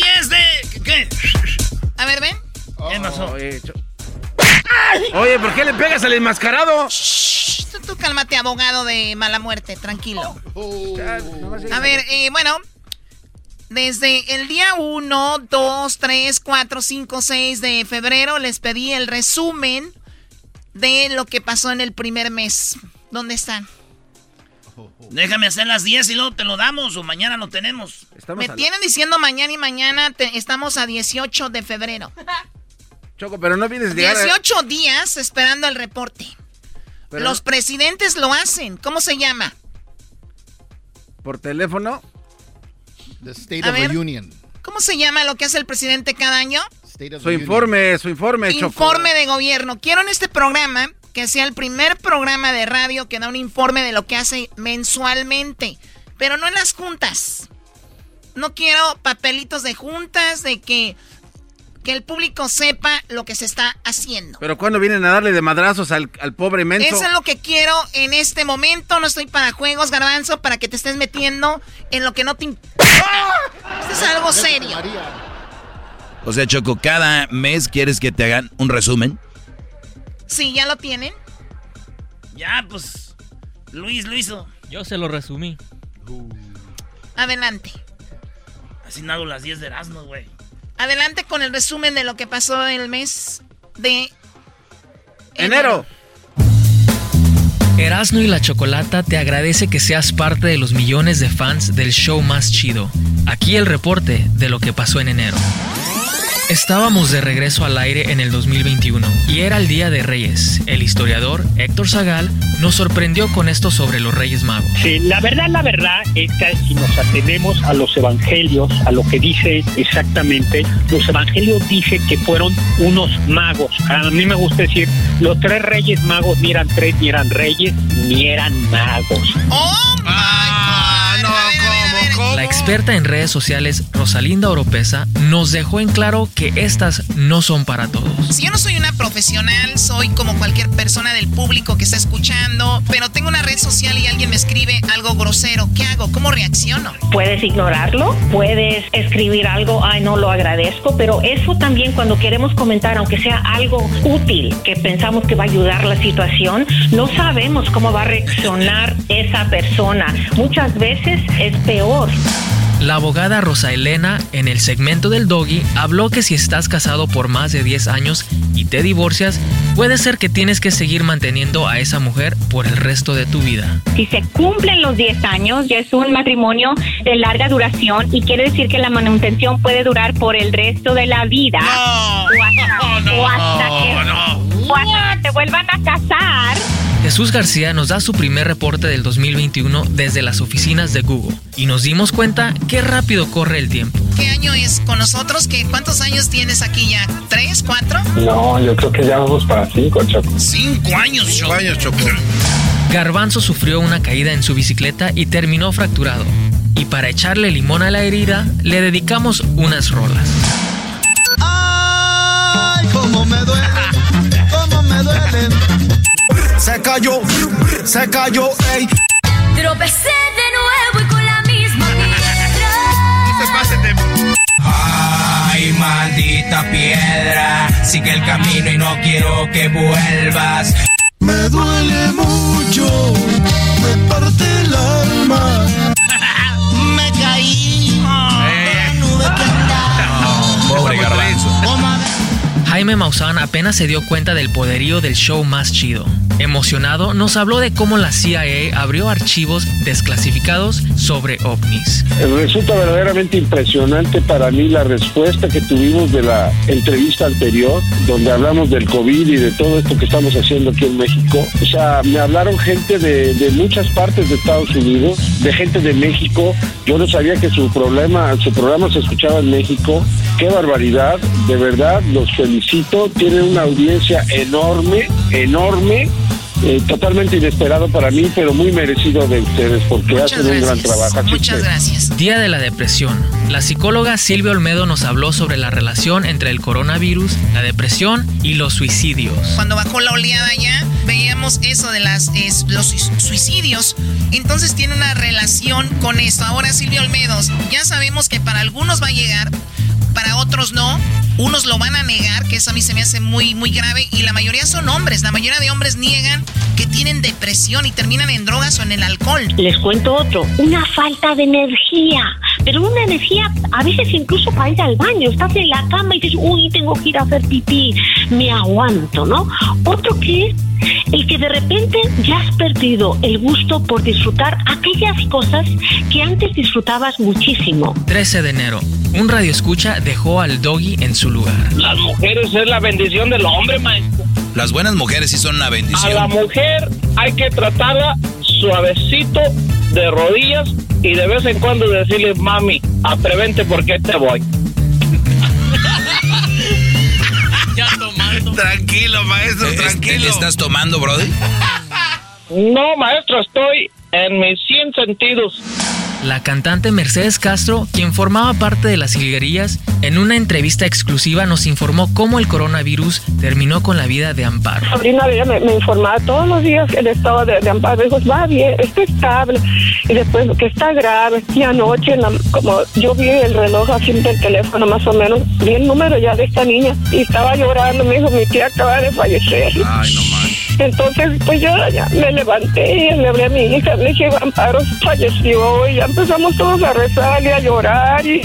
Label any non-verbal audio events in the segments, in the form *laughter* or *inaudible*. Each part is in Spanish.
¿Qué? A ver, ven. ¿Qué pasó? Oye, ¿por qué le pegas al enmascarado? Shh, tú, tú cálmate, abogado de mala muerte, tranquilo. A ver, eh, bueno, desde el día 1, 2, 3, 4, 5, 6 de febrero les pedí el resumen de lo que pasó en el primer mes. ¿Dónde están? Déjame hacer las 10 y luego te lo damos o mañana lo tenemos. Estamos Me la- tienen diciendo mañana y mañana te- estamos a 18 de febrero. *laughs* Choco, pero no vienes de llegar a- 18 días esperando el reporte. pero Los presidentes lo hacen. ¿Cómo se llama? por teléfono. The State A of ver. Reunion. ¿Cómo se llama lo que hace el presidente cada año? State of Su informe, su informe, Choco. Informe de gobierno. Quiero en este programa que sea el primer programa de radio que da un informe de lo que hace mensualmente, pero no en las juntas. No quiero papelitos de juntas, de que, que el público sepa lo que se está haciendo. Pero cuando vienen a darle de madrazos al, al pobre menso. Eso es lo que quiero en este momento. No estoy para juegos, garbanzo, para que te estés metiendo en lo que no te importa. Esto es algo serio. O sea, Choco, cada mes quieres que te hagan un resumen. Sí, ya lo tienen. Ya, pues. Luis lo hizo. Yo se lo resumí. Adelante. Así nado las 10 de Erasmus, güey. Adelante con el resumen de lo que pasó el mes de Enero. Erasmo y la Chocolata te agradece que seas parte de los millones de fans del show más chido. Aquí el reporte de lo que pasó en enero. Estábamos de regreso al aire en el 2021 y era el Día de Reyes. El historiador Héctor Zagal nos sorprendió con esto sobre los Reyes Magos. Sí, la verdad, la verdad es que si nos atenemos a los evangelios, a lo que dice exactamente, los evangelios dicen que fueron unos magos. A mí me gusta decir, los tres reyes magos ni eran tres, ni eran reyes, ni eran magos. ¡Oh, my Ah, God! no, La experta en redes sociales Rosalinda Oropesa nos dejó en claro que estas no son para todos. Si yo no soy una profesional, soy como cualquier persona del público que está escuchando, pero tengo una red social y alguien me escribe algo grosero. ¿Qué hago? ¿Cómo reacciono? Puedes ignorarlo, puedes escribir algo, ay, no lo agradezco, pero eso también cuando queremos comentar, aunque sea algo útil, que pensamos que va a ayudar la situación, no sabemos cómo va a reaccionar esa persona. Muchas veces es peor. La abogada Rosa Elena, en el segmento del Doggy, habló que si estás casado por más de 10 años y te divorcias, puede ser que tienes que seguir manteniendo a esa mujer por el resto de tu vida. Si se cumplen los 10 años, ya es un matrimonio de larga duración y quiere decir que la manutención puede durar por el resto de la vida. No, o hasta, o hasta que, no. o hasta que te vuelvan a casar. Jesús García nos da su primer reporte del 2021 desde las oficinas de Google y nos dimos cuenta qué rápido corre el tiempo. ¿Qué año es con nosotros? ¿Qué, ¿Cuántos años tienes aquí ya? ¿Tres? ¿Cuatro? No, yo creo que ya vamos para cinco, Choco. Cinco años, Cinco años, Choco. Garbanzo sufrió una caída en su bicicleta y terminó fracturado. Y para echarle limón a la herida, le dedicamos unas rolas. Ay, cómo me duele, Se cayó, se cayó, ey. Tropecé de nuevo y con la misma piedra. Ay, maldita piedra, sigue el camino y no quiero que vuelvas. Me duele mucho, me parte el alma. Me caí. La nube que andaba. Pobre garbanzo. Jaime Maussan apenas se dio cuenta del poderío del show más chido. Emocionado, nos habló de cómo la CIA abrió archivos desclasificados sobre ovnis. Resulta verdaderamente impresionante para mí la respuesta que tuvimos de la entrevista anterior, donde hablamos del COVID y de todo esto que estamos haciendo aquí en México. O sea, me hablaron gente de, de muchas partes de Estados Unidos, de gente de México. Yo no sabía que su problema, su programa se escuchaba en México. Qué barbaridad, de verdad, los felicito. Tienen una audiencia enorme, enorme. eh, totalmente inesperado para mí, pero muy merecido de ustedes porque Muchas hacen un gran trabajo. Así Muchas que- gracias. Día de la Depresión. La psicóloga Silvia Olmedo nos habló sobre la relación entre el coronavirus, la depresión y los suicidios. Cuando bajó la oleada ya, veíamos eso de las, es- los suic- suicidios. Entonces tiene una relación con esto. Ahora Silvio Olmedos, ya sabemos que para algunos va a llegar, para otros no. Unos lo van a negar, que eso a mí se me hace muy, muy grave. Y la mayoría son hombres. La mayoría de hombres niegan que tienen depresión y terminan en drogas o en el alcohol. Les cuento otro, una falta de energía, pero una energía a veces incluso para ir al baño, estás en la cama y dices, uy, tengo que ir a hacer pipí, me aguanto, ¿no? Otro que es el que de repente ya has perdido el gusto por disfrutar aquellas cosas que antes disfrutabas muchísimo. 13 de enero. Un radioescucha dejó al doggy en su lugar. Las mujeres es la bendición del hombre, maestro. Las buenas mujeres sí son una A la bendición. mujer hay que tratarla suavecito, de rodillas y de vez en cuando decirle, mami, atrévente porque te voy. Tranquilo, maestro, Eh, tranquilo. ¿Estás tomando, Brody? *laughs* No, maestro, estoy en mis 100 sentidos. La cantante Mercedes Castro, quien formaba parte de las jilguerillas, en una entrevista exclusiva nos informó cómo el coronavirus terminó con la vida de Amparo. sobrina ella me, me informaba todos los días que el estado de, de Amparo. Dijo, va bien, está estable. Y después que está grave. Y anoche, en la- como yo vi el reloj así del teléfono más o menos, vi el número ya de esta niña y estaba llorando. Me dijo, mi tía acaba de fallecer. Ay, no manches. Entonces, pues yo ya me levanté y le hablé a mi hija, le dije, Amparo falleció y ya empezamos todos a rezar y a llorar y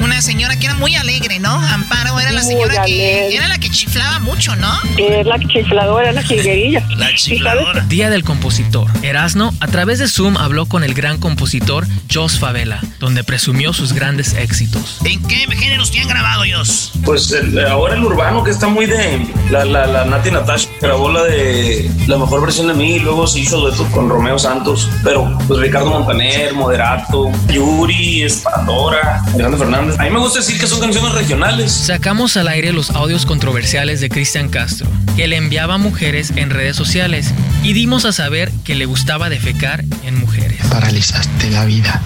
Una señora que era muy alegre, ¿no? Amparo era la señora que era la que chiflaba mucho, ¿no? es la chifladora, la jilguerilla. *laughs* La chifladora. Día del compositor. Erasno, a través de Zoom, habló con el gran compositor Jos Favela, donde presumió sus grandes éxitos. ¿En qué géneros te han grabado, ellos? Pues el- ahora el urbano que está muy de la, la, la Nati Natasha grabó la de la mejor versión de mí y luego se hizo dueto con Romeo Santos pero pues Ricardo Montaner, Moderato, Yuri, Pandora, Alejandro Fernández. A mí me gusta decir que son canciones regionales. Sacamos al aire los audios controversiales de Cristian Castro, que le enviaba a mujeres en redes sociales, y dimos a saber que le gustaba defecar en mujeres. Paralizaste la vida.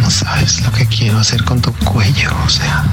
No sabes lo que quiero hacer con tu cuello. O sea,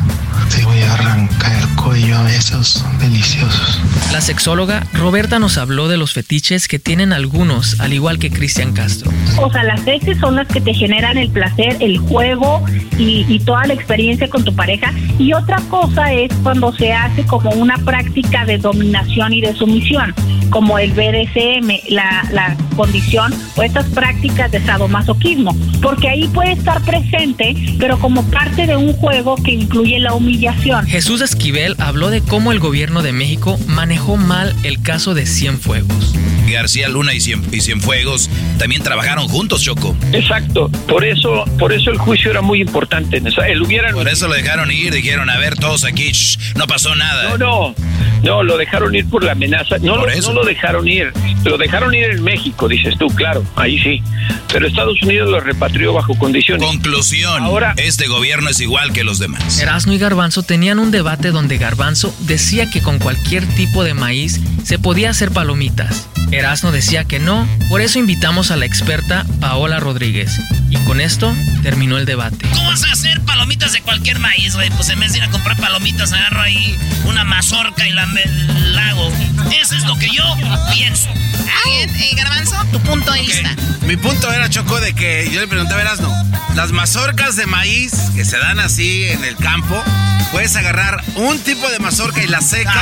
te voy a arrancar el cuello a besos deliciosos. La sexóloga Roberta nos habló de los fetiches que tienen algunos, al igual que Cristian Castro. O sea, las sexys son las que te generan el placer, el juego y, y toda la experiencia con tu pareja. Y otra cosa es cuando se hace como una práctica de dominación y de sumisión, como el BDSM, la, la condición o estas prácticas de sadomasoquismo. Porque ahí puede estar presente, pero como parte de un juego que incluye la humillación. Jesús Esquivel habló de cómo el gobierno de México manejó mal el caso de Cienfuegos. García Luna y, Cien, y Cienfuegos también trabajaron juntos, Choco. Exacto, por eso, por eso el juicio era muy importante. O sea, él hubiera Por eso lo dejaron ir, dijeron, a ver, todos aquí, shh, no pasó nada. No, no, no, lo dejaron ir por la amenaza. No, Por eso. no lo dejaron ir, lo dejaron ir en México. Dices tú, claro, ahí sí. Pero Estados Unidos lo repatrió bajo condiciones. Conclusión, Ahora, este gobierno es igual que los demás. Erasmo y Garbanzo tenían un debate donde Garbanzo decía que con cualquier tipo de maíz se podía hacer palomitas. Erasmo decía que no, por eso invitamos a la experta Paola Rodríguez. Y con esto terminó el debate. ¿Cómo vas a hacer palomitas de cualquier maíz, güey? Pues en vez de ir a comprar palomitas, agarro ahí una mazorca y la, la hago. Eso es lo que yo pienso. Bien, eh, Garbanzo, tu punto de vista. Mi punto era, Choco, de que yo le preguntaba a Erasmo, las mazorcas de maíz que se dan así en el campo, puedes agarrar un tipo de mazorca y las secas.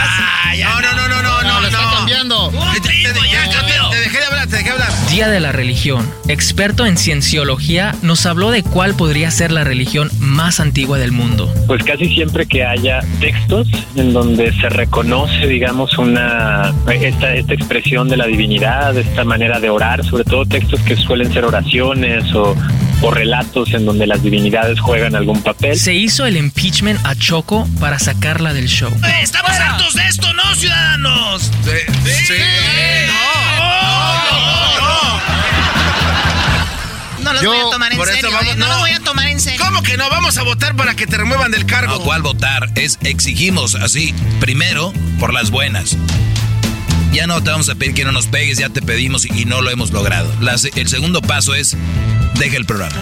no, no, no, no, no, no, lo está no. cambiando. Te, te- te- ya, ya te- te dejé de hablar, te dejé de hablar. Día de la religión. Experto en cienciología nos habló de cuál podría ser la religión más antigua del mundo. Pues casi siempre que haya textos en donde se reconoce, digamos, una esta, esta expresión de la divinidad, esta manera de orar, sobre todo textos que suelen ser oraciones o, o relatos en donde las divinidades juegan algún papel. Se hizo el impeachment a Choco para sacarla del show. Eh, Estamos hartos de esto, ¿no, ciudadanos? Sí, No los Yo, voy a tomar en serio. vamos- eh, no, no. los voy a tomar en serio. ¿Cómo que no? Vamos a votar para que te remuevan del cargo. No, ¿cuál votar? Es exigimos así. Primero, por las buenas. Ya no te vamos a pedir que no nos pegues, ya te pedimos y, no lo hemos logrado. La el segundo paso es, deja el programa.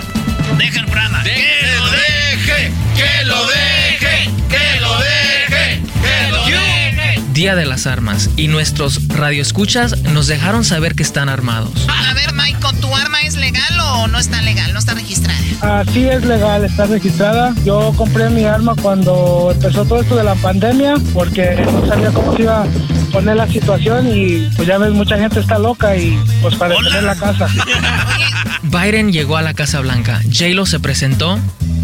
Deja el programa. Que lo deje, que lo deje, que lo deje, que lo deje. Día de las armas. Y nuestros radioescuchas nos dejaron saber que están armados. A ver, Michael, ¿tu arma es legal o no está legal? No está registrada. Así es legal, está registrada. Yo compré mi arma cuando empezó todo esto de la pandemia porque no sabía cómo se iba a poner la situación y pues ya ves, mucha gente está loca y pues para defender la casa. *laughs* Biden llegó a la Casa Blanca, J-Lo se presentó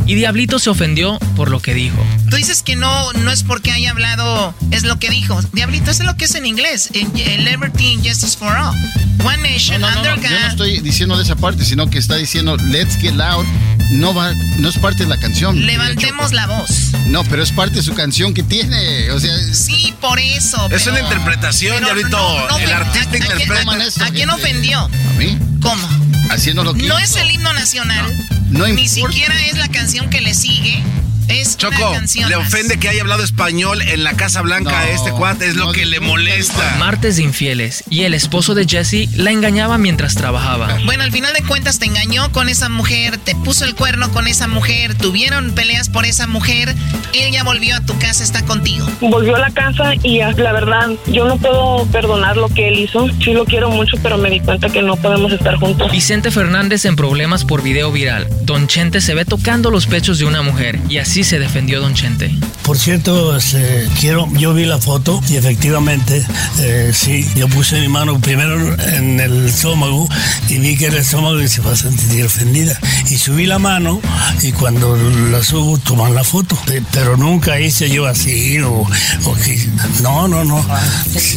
y Diablito se ofendió por lo que dijo. Tú dices que no, no es porque haya hablado, es lo que dijo. Diablito, eso es lo que es en inglés. Liberty and Justice for All. One Nation, No, no, under no, yo no God. estoy diciendo de esa parte, sino que está diciendo Let's Get Loud. No va, no es parte de la canción. Levantemos la voz. No, pero es parte de su canción que tiene. O sea, Sí, por eso. Es pero- una interpretación, Diablito. no, no, el artista ¿a- a quién- interpreta. ¿A quién ofendió? ¿A mí? ¿Cómo? Haciendo lo que No hizo. es el himno nacional. No Ni importa. siquiera es la canción que le sigue. Es Choco, una canción le más. ofende que haya hablado español en la Casa Blanca a este cuate, es lo que le molesta. Martes de infieles y el esposo de Jesse la engañaba mientras trabajaba. Bueno, al final de cuentas te engañó con esa mujer, te puso el cuerno con esa mujer, tuvieron peleas por esa mujer, él ya volvió a tu casa, está contigo. Volvió a la casa y ah, la verdad, yo no puedo perdonar lo que él hizo. Sí lo quiero mucho, pero me di cuenta que no podemos estar juntos. Vicente Fernández en problemas por video viral. Don Chente se ve tocando los pechos de una mujer y así se defendió Don Chente. Por cierto, este, quiero, yo vi la foto y efectivamente, eh, sí, yo puse mi mano primero en el estómago y vi que el estómago se va a sentir ofendida. Y subí la mano y cuando la subo toman la foto. Pe- Pero nunca hice yo así o, o no, no, no.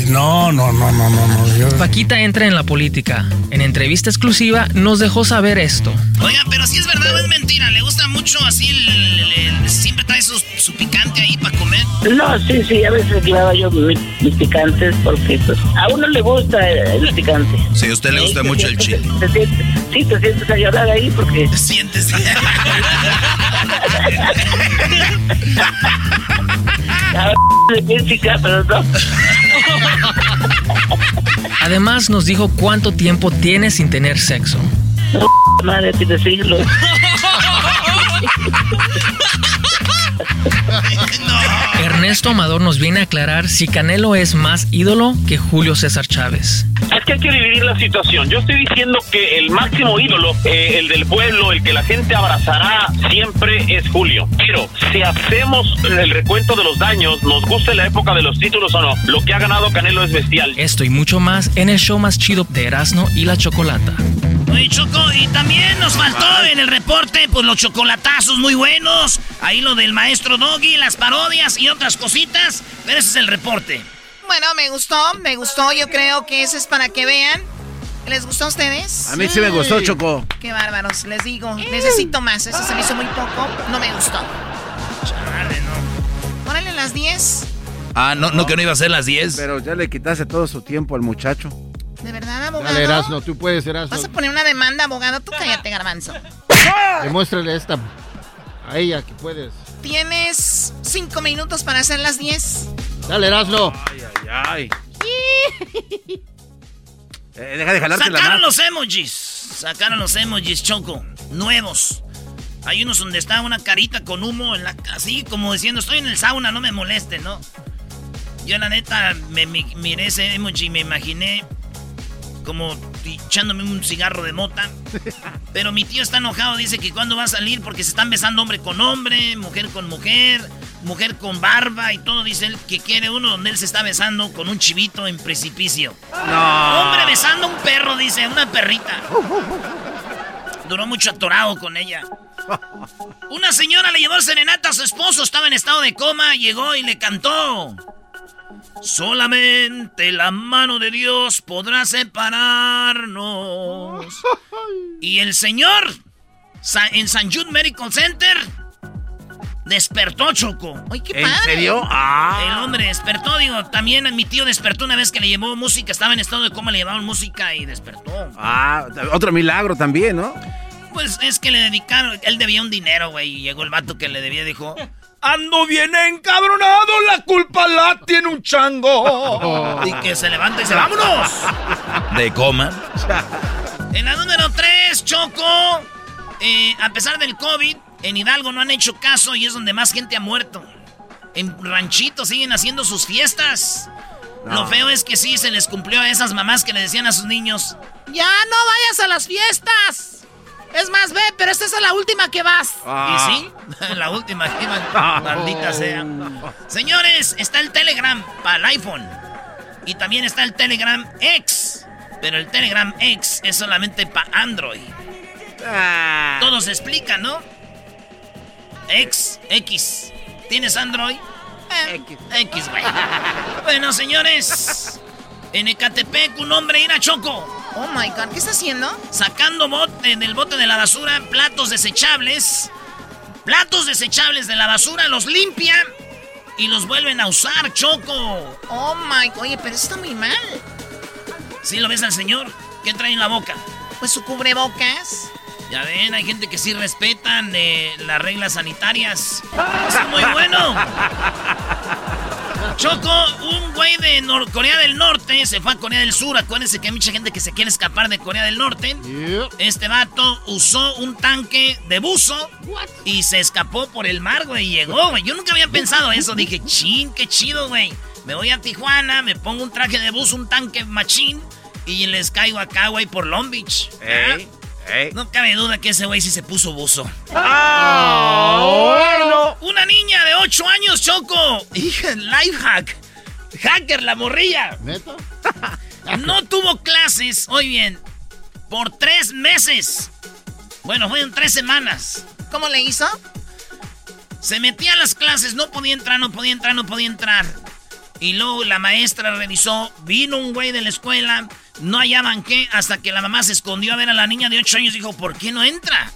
No, no, no, no, no, no. Yo- Paquita entra en la política. En entrevista exclusiva nos dejó saber esto. Oiga, pero si es verdad o es mentira, le gusta mucho así, el- el- el- siempre trae su, su picante ahí para comer. No, sí, sí, a veces llevaba yo mi- mis picantes porque pues, a uno le gusta el, el picante. Si a usted le gusta Sí, mucho el chile. te sí, te sientes a llorar ahí porque... Te sientes. *laughs* *laughs* Además nos dijo cuánto tiempo tiene sin tener sexo. Madre, sin *laughs* Ernesto Amador nos viene a aclarar si Canelo es más ídolo que Julio César Chávez. Es que hay que dividir la situación. Yo estoy diciendo que el máximo ídolo, eh, el del pueblo, el que la gente abrazará siempre es Julio. Pero si hacemos el recuento de los daños, nos guste la época de los títulos o no, lo que ha ganado Canelo es bestial. Esto y mucho más en el show más chido de Erasmo y la Chocolata. Oye, Choco, y también nos faltó en el reporte, pues los chocolatazos muy buenos. Ahí lo del maestro Doggy, las parodias y otras cositas. Pero ese es el reporte. Bueno, me gustó, me gustó, yo creo que ese es para que vean. ¿Les gustó a ustedes? A mí sí me gustó, Choco. Qué bárbaros, les digo, necesito más, eso se me hizo muy poco, no me gustó. Órale las 10. Ah, no, no que no iba a ser las 10. Pero ya le quitaste todo su tiempo al muchacho. ¿De verdad, abogado? Dale, Erasno, tú puedes, Erasno. ¿Vas a poner una demanda, abogado? Tú cállate, garbanzo. *laughs* Demuéstrale esta a ella que puedes. Tienes cinco minutos para hacer las diez. Dale, Erasno. Ay, ay, ay. *laughs* Eh, deja de jalarte la Sacaron los emojis. Sacaron los emojis, Choco. Nuevos. Hay unos donde está una carita con humo en la así como diciendo estoy en el sauna, no me moleste, ¿no? Yo la neta me, mi- miré ese emoji y me imaginé como echándome un cigarro de mota. Pero mi tío está enojado, dice que cuando va a salir porque se están besando hombre con hombre, mujer con mujer, mujer con barba y todo. Dice él que quiere uno donde él se está besando con un chivito en precipicio. No. Hombre besando a un perro, dice, una perrita. Duró mucho atorado con ella. Una señora le llevó serenata a su esposo, estaba en estado de coma, llegó y le cantó. Solamente la mano de Dios podrá separarnos. *laughs* Y el señor, en San Jude Medical Center, despertó Choco. Ay, qué ¿En padre. serio? Ah. El hombre despertó, digo, también mi tío despertó una vez que le llevó música, estaba en estado de coma, le llevaron música y despertó. Ah, otro milagro también, ¿no? Pues es que le dedicaron, él debía un dinero, güey, y llegó el vato que le debía y dijo, ando bien encabronado, la culpa la tiene un chango. *laughs* Y que se levanta y dice, vámonos. De coma. En la número 3, Choco, eh, a pesar del COVID, en Hidalgo no han hecho caso y es donde más gente ha muerto. En Ranchito siguen haciendo sus fiestas. Lo feo es que sí se les cumplió a esas mamás que le decían a sus niños, Ya no vayas a las fiestas. Es más, ve, pero esta es la última que vas. Ah. Y sí, *laughs* la última que iban, maldita sea. Señores, está el Telegram para el iPhone. Y también está el Telegram X. Pero el Telegram X es solamente para Android. Ah. Todo se explica, ¿no? X, X. ¿Tienes Android? Eh, X, güey. bueno, señores. *laughs* En Ecatepec, un hombre ir a Choco. Oh my god, ¿qué está haciendo? Sacando bote del bote de la basura platos desechables. Platos desechables de la basura, los limpia y los vuelven a usar, Choco. Oh my oye, pero eso está muy mal. ¿Sí lo ves al señor? ¿Qué trae en la boca? Pues su cubrebocas. Ya ven, hay gente que sí respetan eh, las reglas sanitarias. Eso es muy bueno. Choco, un güey de Nor- Corea del Norte se fue a Corea del Sur. Acuérdense que hay mucha gente que se quiere escapar de Corea del Norte. Este vato usó un tanque de buzo y se escapó por el mar, güey. Y llegó, güey. Yo nunca había pensado eso. Dije, chin, qué chido, güey. Me voy a Tijuana, me pongo un traje de buzo, un tanque machín y les caigo acá, güey, por Long Beach. Ey, No cabe duda que ese güey sí se puso buzo. Ah, bueno. Una niña de 8 años, Choco. Hija, life hack. Hacker, la morrilla. ¿Neta? *laughs* No tuvo clases, hoy bien, por tres meses. Bueno, fueron tres semanas. ¿Cómo le hizo? Se metía a las clases, no podía entrar, no podía entrar, no podía entrar. Y luego la maestra revisó, vino un güey de la escuela, no hallaban qué, hasta que la mamá se escondió a ver a la niña de 8 años y dijo, ¿por qué no entra?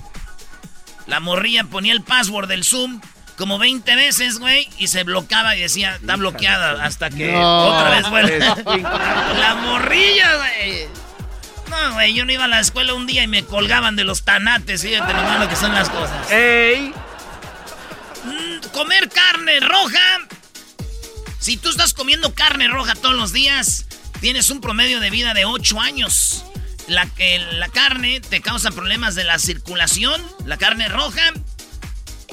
La morrilla ponía el password del Zoom como 20 veces, güey, y se bloqueaba y decía, está bloqueada, hasta que No, otra vez vuelve. es chingada. *laughs* la morrilla, güey. No, güey, yo no iba a la escuela un día y me colgaban de los tanates, fíjate lo malo que son las cosas. Ey. Mm, comer carne roja. Si tú estás comiendo carne roja todos los días, tienes un promedio de vida de 8 años. La, la carne te causa problemas de la circulación, la carne roja,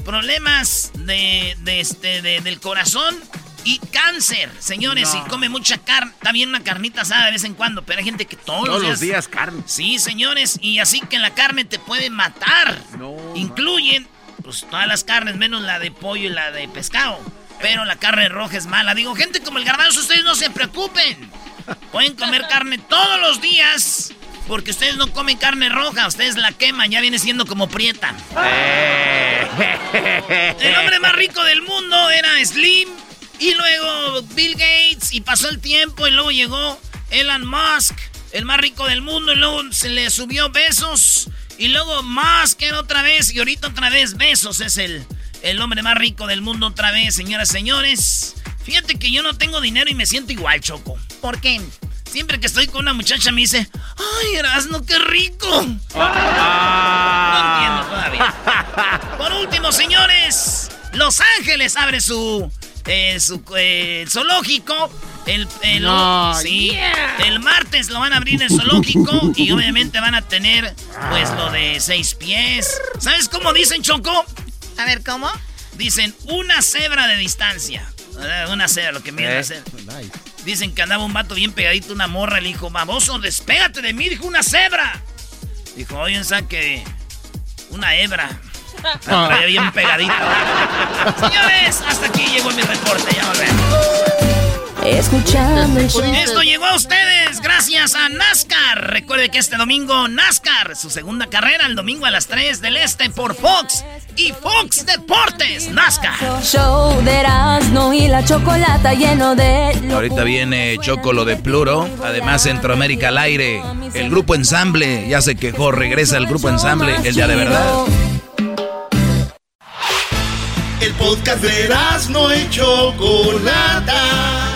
problemas de, de este, de- del corazón y cáncer. Señores, si come mucha carne, también una carnita asada de vez en cuando, pero hay gente que todos, Todos los días carne. Sí, señores, y así que la carne te puede matar. Incluyen pues todas las carnes menos la de pollo y la de pescado. Pero la carne roja es mala. Digo, gente como el garbanzo, ustedes no se preocupen. Pueden comer carne todos los días. Porque ustedes no comen carne roja, ustedes la queman, ya viene siendo como prieta. El hombre más rico del mundo era Slim. Y luego Bill Gates. Y pasó el tiempo. Y luego llegó Elon Musk. El más rico del mundo. Y luego se le subió besos. Y luego Musk era otra vez. Y ahorita otra vez besos. Es el, el hombre más rico del mundo otra vez, señoras y señores. Fíjate que yo no tengo dinero y me siento igual, Choco. ¿Por qué? Siempre que estoy con una muchacha me dice, ¡ay, Erasno, qué rico! No entiendo todavía. Por último, señores, Los Ángeles abre su, eh, su eh, zoológico. El, el, No, sí, yeah. el martes lo van a abrir el zoológico y obviamente van a tener pues lo de seis pies. ¿Sabes cómo dicen, Choco? A ver, ¿cómo? Dicen una cebra de distancia. Eh, Una cebra, lo que mide la cebra. Dicen que andaba un vato bien pegadito, a una morra. Le dijo, baboso, despégate de mí. Dijo, una cebra. Dijo, oye, saque una hebra. *laughs* La traía bien pegadita. Señores, hasta aquí llegó mi reporte. Ya volvemos. Escuchando el show. Esto llegó a ustedes gracias a NASCAR. Recuerde que este domingo NASCAR, su segunda carrera, el domingo a las 3 del Este por Fox y Fox Deportes. NASCAR. Show de Erasmo y la chocolata lleno de... Ahorita viene Choco lo de Pluro. Además, Centroamérica al aire. El grupo ensamble ya se quejó. Regresa el grupo ensamble, el día de verdad. El podcast de no y Chocolata.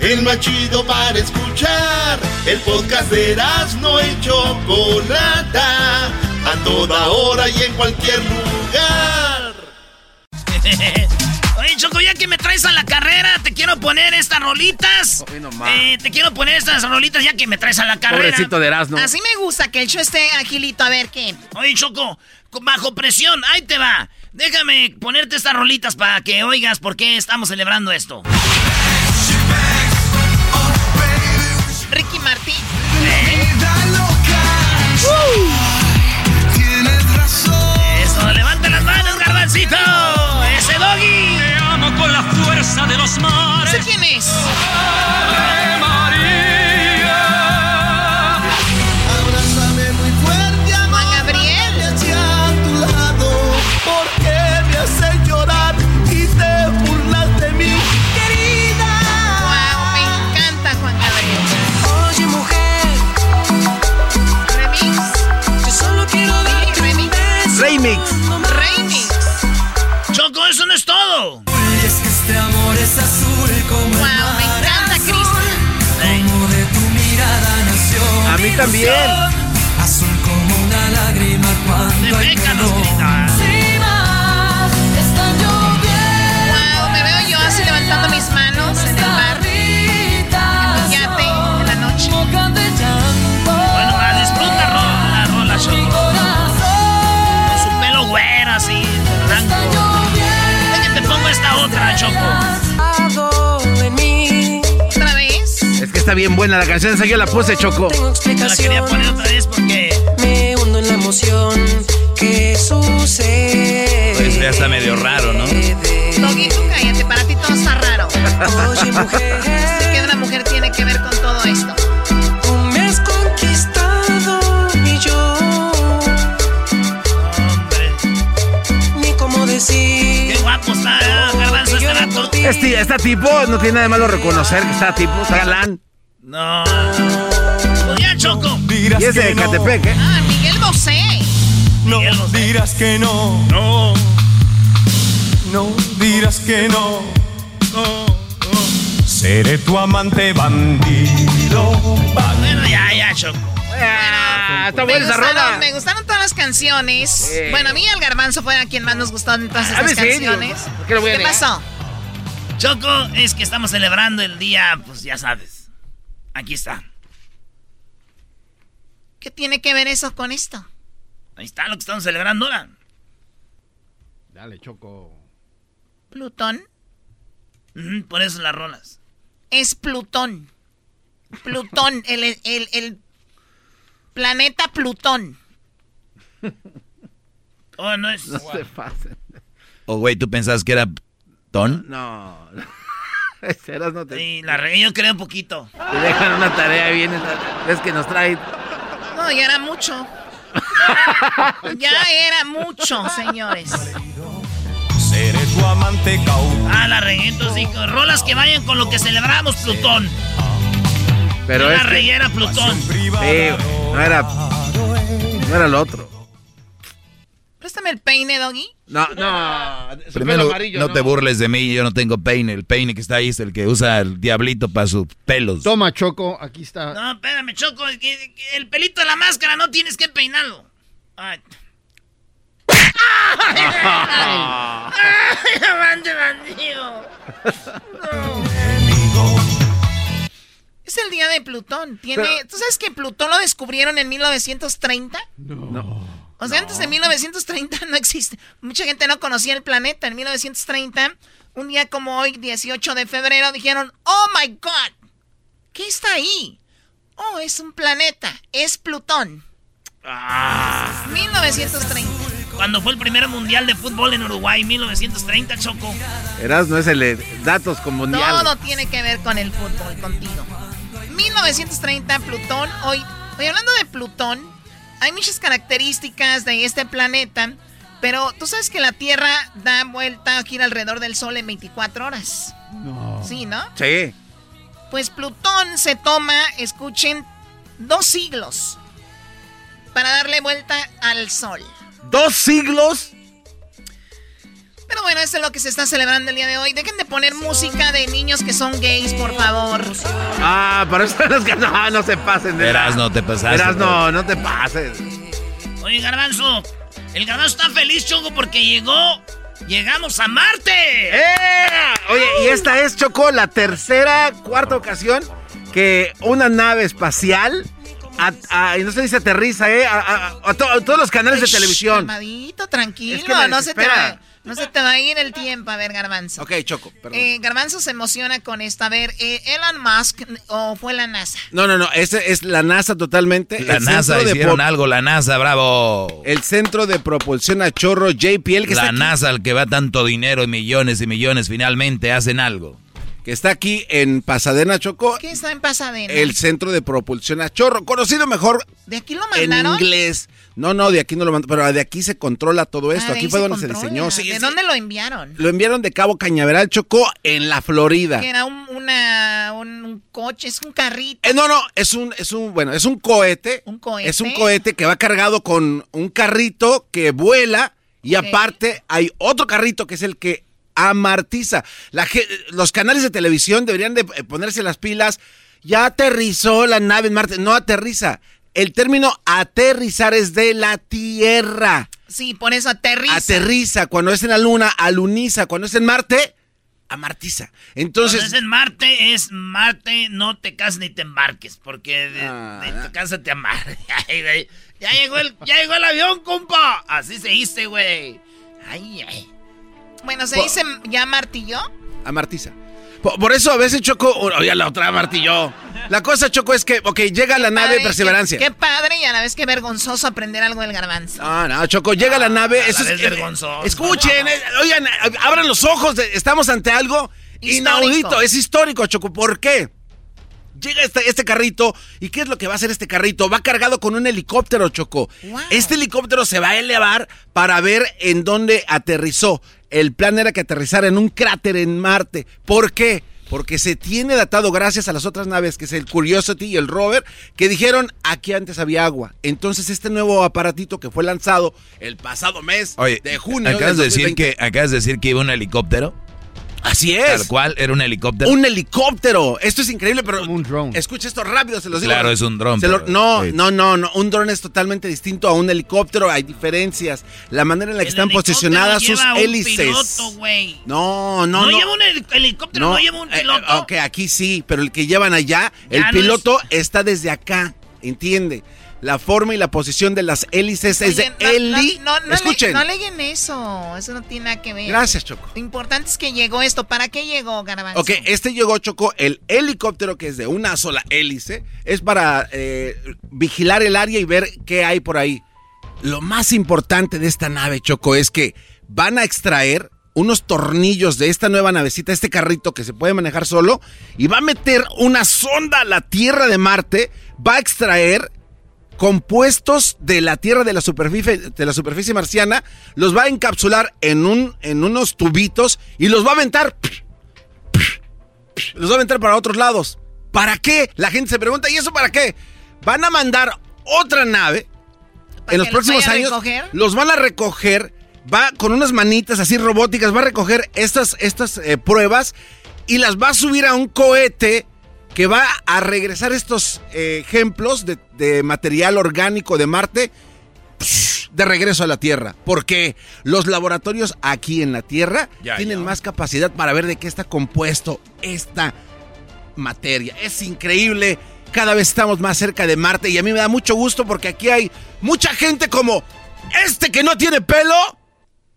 El más chido para escuchar. El podcast de no y Chocolata. A toda hora y en cualquier lugar. *laughs* Oye, Choco, ya que me traes a la carrera, te quiero poner estas rolitas. Eh, te quiero poner estas rolitas ya que me traes a la carrera. Pobrecito de Erasmo. Así me gusta que el show esté agilito. A ver, ¿qué? Oye, Choco, bajo presión, ahí te va. Déjame ponerte estas rolitas para que oigas por qué estamos celebrando esto. Ricky Martin. Eso, levanta las manos, garbancito. Ese doggy. Te amo con la fuerza de los mares. ¿Ese quién es? Remix. Remix. Choco, eso no es todo. Es que este amor es azul como Wow, el me mar encanta azul, Cristian. Como de tu mirada nació A mí también. Azul como una lágrima cuando hay gritar. Wow, me veo yo así levantando mis manos en el mar. En así, blanco. Déjate, te pongo esta otra, Choco. ¿Otra vez? Es que está bien buena la canción, esa yo la puse, Choco. Yo la quería poner otra vez porque Me hundo en la emoción que sucede. Pues ya está medio raro, ¿no? Doggy, tú cállate, para ti todo está raro. Oye, mujer, *laughs* Sé que una mujer tiene que ver con todo esto. Este, está tipo, no tiene nada de malo reconocer que está tipo, está galán. No. Pues ya, Choco. Y ese de Catepec, ¿eh? Ah, Miguel Bosé. No Miguel Bosé. dirás que no, No. no dirás que no. Seré tu amante bandido. Bueno, ya, ya, Choco. Ah, está Me buena esa gustaron, rola. me gustaron todas las canciones. Bueno, a mí el garbanzo fue a quien más nos gustó en todas A estas mí sí, canciones. digo, ¿por qué lo voy a ¿Qué negar? pasó? Choco, es que estamos celebrando el día, pues ya sabes. Aquí está. ¿Qué tiene que ver eso con esto? Ahí está lo que estamos celebrando ahora. Dale, Choco. Plutón Ujú, por eso las rolas. es Plutón. Plutón, *laughs* el, el, el planeta Plutón. Oh, no es. No se pasen. O, güey, ¿tú pensabas que era ton? No. *laughs* Serás no te, Sí, la regué yo creo un poquito. te dejan una tarea bien. Es que nos trae. No, ya era mucho. *laughs* ya era mucho, señores. Seré tu amante. Ah, la regué, entonces dijo, rolas que vayan con lo que celebramos, Plutón. Pero la es que- regué era Plutón. Sí, no era. No era lo otro. Préstame el peine, Doggy. No, no. Primero, no, te burles de mí, yo no tengo peine. El peine que está ahí es el que usa el diablito para sus pelos. Toma, Choco, aquí está. No, espérame, Choco. El pelito de la máscara no tienes que peinarlo. Ay. *laughs* Es el día de Plutón. Tiene, ¿Tú sabes que Plutón lo descubrieron en 1930? No. O sea, antes de 1930 no existe. Mucha gente no conocía el planeta. En 1930, un día como hoy, 18 de febrero, dijeron, oh my God, ¿qué está ahí? Oh, es un planeta, es Plutón. Ah. 1930. Cuando fue el primer mundial de fútbol en Uruguay, 1930, Choco. Eras no es el de datos con mundial. Todo tiene que ver con el fútbol, contigo. 1930, Plutón. Hoy, hoy hablando de Plutón, hay muchas características de este planeta, pero tú sabes que la Tierra da vuelta, gira alrededor del Sol en 24 horas. No. Sí, ¿no? Sí. Pues Plutón se toma, escuchen, dos siglos para darle vuelta al Sol. ¿Dos siglos? Pero bueno, eso es lo que se está celebrando el día de hoy. Dejen de poner música de niños que son gays, por favor. Ah, para eso *laughs* los que no, no se pasen. De Verás, no te pasaste. Verás, no, no te pases. Oye, Garbanzo, el Garbanzo está feliz, Choco, porque llegó. Llegamos a Marte. ¡Eh! Oye, y esta es, Choco, la tercera, cuarta ocasión que una nave espacial y no se dice aterriza, ¿eh? A, todos los canales de televisión. Calmadito, tranquilo, no, se te va, no se te va a ir el tiempo. A ver, Garbanzo. Ok, Choco, perdón. Eh, Garbanzo se emociona con esta. A ver, eh, ¿Elon Musk o fue la NASA? No, no, no, ese es la NASA totalmente. La NASA, hicieron algo, la NASA, bravo. El Centro de Propulsión a Chorro JPL. Que la NASA, al que va tanto dinero y millones y millones, finalmente hacen algo que está aquí en Pasadena, Choco. ¿Qué está en Pasadena? El Centro de Propulsión a Chorro, conocido mejor. ¿De aquí lo mandaron? En inglés. No, no, de aquí no lo mandaron, pero de aquí se controla todo esto. Ah, aquí fue donde se diseñó. ¿De dónde lo enviaron? Lo enviaron de Cabo Cañaveral, Choco, en la Florida. Que era un, una, un, coche, es un carrito. Eh, no, no, es un, es un, bueno, es un cohete. Un cohete. Es un cohete que va cargado con un carrito que vuela y aparte hay otro carrito que es el que amartiza. La, los canales de televisión deberían de eh, ponerse las pilas. Ya aterrizó la nave en Marte. No aterriza. El término aterrizar es de la Tierra. Sí, por eso aterriza. Aterriza. Cuando es en la Luna, aluniza. Cuando es en Marte, amartiza. Entonces. Cuando es en Marte, es Marte, no te cases ni te embarques. Porque de, ah. tu casa te amarre. *laughs* ya, llegó el, ya llegó el avión, compa. Así se dice, güey. Ay, ay. Bueno, ¿se dice ya martilló? Amartiza. Por, eso a veces Choco, oye, la otra martilló. La cosa, Choco, es que, ok, llega la nave Perseverancia. Qué, padre y a la vez que vergonzoso aprender algo del garbanzo. Ah, no, Choco, llega la nave. eso es, vergonzoso. Escuchen, eh, oigan, abran los ojos, estamos ante algo inaudito, es histórico, Choco. ¿Por qué? Llega este, este, carrito y ¿qué es lo que va a hacer este carrito? Va cargado con un helicóptero, Choco. Este helicóptero se va a elevar para ver en dónde aterrizó el plan era que aterrizara en un cráter en Marte. ¿Por qué? Porque se tiene datado gracias a las otras naves, que es el Curiosity y el Rover, que dijeron aquí antes había agua. Entonces este nuevo aparatito que fue lanzado el pasado mes de junio. Acabas de, decir que acabas de decir que iba un helicóptero. Así es. Tal cual, era un helicóptero. Un helicóptero. Esto es increíble, pero. un drone. Escucha esto rápido, se los digo. Claro, es un drone. no, no, no, no. Un drone es totalmente distinto a un helicóptero. Hay diferencias. La manera en la que están posicionadas sus hélices. Piloto, no, no, no. No lleva un helicóptero, no, lleva un eh, piloto. Eh, ok, aquí sí, pero el que llevan allá, el piloto está desde acá. ¿Entiende? La forma y la posición de las hélices es de heli. No, no, Escuchen. no leguen eso. Eso no tiene nada que ver. Gracias, Choco. Lo importante es que llegó esto. ¿Para qué llegó, Garbanzo? Ok, este llegó, Choco. El helicóptero, que es de una sola hélice, es para eh, vigilar el área y ver qué hay por ahí. Lo más importante de esta nave, Choco, es que van a extraer unos tornillos de esta nueva navecita, este carrito que se puede manejar solo, y va a meter una sonda a la Tierra de Marte, va a extraer compuestos de la Tierra de la superficie, de la superficie marciana, los va a encapsular en, un, en unos tubitos y los va a aventar. Los va a aventar para otros lados. ¿Para qué? La gente se pregunta, ¿y eso para qué? Van a mandar otra nave en los próximos años los van a recoger, va con unas manitas así robóticas, va a recoger estas, estas eh, pruebas y las va a subir a un cohete que va a regresar estos eh, ejemplos de, material orgánico de Marte de regreso a la Tierra. Porque los laboratorios aquí en la Tierra tienen más capacidad para ver de qué está compuesto esta materia. Es increíble. Cada vez estamos más cerca de Marte y a mí me da mucho gusto porque aquí hay mucha gente como este que no tiene pelo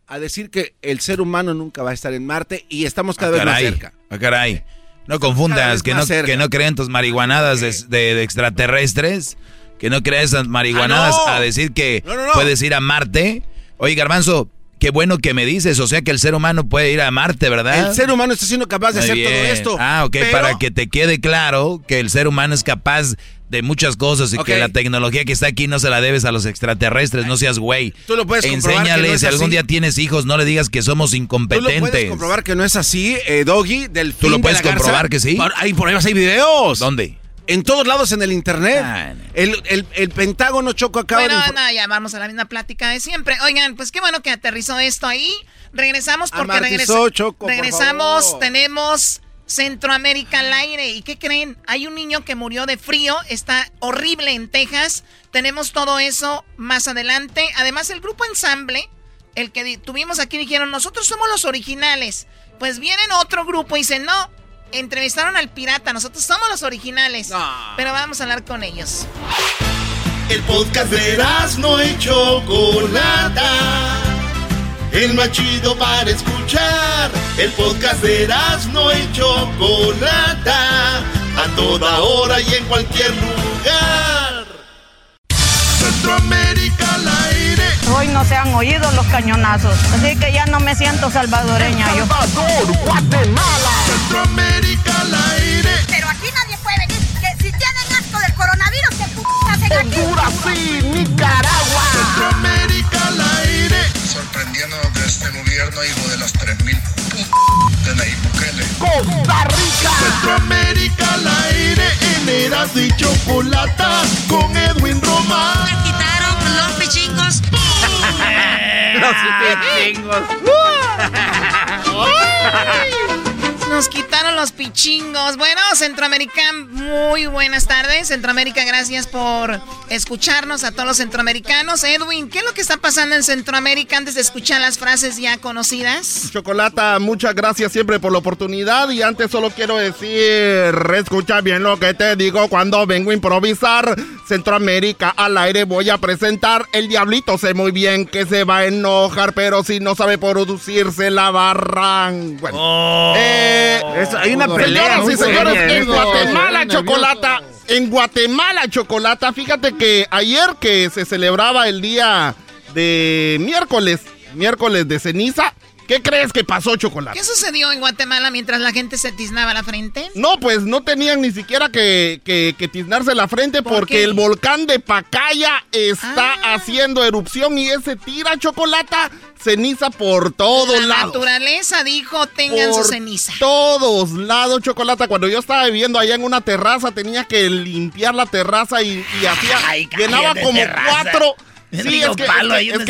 a decir que el ser humano nunca va a estar en Marte y estamos cada ah, vez más cerca. Ah, caray. No confundas, que no, que no creen tus marihuanadas de, extraterrestres, que no crean esas marihuanadas ah, a decir que puedes ir a Marte. Oye, Garbanzo, qué bueno que me dices, o sea que el ser humano puede ir a Marte, ¿verdad? El ser humano está siendo capaz de hacer todo esto. Ah, ok, para que te quede claro que el ser humano es capaz de muchas cosas y que la tecnología que está aquí no se la debes a los extraterrestres, no seas güey. Tú lo puedes Enséñale, si algún día tienes hijos, no le digas que somos incompetentes. Tú lo puedes comprobar que no es así, eh, Doggy, del ¿Tú lo puedes comprobar que sí? Hay por ahí hay videos. ¿Dónde? En todos lados en el internet. Ah, el, el, Pentágono Choco acaba bueno, no, ya vamos a la misma plática de siempre. Oigan, pues qué bueno que aterrizó esto ahí. Regresamos porque regresamos. regresamos, tenemos Centroamérica al aire. ¿Y qué creen? Hay un niño que murió de frío, está horrible en Texas. Tenemos todo eso más adelante. Además, el grupo ensamble, el que tuvimos aquí, dijeron, nosotros somos los originales. Pues vienen otro grupo y dicen, no, entrevistaron al pirata, nosotros somos los originales. Pero vamos a hablar con ellos. El podcast de no hecho Chocolata el más chido para escuchar. El podcast de no y Chocolata, a toda hora y en cualquier lugar. Centroamérica aire. Hoy no se han oído los cañonazos, así que ya no me siento salvadoreña. Salvador, Guatemala. Centroamérica al aire. Pero aquí nadie puede venir, que si tienen asco del coronavirus, ¿qué p hacen aquí? Honduras, sí, Nicaragua. Centroamérica al aire sorprendiéndonos de este gobierno, hijo de las 3.000 de Nayib Bukele. Costa Rica, Centroamérica al aire, en Eras y Chocolata, con Edwin Román. Me quitaron los pichingos. *laughs* los pichingos. *laughs* Nos quitaron los pichingos. Bueno, Centroamérica, muy buenas tardes. Centroamérica, gracias por escucharnos a todos los centroamericanos. Edwin, ¿qué es lo que está pasando en Centroamérica antes de escuchar las frases ya conocidas? Chocolata, muchas gracias siempre por la oportunidad. Y antes solo quiero decir, escucha bien lo que te digo cuando vengo a improvisar. Centroamérica al aire voy a presentar. El diablito sé muy bien que se va a enojar, pero si no sabe producirse la barran. Bueno. Oh. Eh, hay una pelea. Señoras y señores, en Guatemala, Chocolata. En Guatemala, Chocolata. Fíjate que ayer que se celebraba el día de miércoles, miércoles de ceniza, ¿Qué crees que pasó, Chocolate? ¿Qué sucedió en Guatemala mientras la gente se tiznaba la frente? No, pues no tenían ni siquiera que, que, tiznarse la frente porque el volcán de Pacaya está ah. haciendo erupción y ese tira chocolata ceniza por todos lados. La naturaleza dijo, tengan su ceniza. todos lados, Chocolata. Cuando yo estaba viviendo allá en una terraza, tenía que limpiar la terraza y, hacía... llenaba como cuatro Sí, es que,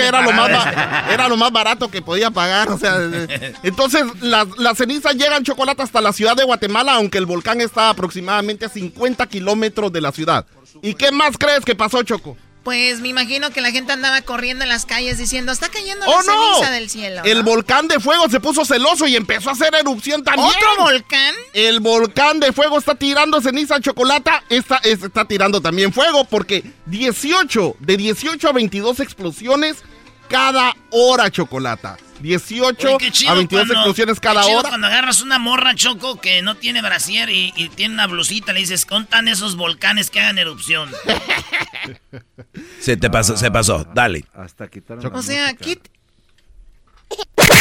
era, lo más, era lo más barato que podía pagar. O sea, entonces las, las cenizas llegan chocolate hasta la ciudad de Guatemala, aunque el volcán está aproximadamente a 50 kilómetros de la ciudad. ¿Y qué más crees que pasó, Choco? Pues me imagino que la gente andaba corriendo en las calles diciendo, está cayendo la ¡Oh, ceniza del cielo. El volcán de fuego se puso celoso y empezó a hacer erupción también. ¿Otro volcán? El volcán de fuego está tirando ceniza chocolata, está, está tirando también fuego porque 18, de 18 a 22 explosiones cada hora chocolata. 18 a 22 explosiones cada hora. Cuando agarras una morra, Choco, que no tiene brasier y, tiene una blusita, le dices, contan esos volcanes que hagan erupción. *laughs* se te pasó, se pasó, dale. Hasta O sea, quit... *laughs*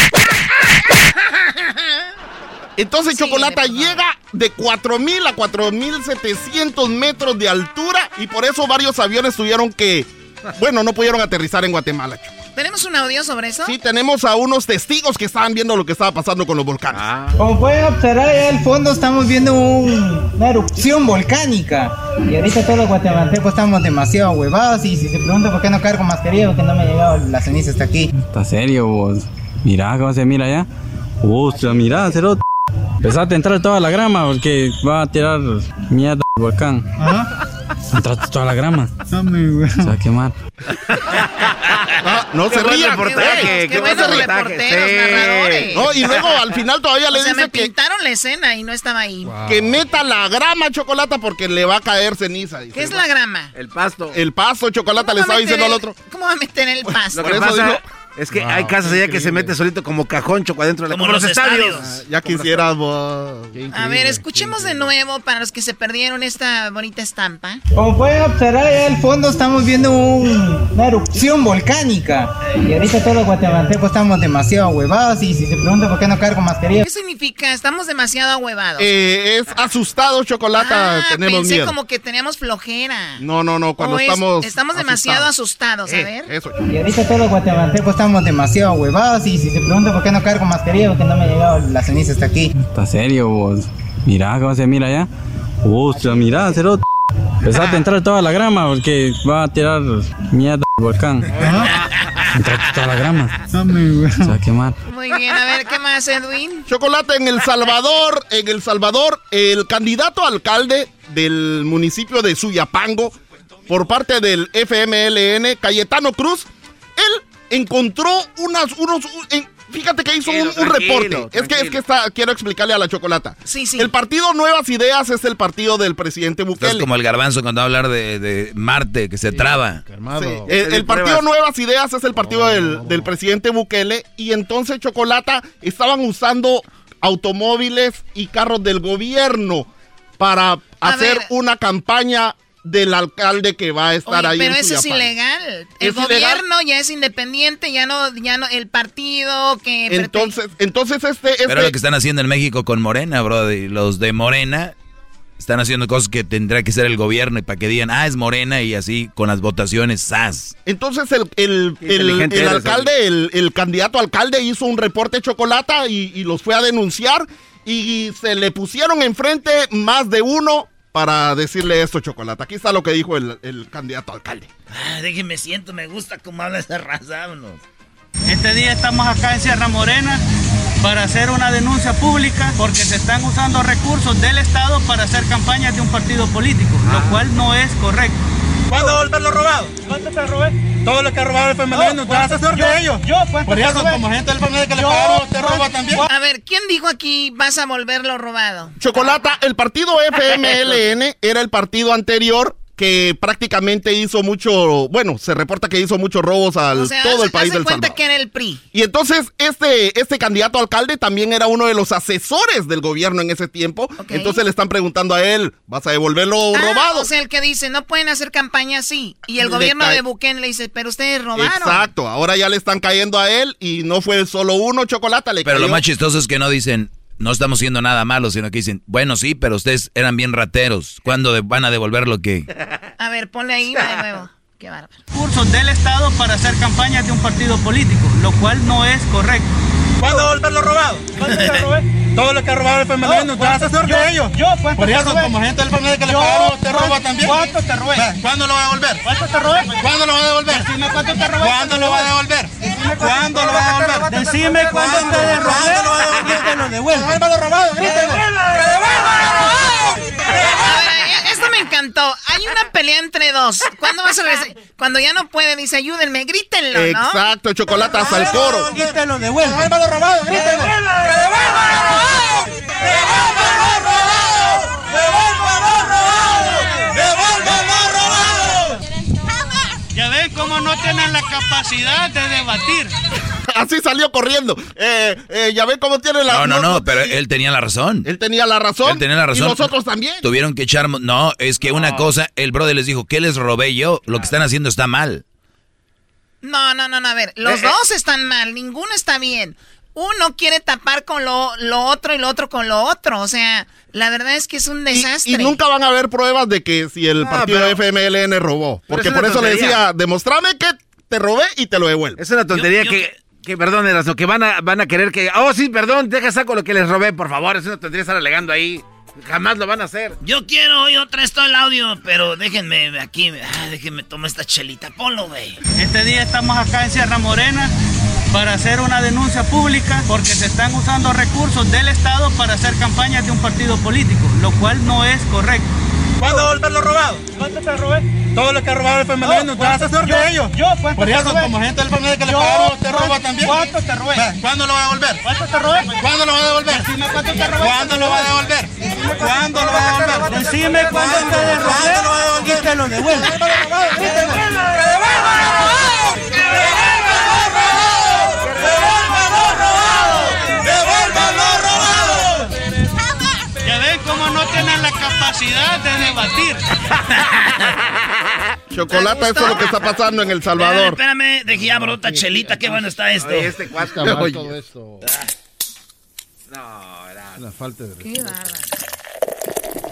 Entonces Chocolata llega de 4.000 a 4.700 metros de altura y por eso varios aviones tuvieron que, bueno, no pudieron aterrizar en Guatemala, Choco. ¿Tenemos un audio sobre eso? Sí, tenemos a unos testigos que estaban viendo lo que estaba pasando con los volcanes. Como pueden observar, allá al fondo estamos viendo un- una erupción volcánica. Y ahorita todos los guatemaltecos estamos demasiado huevados. Y si se pregunta por qué no cargo mascarilla, porque no me ha llegado la ceniza hasta aquí. ¿Está serio vos? Mirá cómo se mira allá. Hostia, mirá, cerote. Empezaste a entrar toda la grama porque va a tirar mierda el volcán. Entraste toda la grama. Se va a quemar. No Qué se rían. qué no buen se rían. reporteros, Sí. narradores. No, y luego al final todavía le o sea, dice me que, pintaron la escena y no estaba ahí. que meta la grama chocolate porque le va a caer ceniza. dice. ¿Qué es la grama? El pasto. El pasto chocolate le ¿Cómo va estaba diciendo al otro. ¿Cómo va a meter el pasto? Lo que Por eso pasa dijo- es que Wow, hay casas allá que se mete solito como cajón choco adentro de la Como como los los estadios. estadios. Ya quisieras vos. A ver, escuchemos de nuevo para los que se perdieron esta bonita estampa. Como pueden observar, allá al fondo estamos viendo un- una erupción volcánica. Y ahorita todos los guatemaltecos estamos demasiado huevados. Y si se pregunta por qué no cargo mascarilla. ¿Qué significa? Estamos demasiado ahuevados. Eh, es asustado chocolate, ah, tenemos pensé miedo. como que teníamos flojera. No, no, no, cuando O es- estamos. estamos demasiado asustados, a Eh, ver. Eso. Y ahorita todos los guatemaltecos estamos demasiado huevados. Y si se pregunta por qué no cargo mascarilla, porque no me ha llegado la ceniza hasta aquí. ¿Está serio vos? Mirá cómo se mira allá. Hostia, mirá, cerote. Empezaste a entrar toda la grama porque va a tirar mierda el volcán. Entraste toda la grama. Se va a quemar. Muy bien, a ver, ¿qué más, Edwin? Chocolate en El Salvador, en El Salvador, el candidato alcalde del municipio de Suyapango, por parte del FMLN, Cayetano Cruz, él encontró unas, unos, un- en- fíjate que hizo un, reporte. tranquilo, Es que, es que está, quiero explicarle a la chocolata. Sí, sí. El partido Nuevas Ideas es el partido del presidente Bukele. como el garbanzo cuando va a hablar de, de Marte, que se traba. Sí, El, el partido Nuevas Ideas es el partido del, del presidente Bukele y entonces Chocolata estaban usando automóviles y carros del gobierno para hacer ver. una campaña del alcalde que va a estar Oye, ahí pero en eso es ilegal. El ¿Es gobierno ilegal? ya es independiente, ya no, ya no, el partido que Entonces, entonces este, este Pero lo que están haciendo en México con Morena, bro, y los de Morena están haciendo cosas que tendrá que ser el gobierno y para que digan, ah, es Morena y así con las votaciones, ¡zas! Entonces el, el, el- alcalde, el, el candidato alcalde hizo un reporte chocolata y, y los fue a denunciar y se le pusieron enfrente más de uno para decirle esto chocolata. Aquí está lo que dijo el, el candidato a alcalde. Ah, déjenme siento, me gusta cómo habla esa raza, vámonos. Este día estamos acá en Sierra Morena para hacer una denuncia pública porque se están usando recursos del Estado para hacer campañas de un partido político, lo cual no es correcto. ¿Cuándo volver lo robado? ¿Cuánto te robé? Todo lo que ha robado el FMLN, ¿no? ¿tú eres asesor de ellos? Yo, ¿cuánto Por te eso, como gente del FMLN que le pagaron, usted roba ¿cuánto? también. A ver, ¿quién dijo aquí vas a volverlo robado? Chocolata, el partido FMLN era el partido anterior que prácticamente hizo mucho, bueno, se reporta que hizo muchos robos al O sea, todo el país del cuenta Salvador. que era el PRI. Y entonces este, este candidato a alcalde también era uno de los asesores del gobierno en ese tiempo. Entonces le están preguntando a él, ¿vas a devolverlo Ah, robado? O sea, el que dice, no pueden hacer campaña así. Y el Le gobierno de Bukele le dice, pero ustedes robaron. Exacto, ahora ya le están cayendo a él y no fue solo uno chocolate, le Pero lo cayó- más chistoso es que no dicen, no estamos haciendo nada malo, sino que dicen, bueno, sí, pero ustedes eran bien rateros. ¿Cuándo de- van a devolver lo que...? A ver, ponle ahí de nuevo. Qué bárbaro. recursos del Estado para hacer campañas de un partido político, lo cual no es correcto. ¿Cuándo volver lo robado? ¿Cuánto te robé? *laughs* Todo lo que ha robado el FMLN, ¿no? ¿tú eres asesor de ellos? Yo, ¿cuánto Por te eso, como gente del FMLN que le pagaron, usted roba ¿cuánto- también. ¿Cuánto te robé? ¿Cuándo lo va a devolver? ¿Cuánto te robé? ¿Cuándo lo va a devolver? Decime cuánto te robé. ¿Cuándo lo va a devolver? ¿Cuándo lo va a devolver? Decime cuándo te robé. ¿Cuándo lo va a devolver? Lo devuelvo. Devuélvalo robado, grítelo. A ver, eh, encantó. Hay una pelea entre dos. ¿Cuándo vas a regresar? Cuando ya no puede, dice, ayúdenme, grítenlo, ¿no? Exacto, chocolate hasta el coro. Y te lo devuelvo. Devuélvalo robado, grítelo. Ya ven no tienen la capacidad de debatir. *laughs* Así salió corriendo. Eh, eh, ya ven cómo tiene la... No, no, no, pero él tenía la razón. Él tenía la razón. Él tenía la razón. Y nosotros también. Tuvieron que echar... No, es que una cosa, el brother les dijo, ¿qué les robé yo? Lo que están haciendo está mal. No, no, no, no, a ver, los Eh, eh. dos están mal, ninguno está bien. Uno quiere tapar con lo, lo otro y lo otro con lo otro. O sea, la verdad es que es un desastre. Y nunca van a haber pruebas de que si el No, partido pero- FMLN robó. Porque es por eso le decía, demostrame que te robé y te lo devuelvo. Es una tontería que, que, perdón, Erasmo, que van a, van a querer que, oh, sí, perdón, deja saco lo que les robé, por favor. Es una tontería estar alegando ahí. Jamás lo van a hacer. Yo quiero oír otra vez todo el audio, pero déjenme aquí, ah, déjenme tomar esta chelita. Ponlo, güey. Este día estamos acá en Sierra Morena para hacer una denuncia pública porque se están usando recursos del Estado para hacer campañas de un partido político, lo cual no es correcto. ¿Cuándo volver lo robado? ¿Cuánto te robé? Todo lo que ha robado el FMLN, no, ¿te vas a hacer de ellos? Yo, ¿cuánto Por eso, como gente del FMLN que le pagaron, te roba también. ¿Cuánto te robé? ¿Cuándo lo va a devolver? ¿Cuánto te robé? ¿Cuándo lo va a devolver? Decime cuánto te robé. ¿Cuándo lo va a devolver? ¿Cuándo lo va a devolver? Decime cuándo te robé. ¿Cuándo lo va a devolver? Y te lo devuelvo. Capacidad de debatir. *laughs* Chocolata, eso es lo que está pasando en El Salvador. Espérame, espérame dejé brota chelita, qué bueno está esto. Este cuatro. todo esto. No, era... La falta de Qué bárbaro.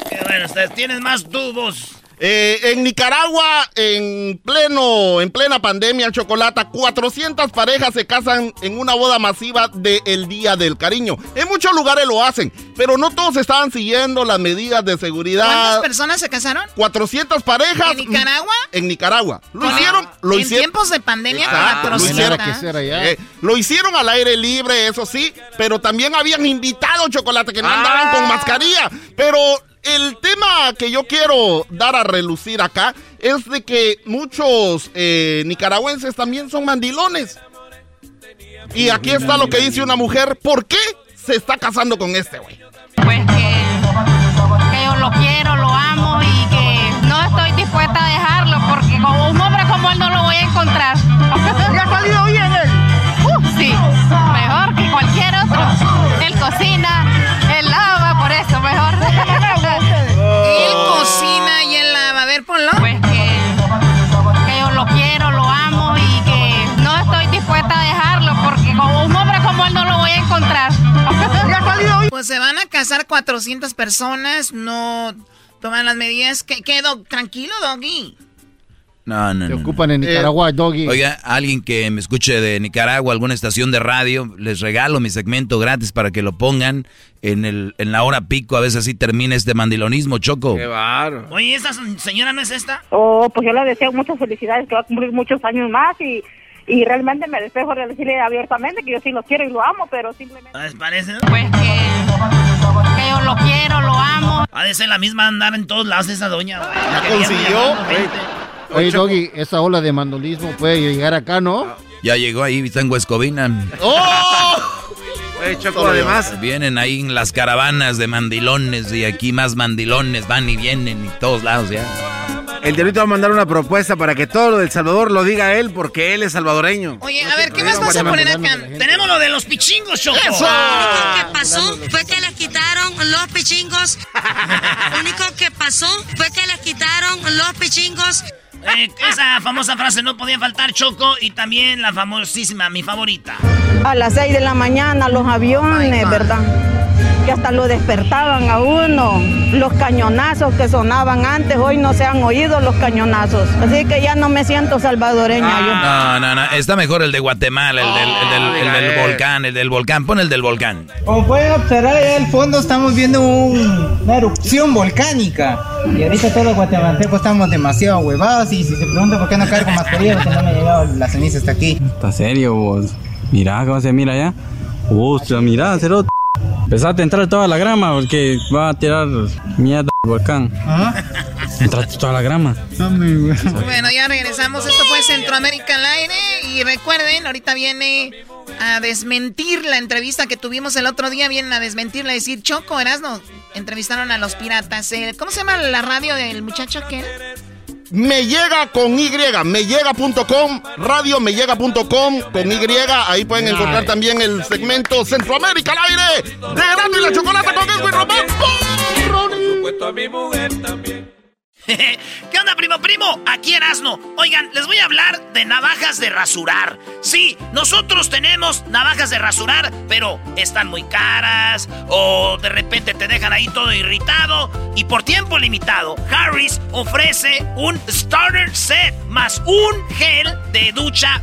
Qué bueno está. Tienes más tubos. Eh, en Nicaragua, en pleno, en plena pandemia, Chocolata, 400 parejas se casan en una boda masiva del Día del Cariño. En muchos lugares lo hacen, pero no todos estaban siguiendo las medidas de seguridad. ¿Cuántas personas se casaron? 400 parejas. ¿En Nicaragua? En Nicaragua. Lo Con- hicieron, lo en hicieron. tiempos de pandemia, Exacto, lo 400. hicieron, eh, lo hicieron al aire libre, eso sí, pero también habían invitado chocolate que no andaban con mascarilla. Pero el tema que yo quiero dar a relucir acá es de que muchos eh, nicaragüenses también son mandilones. Y aquí está lo que dice una mujer, ¿por qué se está casando con este güey? Pues que, que yo lo quiero, lo amo y que no estoy dispuesta a dejarlo porque como un hombre como él no lo voy a encontrar. *laughs* ¿Ya ha salido bien él? sí, mejor que cualquier otro. Él cocina, Él cocina y él lava. A ver, ponlo. Pues que, que yo lo quiero, lo amo y que no estoy dispuesta a dejarlo porque como un hombre como él no lo voy a encontrar. Pues se van a casar 400 personas, no toman las medidas. ¿Qué, qué Dog? Tranquilo, Doggy. No, no, Se no. ocupan en Nicaragua, Doggy. Oiga, alguien que me escuche de Nicaragua, alguna estación de radio, les regalo mi segmento gratis para que lo pongan en, el, en la hora pico. A veces así termina este mandilonismo, Choco. Qué bárbaro. Oye, ¿esa señora no es esta? Oh, pues yo le deseo muchas felicidades, que va a cumplir muchos años más y, y realmente me despejo de decirle abiertamente que yo sí lo quiero y lo amo, pero simplemente... ¿Les parece? Pues que, que yo lo quiero, lo amo. Ha de ser la misma andar en todos lados esa doña. güey. ¿La consiguió? Oye, Doggy, esa ola de mandolismo puede llegar acá, ¿no? Ya llegó ahí, está en Huescovina. ¡Oh! Oye, Choco, además, Vienen ahí en las caravanas de mandilones y aquí más mandilones van y vienen y todos lados ya. El diablito va a mandar una propuesta para que todo lo del Salvador lo diga él, porque él es salvadoróño. Oye, a ver, ¿qué más vas a poner acá? Tenemos lo de los pichingos, Choco. Lo único que pasó fue que les quitaron los pichingos. *laughs* Lo único que pasó fue que les quitaron los pichingos. Eh, esa famosa frase no podía faltar, Choco, y también la famosísima, mi favorita. A las 6 de la mañana los aviones, ¿verdad? Que hasta lo despertaban a uno. Los cañonazos que sonaban antes, hoy no se han oído los cañonazos. Así que ya no me siento salvadoreña yo. No, no, no. Está mejor el de Guatemala, el del, el del- el del eh. volcán, el del volcán. Pon el del volcán. Como pueden observar allá al fondo estamos viendo un- una erupción volcánica. Y ahorita todos los guatemaltecos estamos demasiado huevados y si se pregunta por qué no cargo mascarilla, porque no me ha llegado la ceniza hasta aquí. Está serio vos. Mira cómo se mira allá. Ostras, mira, cerote. Empezate a entrar toda la grama porque va a tirar mierda el volcán. Entraste toda la grama. Bueno, ya regresamos. Esto fue Centroamérica al aire. Y recuerden, ahorita viene a desmentir la entrevista que tuvimos el otro día. Vienen a desmentirla, a decir, Choco, Erasno, entrevistaron a los piratas. Eh, ¿Cómo se llama la radio del muchacho aquel? Me llega con Y, mellega.com, radio mellega.com con Y. Ahí pueden encontrar también el segmento Centroamérica al aire de Grande y la Chocolata con Edwin Román. *laughs* ¿Qué onda, primo, primo? Aquí Erasno. Oigan, les voy a hablar de navajas de rasurar. Sí, nosotros tenemos navajas de rasurar, pero están muy caras o de repente te dejan ahí todo irritado. Y por tiempo limitado, Harris ofrece un starter set más un gel de de ducha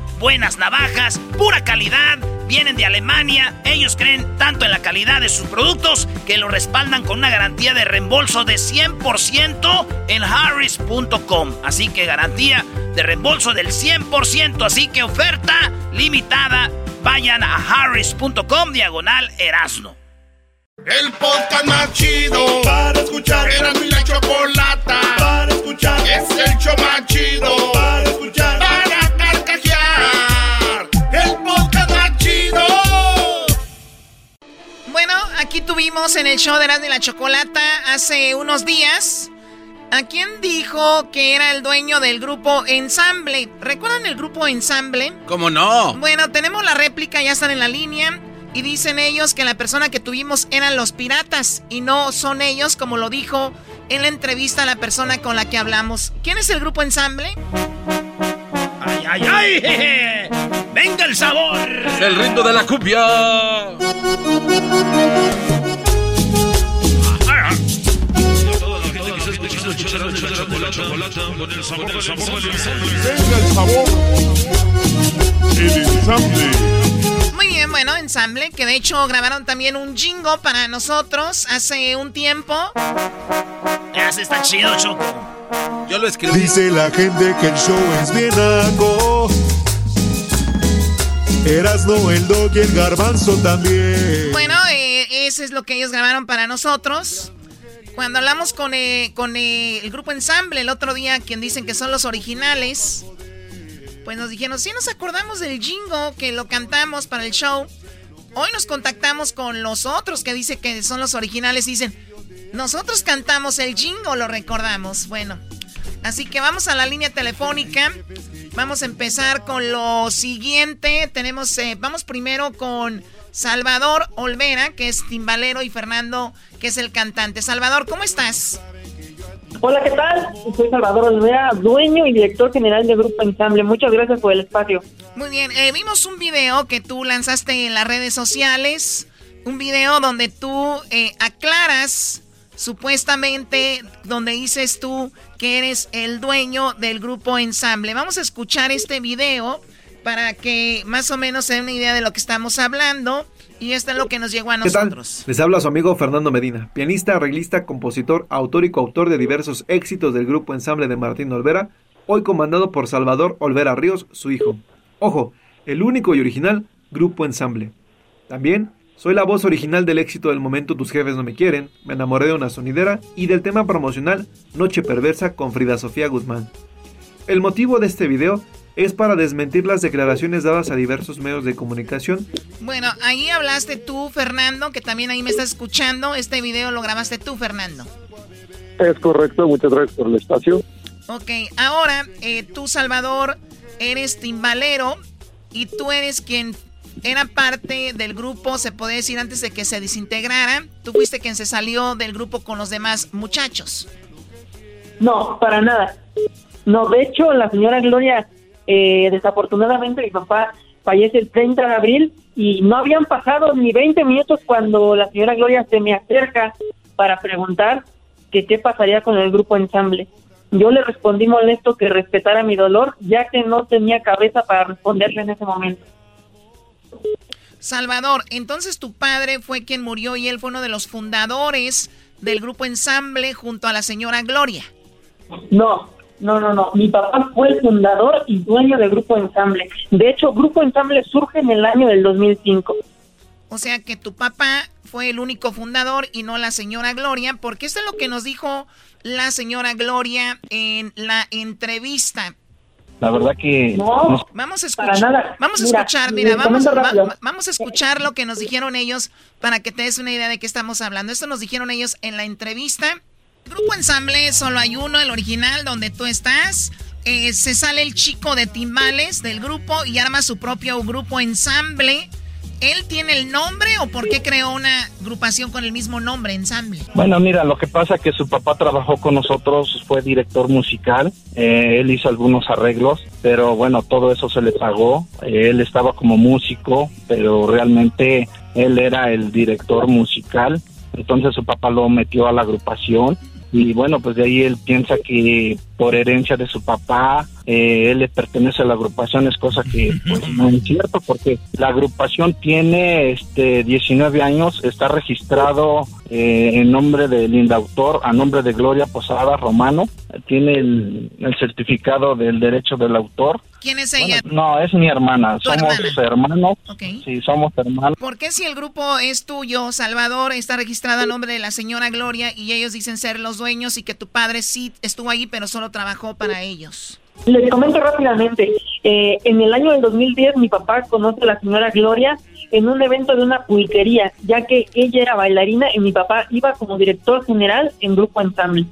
buenas navajas, pura calidad vienen de Alemania. Ellos creen tanto en la calidad de sus productos que lo respaldan con una garantía de reembolso de 100% en harris.com. Así que garantía de reembolso del 100%. Así que oferta limitada. Vayan a harris.com diagonal erasno. El podcast más chido para escuchar. Era mi la chocolata para escuchar. Es el más chido para escuchar. Aquí tuvimos en el show de Erasmo y la Chocolata hace unos días. ¿A quién dijo que era el dueño del grupo Ensamble? ¿Recuerdan el grupo Ensamble? ¿Cómo no? Bueno, tenemos la réplica, ya están en la línea. Y dicen ellos que la persona que tuvimos eran los piratas y no son ellos, como lo dijo en la entrevista a la persona con la que hablamos. ¿Quién es el grupo Ensamble? ¡Ay, ay, ay! *laughs* ¡Venga el sabor! El ritmo de la cupia. Venga el sabor. El ensamble. Muy bien, bueno, ensamble, que de hecho grabaron también un jingo para nosotros hace un tiempo. Ya se está chido, Choco. Yo lo escribí. Dice la gente que el show es bien algo. Erasno, el dog y el garbanzo también. Bueno, eh, ese es lo que ellos grabaron para nosotros. Cuando hablamos con, eh, eh, el grupo Ensamble el otro día, quien dicen que son los originales, pues nos dijeron, sí nos acordamos del jingo que lo cantamos para el show. Hoy nos contactamos con los otros que dicen que son los originales y dicen, nosotros cantamos el jingo, lo recordamos. Bueno, así que vamos a la línea telefónica. Vamos a empezar con lo siguiente. Tenemos, eh, vamos primero con Salvador Olvera, que es timbalero, y Fernando, que es el cantante. Salvador, ¿cómo estás? Hola, ¿qué tal? Soy Salvador Olvera, dueño y director general del Grupo Ensamble. Muchas gracias por el espacio. Muy bien, eh, vimos un video que tú lanzaste en las redes sociales, un video donde tú eh, aclaras supuestamente donde dices tú que eres el dueño del grupo Ensamble. Vamos a escuchar este video para que más o menos se den una idea de lo que estamos hablando. Y esto es lo que nos llegó a nosotros. Les habla su amigo Fernando Medina, pianista, arreglista, compositor, autor y coautor de diversos éxitos del grupo Ensamble de Martín Olvera, hoy comandado por Salvador Olvera Ríos, su hijo. Ojo, el único y original grupo Ensamble. También soy la voz original del éxito del momento Tus jefes no me quieren, Me enamoré de una sonidera y del tema promocional Noche perversa con Frida Sofía Guzmán. El motivo de este video es para desmentir las declaraciones dadas a diversos medios de comunicación. Bueno, ahí hablaste tú, Fernando, que también ahí me estás escuchando. Este video lo grabaste tú, Fernando. Es correcto, muchas gracias por el espacio. Ok, ahora eh, tú, Salvador, eres timbalero y tú eres quien era parte del grupo, se puede decir, antes de que se desintegrara. Tú fuiste quien se salió del grupo con los demás muchachos. No, para nada. No, de hecho, la señora Gloria, eh, desafortunadamente, mi papá fallece el 30 de abril y no habían pasado ni 20 minutos cuando la señora Gloria se me acerca para preguntar que qué pasaría con el grupo ensamble. Yo le respondí molesto que respetara mi dolor, ya que no tenía cabeza para responderle en ese momento. Salvador, entonces tu padre fue quien murió y él fue uno de los fundadores del grupo Ensamble junto a la señora Gloria. No, no, no, no. Mi papá fue el fundador y dueño del grupo Ensamble. De hecho, Grupo Ensamble surge en el año del 2005. O sea que tu papá fue el único fundador y no la señora Gloria, porque esto es lo que nos dijo la señora Gloria en la entrevista. La verdad que vamos a escuchar, vamos a escuchar, mira, vamos, vamos a escuchar lo que nos dijeron ellos para que te des una idea de qué estamos hablando. Esto nos dijeron ellos en la entrevista. Grupo Ensamble solo hay uno, el original, donde tú estás. Eh, se sale el chico de timbales del grupo y arma su propio grupo Ensamble. ¿Él tiene el nombre o por qué creó una agrupación con el mismo nombre, ensamble? Bueno, mira, lo que pasa es que su papá trabajó con nosotros, fue director musical, eh, él hizo algunos arreglos, pero bueno, todo eso se le pagó. Eh, él estaba como músico, pero realmente él era el director musical, entonces su papá lo metió a la agrupación y bueno, pues de ahí él piensa que por herencia de su papá, eh, él le pertenece a la agrupación, es cosa que pues no es cierto, porque la agrupación tiene este 19 años, está registrado eh, en nombre del indautor, a nombre de Gloria Posada Romano, tiene el, el certificado del derecho del autor. ¿Quién es ella? no, es mi hermana, somos hermanos. Sí, somos hermanos. ¿Por qué si el grupo es tuyo, Salvador, está registrado a nombre de la señora Gloria y ellos dicen ser los dueños y que tu padre sí estuvo ahí pero solo trabajó para ellos? Les comento rápidamente. Eh, en el año del 2010 mi papá conoce a la señora Gloria en un evento de una pulquería, ya que ella era bailarina y mi papá iba como director general en Grupo Ensamble.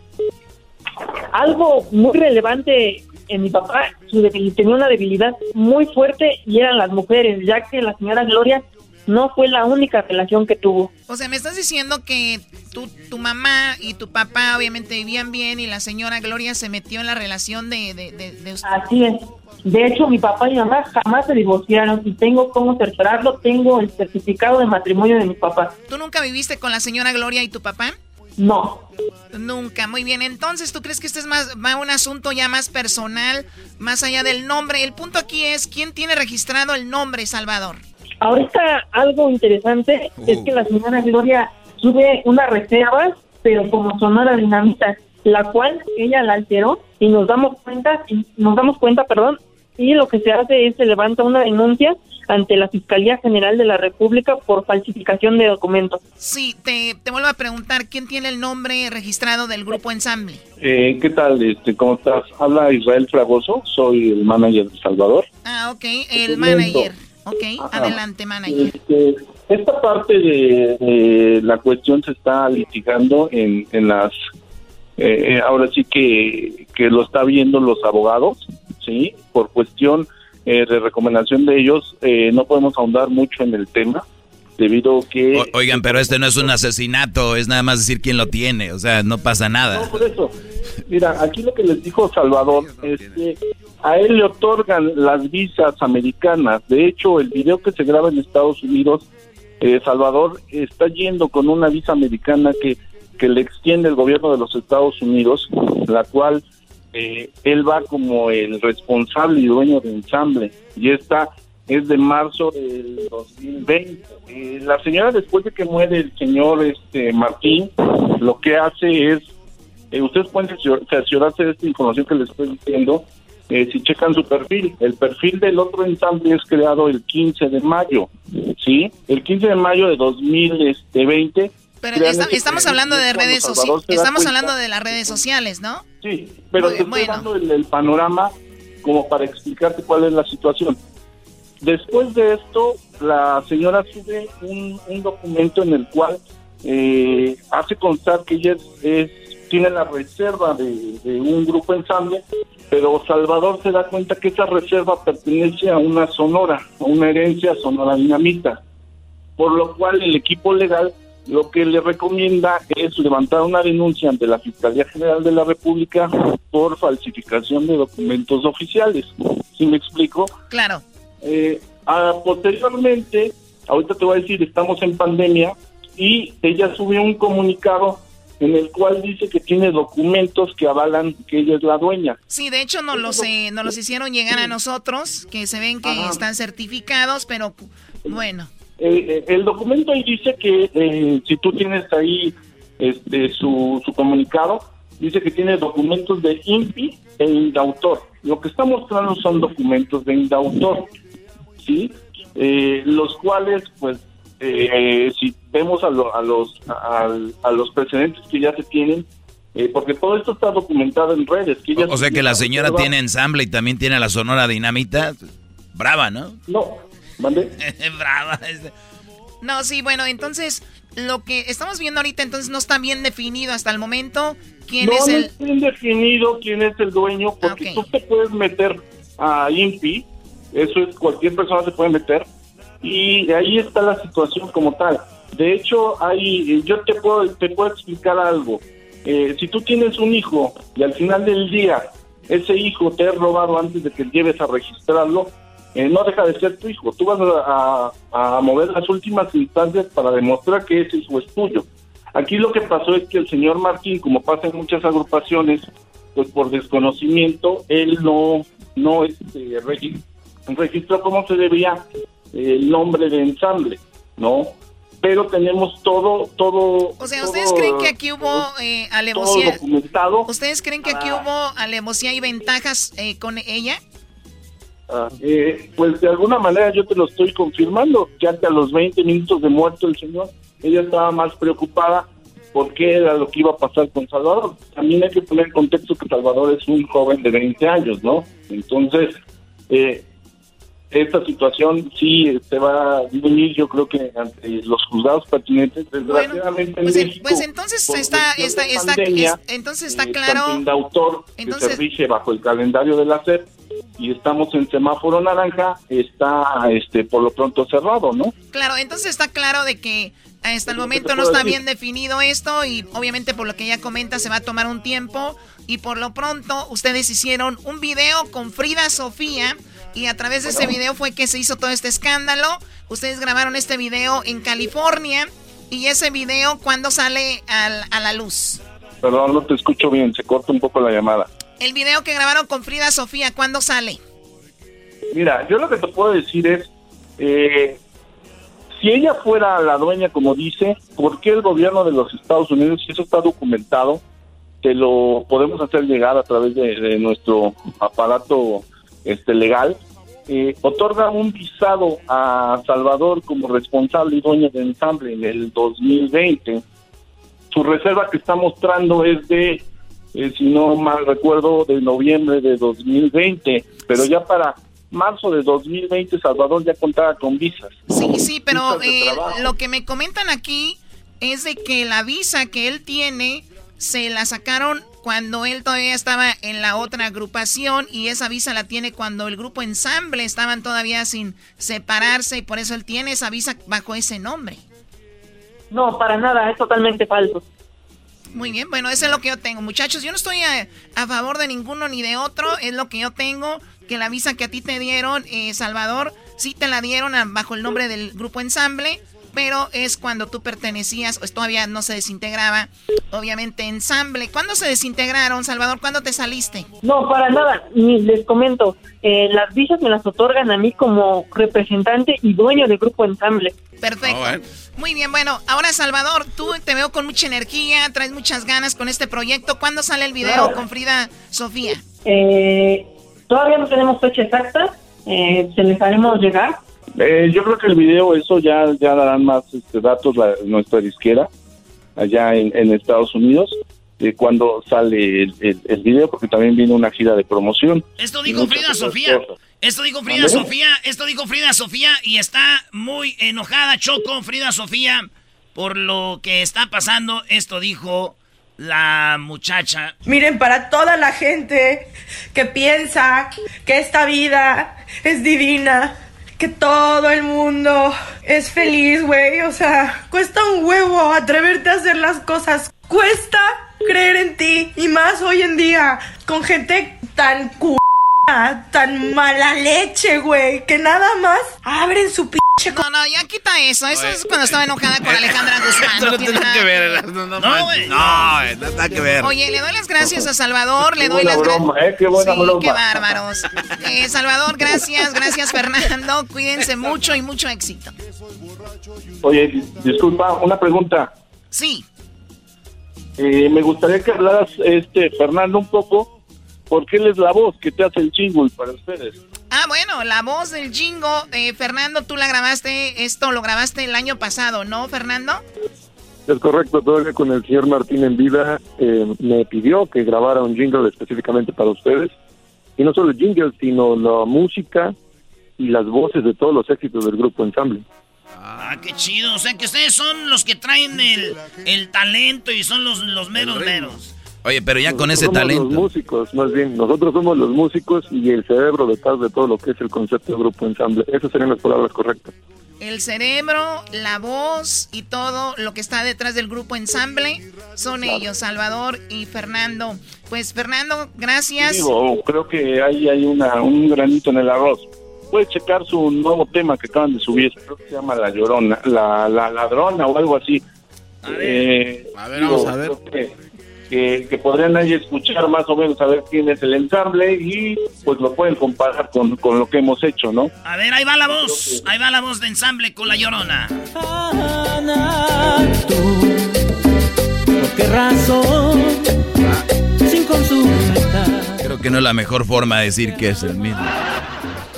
Algo muy relevante en mi papá, su tenía una debilidad muy fuerte y eran las mujeres, ya que la señora Gloria no fue la única relación que tuvo. O sea, me estás diciendo que tu, tu mamá y tu papá obviamente vivían bien y la señora Gloria se metió en la relación de, de, de, Así es. De hecho, mi papá y mi mamá jamás se divorciaron y tengo cómo cerciorarlo. Tengo el certificado de matrimonio de mi papá. ¿Tú nunca viviste con la señora Gloria y tu papá? No. Nunca, muy bien. Entonces, ¿tú crees que este es más va un asunto ya más personal, más allá del nombre? El punto aquí es quién tiene registrado el nombre Salvador. Ahorita algo interesante es que la señora Gloria sube una reserva, pero como sonora dinamita, la cual ella la alteró y nos damos cuenta, y nos damos cuenta, perdón, y lo que se hace es se levanta una denuncia ante la Fiscalía General de la República por falsificación de documentos. Sí, te, te vuelvo a preguntar, ¿quién tiene el nombre registrado del grupo Ensamble? Eh, ¿Qué tal? Este, ¿Cómo estás? Habla Israel Fragoso, soy el manager de Salvador. Ah, ok, el manager. Ok, adelante, manager. Este, esta parte de, la cuestión se está litigando en, en las... Eh, eh, ahora sí que, que lo está viendo los abogados, ¿sí? Por cuestión eh, de recomendación de ellos, no podemos ahondar mucho en el tema debido que... oigan, pero este no es un asesinato, es nada más decir quién lo tiene, o sea, no pasa nada. No, por eso. Mira, aquí lo que les dijo Salvador es que a él le otorgan las visas americanas. De hecho, el video que se graba en Estados Unidos, eh, Salvador está yendo con una visa americana que, que le extiende el gobierno de los Estados Unidos, la cual eh, él va como el responsable y dueño de ensamble. Y esta es de marzo del 2020. Eh, la señora, después de que muere el señor este Martín, lo que hace es, ustedes pueden cerciorarse de esta información que les estoy diciendo, eh, si checan su perfil, el perfil del otro ensamble es creado el 15 de mayo, ¿sí? El 15 de mayo de 2020. Pero estamos hablando de redes sociales, estamos hablando de las redes sociales, ¿no? Sí, pero te estoy dando el, panorama como para explicarte cuál es la situación. Después de esto, la señora sube un, documento en el cual eh, hace constar que ella es, tiene la reserva de, de un grupo ensamble pero Salvador se da cuenta que esa reserva pertenece a una sonora, a una herencia sonora dinamita, por lo cual el equipo legal lo que le recomienda es levantar una denuncia ante la Fiscalía General de la República por falsificación de documentos oficiales. ¿Sí me explico? Claro. Eh, posteriormente, ahorita te voy a decir, estamos en pandemia y ella subió un comunicado en el cual dice que tiene documentos que avalan que ella es la dueña. Sí, de hecho nos los, eh, nos los hicieron llegar a nosotros, que se ven que están certificados, pero bueno. Eh, eh, el documento ahí dice que si tú tienes ahí este, su, su comunicado, dice que tiene documentos de INPI e INDAUTOR. Lo que está mostrando son documentos de INDAUTOR, ¿sí? los cuales pues eh, si vemos a, los a, los precedentes que ya se tienen, eh, porque todo esto está documentado en redes. o, sea que la señora tiene ensamble y también tiene la Sonora Dinamita. Brava, ¿no? No, ¿mande? *laughs* Brava. No, sí, bueno, entonces lo que estamos viendo ahorita entonces no está bien definido hasta el momento quién es el... No está bien definido quién es el dueño, porque tú te puedes meter a INPI, eso es, cualquier persona se puede meter, Y ahí está la situación como tal. De hecho, hay, yo te puedo, te puedo explicar algo. Eh, si tú tienes un hijo y al final del día ese hijo te ha robado antes de que lleves a registrarlo, eh, no deja de ser tu hijo. Tú vas a, a, mover las últimas instancias para demostrar que ese hijo es tuyo. Aquí lo que pasó es que el señor Martín, como pasa en muchas agrupaciones, pues por desconocimiento, él no, no este, registró como se debía el nombre de ensamble, ¿no? Pero tenemos todo, todo. O sea, ¿ustedes creen que aquí hubo eh, alevosía? ¿Ustedes creen que aquí ah. hubo alevosía y ventajas eh, con ella? Ah, eh, pues de alguna manera yo te lo estoy confirmando, ya que a los 20 minutos de muerto el señor, ella estaba más preocupada por qué era lo que iba a pasar con Salvador. También hay que poner en contexto que Salvador es un joven de 20 años, ¿no? Entonces, eh, esta situación sí se va a dirimir, yo creo que ante los juzgados pertinentes, desgraciadamente pues, pues, entonces está, está, está, entonces está claro. El autor entonces, que se bajo el calendario de la SEP y estamos en semáforo naranja, está este por lo pronto cerrado, ¿no? Claro, entonces está claro de que hasta el momento no está bien definido esto y obviamente por lo que ella comenta se va a tomar un tiempo y por lo pronto ustedes hicieron un video con Frida Sofía y a través de ese video fue que se hizo todo este escándalo. Ustedes grabaron este video en California y ese video ¿cuándo sale a la luz? Perdón, no te escucho bien, se corta un poco la llamada. El video que grabaron con Frida Sofía, ¿cuándo sale? Mira, yo lo que te puedo decir es, eh, si ella fuera la dueña, como dice, ¿por qué el gobierno de los Estados Unidos, si eso está documentado, te lo podemos hacer llegar a través de, nuestro aparato este legal, eh, otorga un visado a Salvador como responsable y dueña de ensamble en el 2020. Su reserva que está mostrando es de eh, si no mal recuerdo, de noviembre de 2020, pero ya para marzo de 2020 Salvador ya contaba con visas. Sí, sí, pero eh, lo que me comentan aquí es de que la visa que él tiene se la sacaron cuando él todavía estaba en la otra agrupación y esa visa la tiene cuando el grupo ensamble estaban todavía sin separarse y por eso él tiene esa visa bajo ese nombre. No, para nada, es totalmente falso. Muy bien, bueno, eso es lo que yo tengo. Muchachos, yo no estoy a, favor de ninguno ni de otro, es lo que yo tengo, que la visa que a ti te dieron, eh, Salvador, sí te la dieron bajo el nombre del grupo ensamble, pero es cuando tú pertenecías, pues todavía no se desintegraba, obviamente, ensamble. ¿Cuándo se desintegraron, Salvador? ¿Cuándo te saliste? No, para nada, ni les comento, eh, las visas me las otorgan a mí como representante y dueño del grupo ensamble. Perfecto. Ah, Muy bien, bueno, ahora Salvador, tú te veo con mucha energía, traes muchas ganas con este proyecto. ¿Cuándo sale el video con Frida Sofía? Eh, todavía no tenemos fecha exacta, eh, se les haremos llegar. Eh, yo creo que el video, eso ya, ya darán más este, datos la, nuestra disquera allá en, Estados Unidos de cuando sale el, el, video, porque también viene una gira de promoción. Esto dijo Frida Sofía. Esto dijo Frida Sofía. Esto dijo Frida Sofía y está muy enojada Choco, Frida Sofía, por lo que está pasando. Esto dijo la muchacha. Miren, para toda la gente que piensa que esta vida es divina que todo el mundo es feliz, güey. O sea, cuesta un huevo atreverte a hacer las cosas. Cuesta creer en ti. Y más hoy en día, con gente tan cu tan mala leche, güey, que nada más abren su pinche... No, no, ya quita eso. Eso es cuando estaba enojada con Alejandra *laughs* Guzmán. no, tiene nada que ver. No, no, no, güey. No, no, nada que ver. Oye, le doy las gracias a Salvador, le doy las gracias... Eh, qué buena sí, qué bárbaros. Eh, Salvador, gracias, gracias Fernando. Cuídense mucho y mucho éxito. Oye, disculpa, una pregunta. Sí. Eh, me gustaría que hablaras, este, Fernando, un poco porque él es la voz que te hace el jingle para ustedes. Ah, bueno, la voz del jingo. Eh, Fernando, tú la grabaste, esto lo grabaste el año pasado, ¿no, Fernando? Es correcto, todavía con el señor Martín en vida eh, me pidió que grabara un jingle específicamente para ustedes. Y no solo el jingle, sino la música y las voces de todos los éxitos del grupo Ensamble. Ah, qué chido. O sea que ustedes son los que traen el, el talento y son los, los meros meros. Oye, pero ya con ese talento. Los músicos, más bien, nosotros somos los músicos y el cerebro detrás de todo lo que es el concepto de grupo ensamble. Esas serían las palabras correctas. El cerebro, la voz y todo lo que está detrás del grupo ensamble son ellos, Salvador y Fernando. Pues Fernando, gracias. Digo, creo que ahí hay una, un granito en el arroz. Puedes checar su nuevo tema que acaban de subir, creo que se llama La Llorona, La, la Ladrona o algo así. A ver, Eh, a ver, vamos a ver. Que, podrían ahí escuchar más o menos a ver quién es el ensamble y pues lo pueden comparar con, con lo que hemos hecho, ¿no? A ver, ahí va la voz. Ahí va la voz de ensamble con la llorona. ¿Por qué razón? Sin consulta. Creo que no es la mejor forma de decir que es el mismo.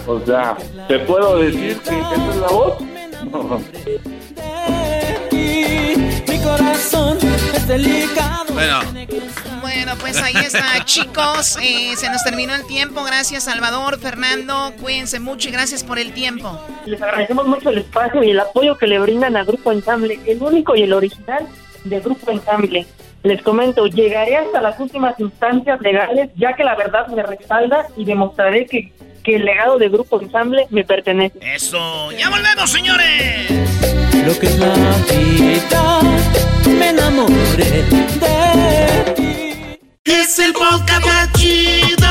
O sea, ¿te puedo decir que esa es la voz? No. Mi corazón. Bueno, Bueno, pues ahí está, *laughs* chicos. Eh, se nos terminó el tiempo. Gracias, Salvador, Fernando. Cuídense mucho y gracias por el tiempo. Les agradecemos mucho el espacio y el apoyo que le brindan a Grupo Ensamble, el único y el original de Grupo Ensamble. Les comento, llegaré hasta las últimas instancias legales, ya que la verdad me respalda y demostraré que, que el legado de Grupo Ensamble me pertenece. Eso. ¡Ya volvemos, señores! Lo que es la vida, me enamoré de ti. Es el podcast más chido.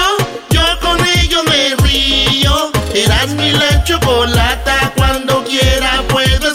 Yo con ello me río. Eras mi la chocolata. Cuando quiera puedo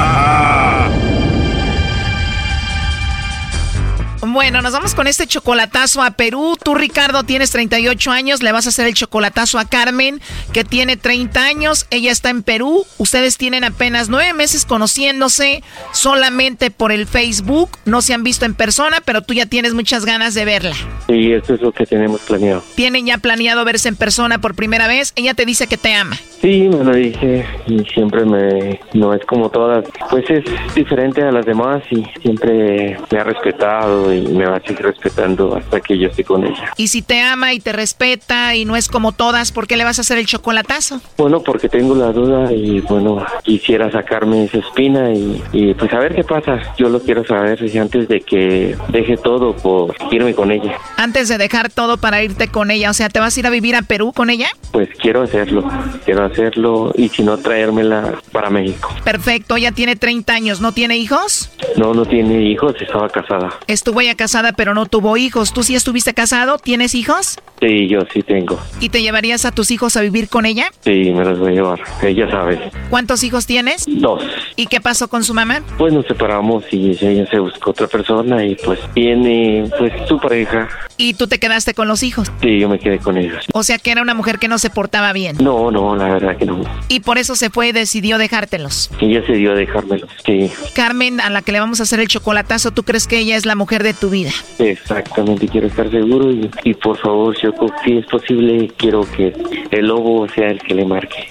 Bueno, nos vamos con este chocolatazo a Perú. Tú, Ricardo, tienes 38 años. Le vas a hacer el chocolatazo a Carmen, que tiene 30 años. Ella está en Perú. Ustedes tienen apenas nueve meses conociéndose solamente por el Facebook. No se han visto en persona, pero tú ya tienes muchas ganas de verla. Sí, eso es lo que tenemos planeado. Tienen ya planeado verse en persona por primera vez. Ella te dice que te ama. Sí, me lo dije y siempre me... No es como todas. Pues es diferente a las demás y siempre me ha respetado y me va a seguir respetando hasta que yo esté con ella. Y si te ama y te respeta y no es como todas, ¿por qué le vas a hacer el chocolatazo? Bueno, porque tengo la duda y bueno, quisiera sacarme esa espina y, y pues a ver qué pasa. Yo lo quiero saber antes de que deje todo por irme con ella. Antes de dejar todo para irte con ella, o sea, ¿te vas a ir a vivir a Perú con ella? Pues quiero hacerlo, quiero hacerlo y si no traérmela para México. Perfecto, ella tiene 30 años, ¿no tiene hijos? No, no tiene hijos, estaba casada. Estuvo ella casada pero no tuvo hijos. ¿Tú sí estuviste casado? ¿Tienes hijos? Sí, yo sí tengo. ¿Y te llevarías a tus hijos a vivir con ella? Sí, me los voy a llevar. Ella sabe. ¿Cuántos hijos tienes? Dos. ¿Y qué pasó con su mamá? Pues nos separamos y ella se buscó otra persona y pues tiene pues su pareja. ¿Y tú te quedaste con los hijos? Sí, yo me quedé con ellos. O sea que era una mujer que no se portaba bien. No, no, la verdad que no. Y por eso se fue y decidió dejártelos. Ella se dio a dejármelos, sí. Carmen, a la que le vamos a hacer el chocolatazo, ¿tú crees que ella es la mujer de tu vida? Exactamente, quiero estar seguro y, y por favor, Choco, si es posible, quiero que el lobo sea el que le marque.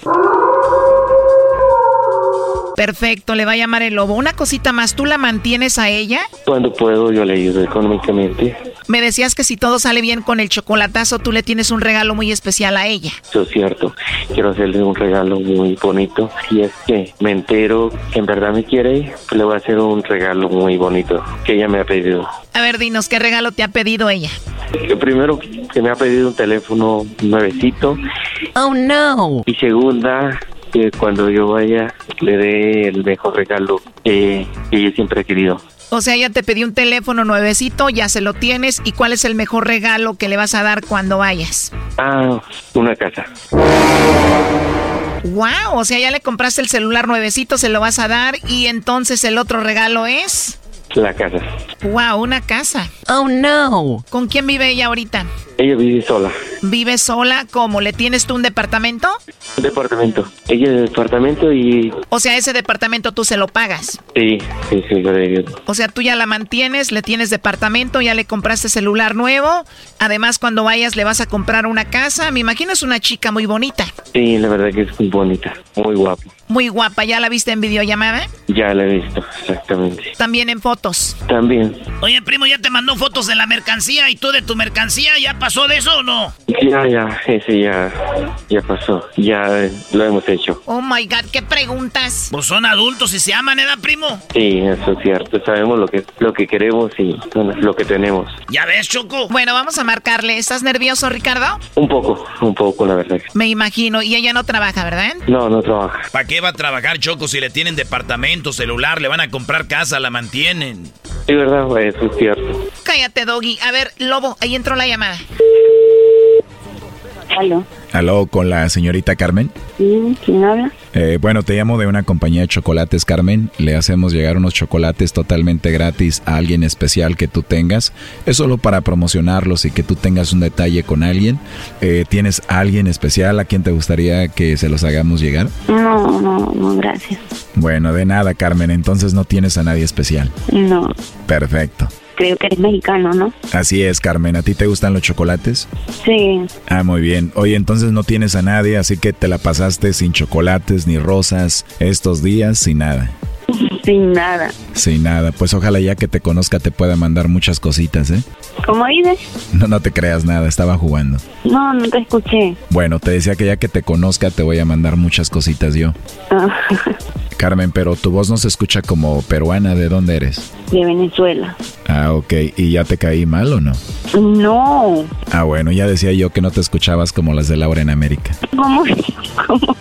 Perfecto, le va a llamar el lobo. Una cosita más, ¿tú la mantienes a ella? Cuando puedo, yo le ayudo económicamente. Me decías que si todo sale bien con el chocolatazo, tú le tienes un regalo muy especial a ella. Eso es cierto. Quiero hacerle un regalo muy bonito. Si es que me entero que en verdad me quiere, pues le voy a hacer un regalo muy bonito que ella me ha pedido. A ver, dinos, ¿qué regalo te ha pedido ella? Primero, que me ha pedido un teléfono nuevecito. Oh, no. Y segunda, que cuando yo vaya le dé el mejor regalo que que ella siempre ha querido. O sea, ya te pedí un teléfono nuevecito, ya se lo tienes. ¿Y cuál es el mejor regalo que le vas a dar cuando vayas? Ah, una casa. Wow, o sea, ya le compraste el celular nuevecito, se lo vas a dar. Y entonces el otro regalo es... La casa. Wow, una casa. Oh, no. ¿Con quién vive ella ahorita? Ella vive sola. ¿Vive sola? ¿Cómo? ¿Le tienes tú un departamento? Un departamento. Ella es departamento y... O sea, ese departamento tú se lo pagas. Sí, sí, sí, yo le ayudo. O sea, tú ya la mantienes, le tienes departamento, ya le compraste celular nuevo. Además, cuando vayas le vas a comprar una casa. Me imagino es una chica muy bonita. Sí, la verdad que es muy bonita, muy guapa. Muy guapa, ¿ya la viste en videollamada? Ya la he visto, exactamente. También en fotos. También. Oye, primo, ¿ya te mandó fotos de la mercancía y tú de tu mercancía? ¿Ya pasó de eso o no? Ya, ya, ese ya, ya pasó. Ya lo hemos hecho. Oh my God, ¿qué preguntas? Pues son adultos y se aman, ¿eh, primo? Sí, eso es cierto. Sabemos lo que, lo que queremos y lo que tenemos. ¿Ya ves, Choco? Bueno, vamos a marcarle. ¿Estás nervioso, Ricardo? Un poco, un poco, la verdad. Me imagino. Y ella no trabaja, ¿verdad? No, no trabaja. ¿Para qué va a trabajar, Choco, si le tienen departamento, celular, le van a comprar casa, la mantienen? Sí, verdad, eso es cierto. Cállate, Doggy. A ver, Lobo, ahí entró la llamada. Aló. Aló, con la señorita Carmen. Sí, ¿quién habla? Eh, bueno, te llamo de una compañía de chocolates, Carmen. Le hacemos llegar unos chocolates totalmente gratis a alguien especial que tú tengas. Es solo para promocionarlos y que tú tengas un detalle con alguien. Eh, ¿Tienes alguien especial a quien te gustaría que se los hagamos llegar? No, no, no, gracias. Bueno, de nada, Carmen. Entonces no tienes a nadie especial. No. Perfecto creo que eres mexicano, ¿no? Así es, Carmen. ¿A ti te gustan los chocolates? Sí. Ah, muy bien. Oye, entonces no tienes a nadie, así que te la pasaste sin chocolates ni rosas estos días, sin nada. *laughs* Sin nada. Sin nada. Pues ojalá ya que te conozca te pueda mandar muchas cositas, ¿eh? ¿Cómo dices? No, no te creas nada, estaba jugando. No, no te escuché. Bueno, te decía que ya que te conozca te voy a mandar muchas cositas yo. Ah. *laughs* Carmen, pero tu voz no se escucha como peruana. ¿De dónde eres? De Venezuela. Ah, ok. ¿Y ya te caí mal o no? No. Ah, bueno, ya decía yo que no te escuchabas como las de Laura en América. *laughs* ¿Cómo? ¿Cómo?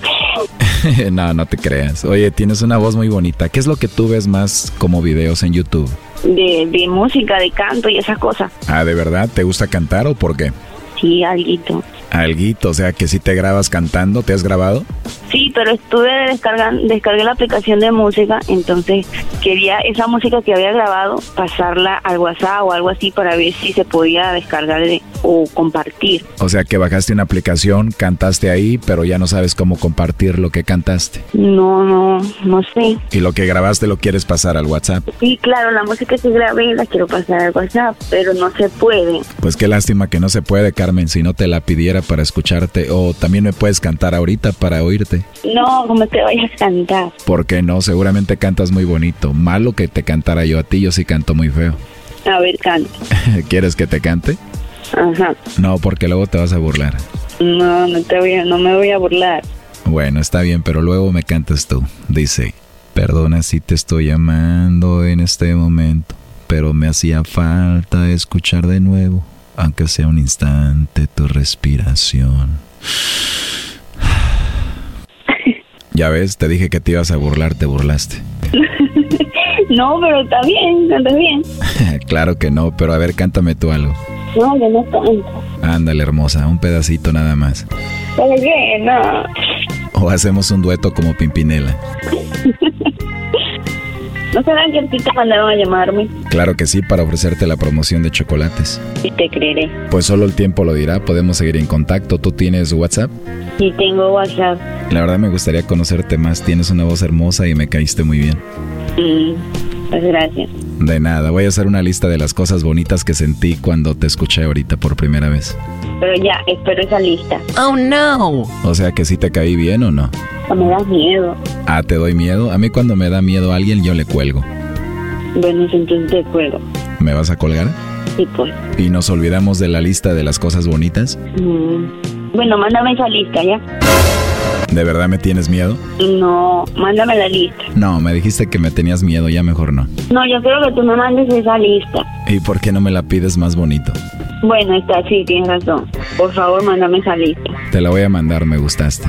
*laughs* no, no te creas. Oye, tienes una voz muy bonita. ¿Qué es lo que tú ves más como videos en YouTube? De, de música, de canto y esas cosas. Ah, ¿de verdad? ¿Te gusta cantar o por qué? Sí, alguito. Alguito, o sea que si te grabas cantando, ¿te has grabado? Sí, pero estuve descargando, descargué la aplicación de música, entonces quería esa música que había grabado pasarla al WhatsApp o algo así para ver si se podía descargar o compartir. O sea que bajaste una aplicación, cantaste ahí, pero ya no sabes cómo compartir lo que cantaste. No, no, no sé. ¿Y lo que grabaste lo quieres pasar al WhatsApp? Sí, claro, la música que grabé la quiero pasar al WhatsApp, pero no se puede. Pues qué lástima que no se puede, Carmen, si no te la pidiera para escucharte o también me puedes cantar ahorita para oírte. No, como te vayas a cantar. ¿Por qué no? Seguramente cantas muy bonito. Malo que te cantara yo a ti, yo sí canto muy feo. A ver, canta. *laughs* ¿Quieres que te cante? Ajá. No, porque luego te vas a burlar. No, no te voy a, no me voy a burlar. Bueno, está bien, pero luego me cantas tú. Dice, perdona si te estoy llamando en este momento, pero me hacía falta escuchar de nuevo aunque sea un instante, tu respiración. *laughs* Ya ves, te dije que te ibas a burlar, te burlaste. *laughs* no, pero está bien, cantas bien. *laughs* claro que no, pero a ver, cántame tú algo. No, yo no canto. Ándale, hermosa, un pedacito nada más. ¿Para qué? No. O hacemos un dueto como Pimpinela. *laughs* ¿No será que a ti te mandaron a llamarme? Claro que sí, para ofrecerte la promoción de chocolates. Y te creeré. Pues solo el tiempo lo dirá, podemos seguir en contacto. ¿Tú tienes WhatsApp? Sí, tengo WhatsApp. La verdad me gustaría conocerte más, tienes una voz hermosa y me caíste muy bien. Mm, pues gracias. De nada, voy a hacer una lista de las cosas bonitas que sentí cuando te escuché ahorita por primera vez. Pero ya, espero esa lista. Oh no. O sea que sí te caí bien o no? me das miedo. Ah, ¿te doy miedo? A mí cuando me da miedo a alguien yo le cuelgo. Bueno, entonces te cuelgo. ¿Me vas a colgar? Sí, pues. ¿Y nos olvidamos de la lista de las cosas bonitas? Mm. Bueno, mándame esa lista, ¿ya? ¿De verdad me tienes miedo? No, mándame la lista. No, me dijiste que me tenías miedo, ya mejor no. No, yo quiero que tú me mandes esa lista. ¿Y por qué no me la pides más bonito? Bueno, está, sí, tienes razón. Por favor, mándame esa lista. Te la voy a mandar, me gustaste.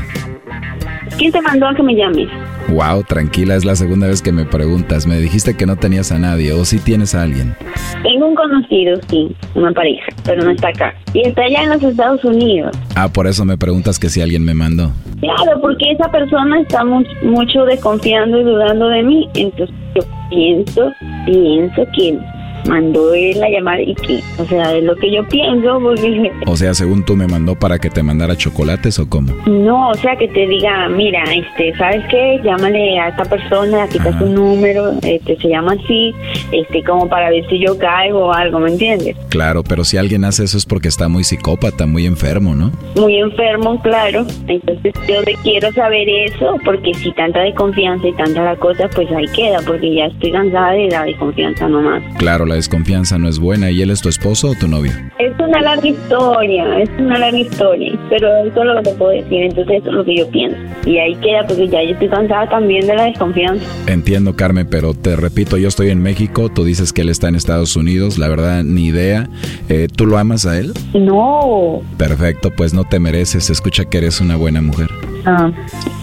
¿Quién te mandó a que me llames? Wow, tranquila, es la segunda vez que me preguntas. Me dijiste que no tenías a nadie, o si sí tienes a alguien. Tengo un conocido, sí, una pareja, pero no está acá. Y está allá en los Estados Unidos. Ah, por eso me preguntas que si alguien me mandó. Claro, porque esa persona está mucho desconfiando y dudando de mí. Entonces yo pienso, pienso que mandó él la llamada y que, o sea, es lo que yo pienso, porque... *laughs* O sea, según tú me mandó para que te mandara chocolates o cómo? No, o sea, que te diga, mira, este, ¿sabes qué? Llámale a esta persona, quita su número, este, se llama así, este, como para ver si yo caigo o algo, ¿me entiendes? Claro, pero si alguien hace eso es porque está muy psicópata, muy enfermo, ¿no? Muy enfermo, claro. Entonces yo le quiero saber eso, porque si tanta desconfianza y tanta la cosa, pues ahí queda, porque ya estoy cansada de la desconfianza nomás. Claro, la desconfianza no es buena. ¿Y él es tu esposo o tu novio? Es una larga historia, es una larga historia, pero eso es lo que te puedo decir, entonces eso es lo que yo pienso. Y ahí queda, porque ya yo estoy cansada también de la desconfianza. Entiendo, Carmen, pero te repito, yo estoy en México, tú dices que él está en Estados Unidos, la verdad, ni idea. Eh, ¿Tú lo amas a él? No. Perfecto, pues no te mereces, escucha que eres una buena mujer. Ah,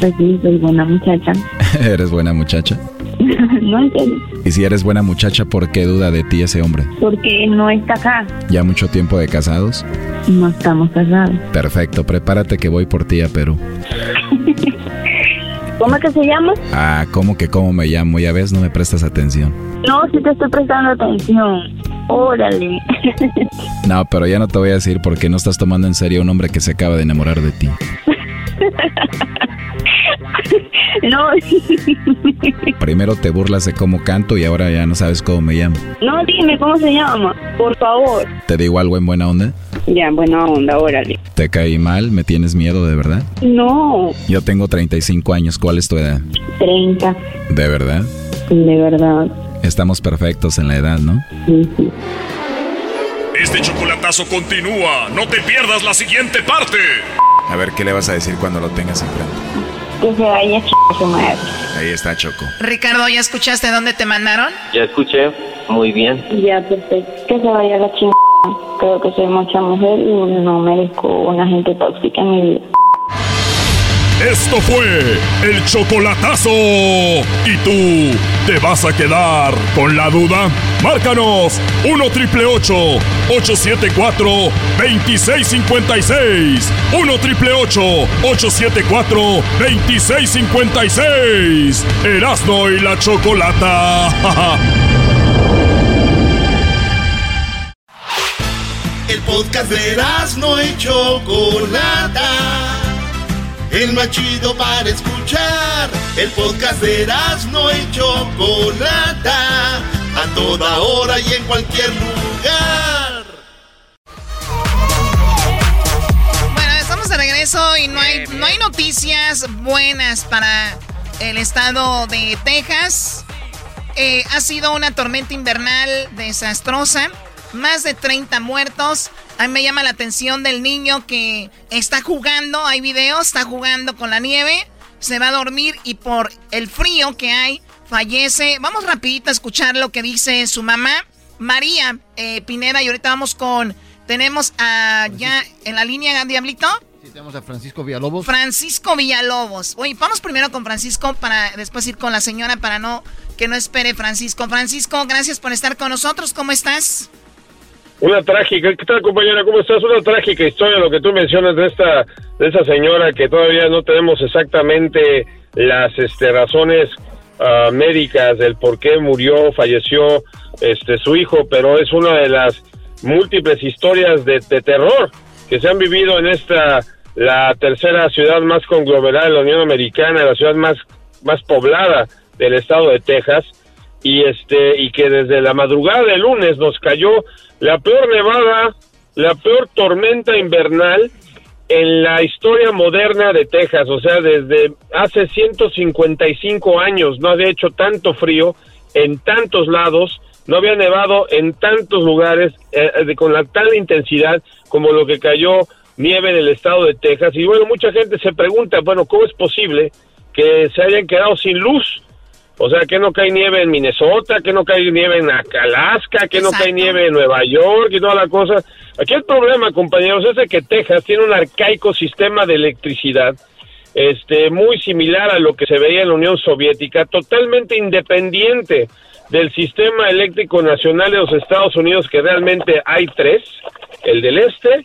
pues sí, soy buena muchacha. *laughs* ¿Eres buena muchacha? *laughs* no entiendo. Y si eres buena muchacha, ¿por qué duda de ti ese hombre? Porque no está acá. ¿Ya mucho tiempo de casados? No estamos casados. Perfecto, prepárate que voy por ti a Perú. *laughs* ¿Cómo que se llama? Ah, ¿cómo que cómo me llamo? Ya ves, no me prestas atención. No, sí te estoy prestando atención. Órale. *laughs* No, pero ya no te voy a decir porque no estás tomando en serio a un hombre que se acaba de enamorar de ti. *laughs* No. Primero te burlas de cómo canto y ahora ya no sabes cómo me llamo. No, dime cómo se llama, por favor. ¿Te digo algo en buena onda? Ya, buena onda, órale. ¿Te caí mal? ¿Me tienes miedo de verdad? No, Yo tengo 35 años, ¿cuál es tu edad? 30, ¿De verdad? de verdad. Estamos perfectos en la edad, ¿no? Sí, sí. Este chocolatazo continúa. No te pierdas la siguiente parte. A ver, ¿qué le vas a decir cuando lo tengas enfrente? Que se vaya ch... su madre. Ahí está Choco. Ricardo, ¿ya escuchaste dónde te mandaron? Ya escuché, muy bien. Ya, perfecto. Que se vaya la chingada. Creo que soy mucha mujer y no merezco una gente tóxica en mi vida. Esto fue el chocolatazo. ¿Y tú te vas a quedar con la duda? Márcanos 1 triple 874 2656. 1 triple 874 2656. Erasno y la chocolata. *laughs* El podcast de no y Chocolata. El más chido para escuchar. El podcast de no y Chocolata. A toda hora y en cualquier lugar. Bueno, estamos de regreso y no hay, no hay noticias buenas para el estado de Texas. Eh, ha sido una tormenta invernal desastrosa. Más de 30 muertos. A mí me llama la atención del niño que está jugando. Hay videos, está jugando con la nieve. Se va a dormir y por el frío que hay, fallece. Vamos rapidito a escuchar lo que dice su mamá, María eh, Pineda. Y ahorita vamos con... Tenemos a ya en la línea, Diablito. Sí, tenemos a Francisco Villalobos. Francisco Villalobos. Oye, vamos primero con Francisco para después ir con la señora para no que no espere Francisco. Francisco, gracias por estar con nosotros. ¿Cómo estás? Una trágica, ¿qué tal compañera? ¿Cómo estás? Una trágica historia lo que tú mencionas de esta de esa señora que todavía no tenemos exactamente las este, razones ah, médicas del por qué murió, falleció este su hijo, pero es una de las múltiples historias de, de terror que se han vivido en esta la tercera ciudad más conglomerada de la Unión Americana, la ciudad más más poblada del estado de Texas y este y que desde la madrugada del lunes nos cayó la peor nevada, la peor tormenta invernal en la historia moderna de Texas, o sea, desde hace 155 años no había hecho tanto frío en tantos lados, no había nevado en tantos lugares eh, con la tal intensidad como lo que cayó nieve en el estado de Texas. Y bueno, mucha gente se pregunta, bueno, ¿cómo es posible que se hayan quedado sin luz? O sea, que no cae nieve en Minnesota, que no cae nieve en Alaska, que no cae nieve en Nueva York y toda la cosa. Aquí el problema, compañeros, es de que Texas tiene un arcaico sistema de electricidad, este, muy similar a lo que se veía en la Unión Soviética, totalmente independiente del sistema eléctrico nacional de los Estados Unidos, que realmente hay tres, el del este,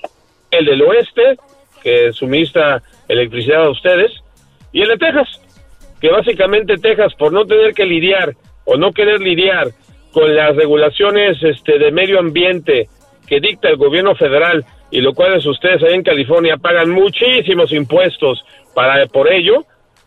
el del oeste, que suministra electricidad a ustedes, y el de Texas que básicamente Texas, por no tener que lidiar o no querer lidiar con las regulaciones este, de medio ambiente que dicta el gobierno federal y lo cual es ustedes ahí en California pagan muchísimos impuestos para por ello,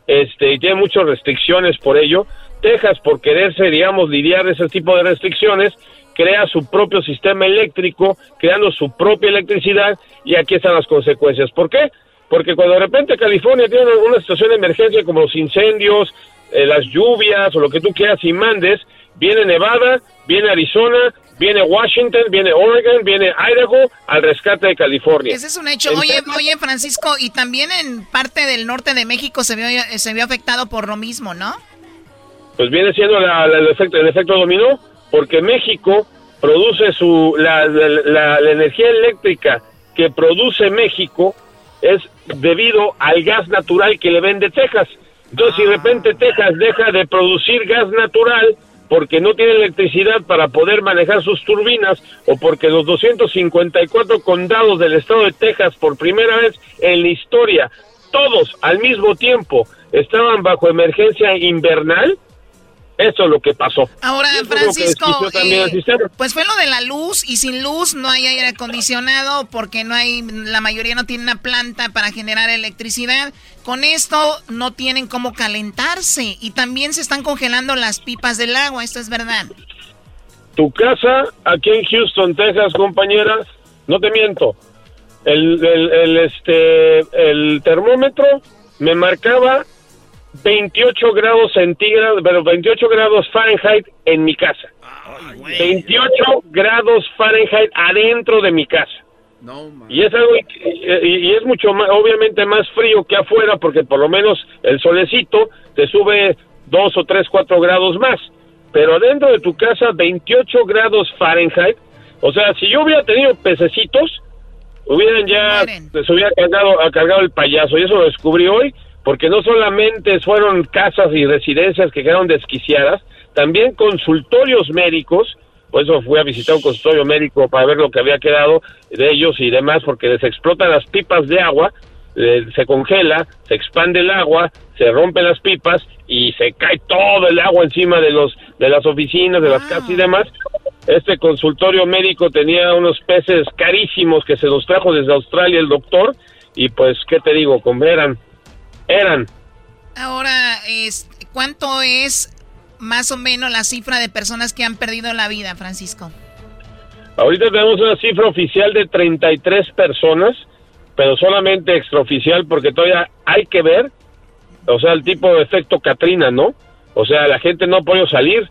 este, y tienen muchas restricciones por ello. Texas, por quererse, digamos, lidiar ese tipo de restricciones, crea su propio sistema eléctrico, creando su propia electricidad, y aquí están las consecuencias. ¿Por qué? Porque cuando de repente California tiene una situación de emergencia como los incendios, eh, las lluvias o lo que tú quieras y mandes, viene Nevada, viene Arizona, viene Washington, viene Oregon, viene Idaho al rescate de California. Ese es un hecho. Oye, oye, Francisco, y también en parte del norte de México se vio, se vio afectado por lo mismo, ¿no? Pues viene siendo el, efecto, el efecto dominó, porque México produce su la, la, la energía eléctrica que produce México es debido al gas natural que le vende Texas. Entonces, si de repente Texas deja de producir gas natural, porque no tiene electricidad para poder manejar sus turbinas o porque los 254 condados del estado de Texas por primera vez en la historia, todos al mismo tiempo estaban bajo emergencia invernal, eso es lo que pasó. Ahora, Francisco, eh, pues fue lo de la luz y sin luz no hay aire acondicionado porque no hay, la mayoría no tiene una planta para generar electricidad. Con esto no tienen cómo calentarse y también se están congelando las pipas del agua, esto es verdad. Tu casa aquí en Houston, Texas, compañeras, no te miento, el, el este, el termómetro me marcaba 28 grados centígrados, pero 28 grados Fahrenheit en mi casa. 28 grados Fahrenheit adentro de mi casa. y es algo y, es mucho más obviamente más frío que afuera porque por lo menos el solecito te sube 2 o 3, 4 grados más. Pero adentro de tu casa 28 grados Fahrenheit, o sea, si yo hubiera tenido pececitos, hubieran ya se hubiera cargado, cargado el payaso y eso lo descubrí hoy porque no solamente fueron casas y residencias que quedaron desquiciadas, también consultorios médicos, por eso fui a visitar un consultorio médico para ver lo que había quedado de ellos y demás, porque les explotan las pipas de agua, eh, se congela, se expande el agua, se rompen las pipas y se cae todo el agua encima de los de las oficinas, de las casas y demás. Este consultorio médico tenía unos peces carísimos que se los trajo desde Australia el doctor y pues qué te digo, eran eran. Ahora, es, ¿cuánto es más o menos la cifra de personas que han perdido la vida, Francisco? Ahorita tenemos una cifra oficial de 33 personas, pero solamente extraoficial porque todavía hay que ver, o sea, el tipo de efecto Katrina, ¿no? O sea, la gente no ha podido salir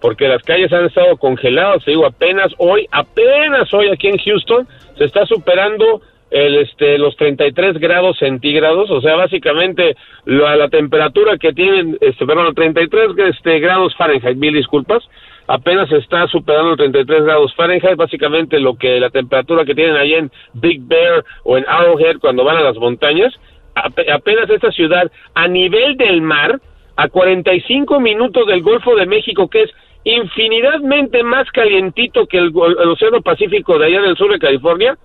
porque las calles han estado congeladas, digo, apenas hoy, apenas hoy aquí en Houston se está superando el, este, los 33 grados centígrados, o sea, básicamente la, la temperatura que tienen, este, perdón, 33 este, grados Fahrenheit, mil disculpas, apenas está superando los 33 grados Fahrenheit, básicamente lo que la temperatura que tienen ahí en Big Bear o en Arrowhead cuando van a las montañas, apenas esta ciudad a nivel del mar, a 45 minutos del Golfo de México, que es infinitamente más calientito que el, el Océano Pacífico de allá del sur de California,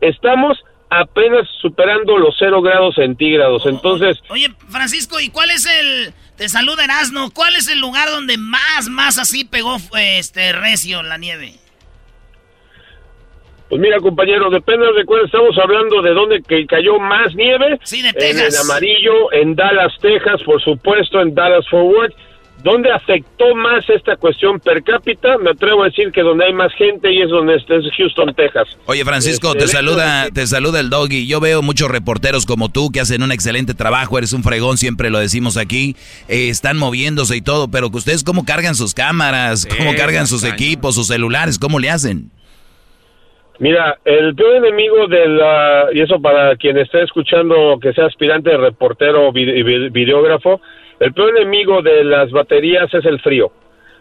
estamos apenas superando los cero grados centígrados. Entonces. Oye, Francisco, ¿y cuál es el. Te saluda Erasno. ¿Cuál es el lugar donde más, más así pegó este recio la nieve? Pues mira, compañero, depende de cuál estamos hablando, de dónde que cayó más nieve. Sí, de Texas. En, amarillo, en Dallas, Texas, por supuesto, en Dallas Forward. ¿Dónde afectó más esta cuestión per cápita? Me atrevo a decir que donde hay más gente y es donde es Houston, Texas. Oye, Francisco, te saluda, te saluda el doggy. Yo veo muchos reporteros como tú que hacen un excelente trabajo, eres un fregón, siempre lo decimos aquí. Eh, están moviéndose y todo, pero que ustedes cómo cargan sus cámaras, cómo cargan sus equipos, sus celulares, cómo le hacen. Mira, el peor enemigo de la, y eso para quien esté escuchando que sea aspirante de reportero o videógrafo, el peor enemigo de las baterías es el frío.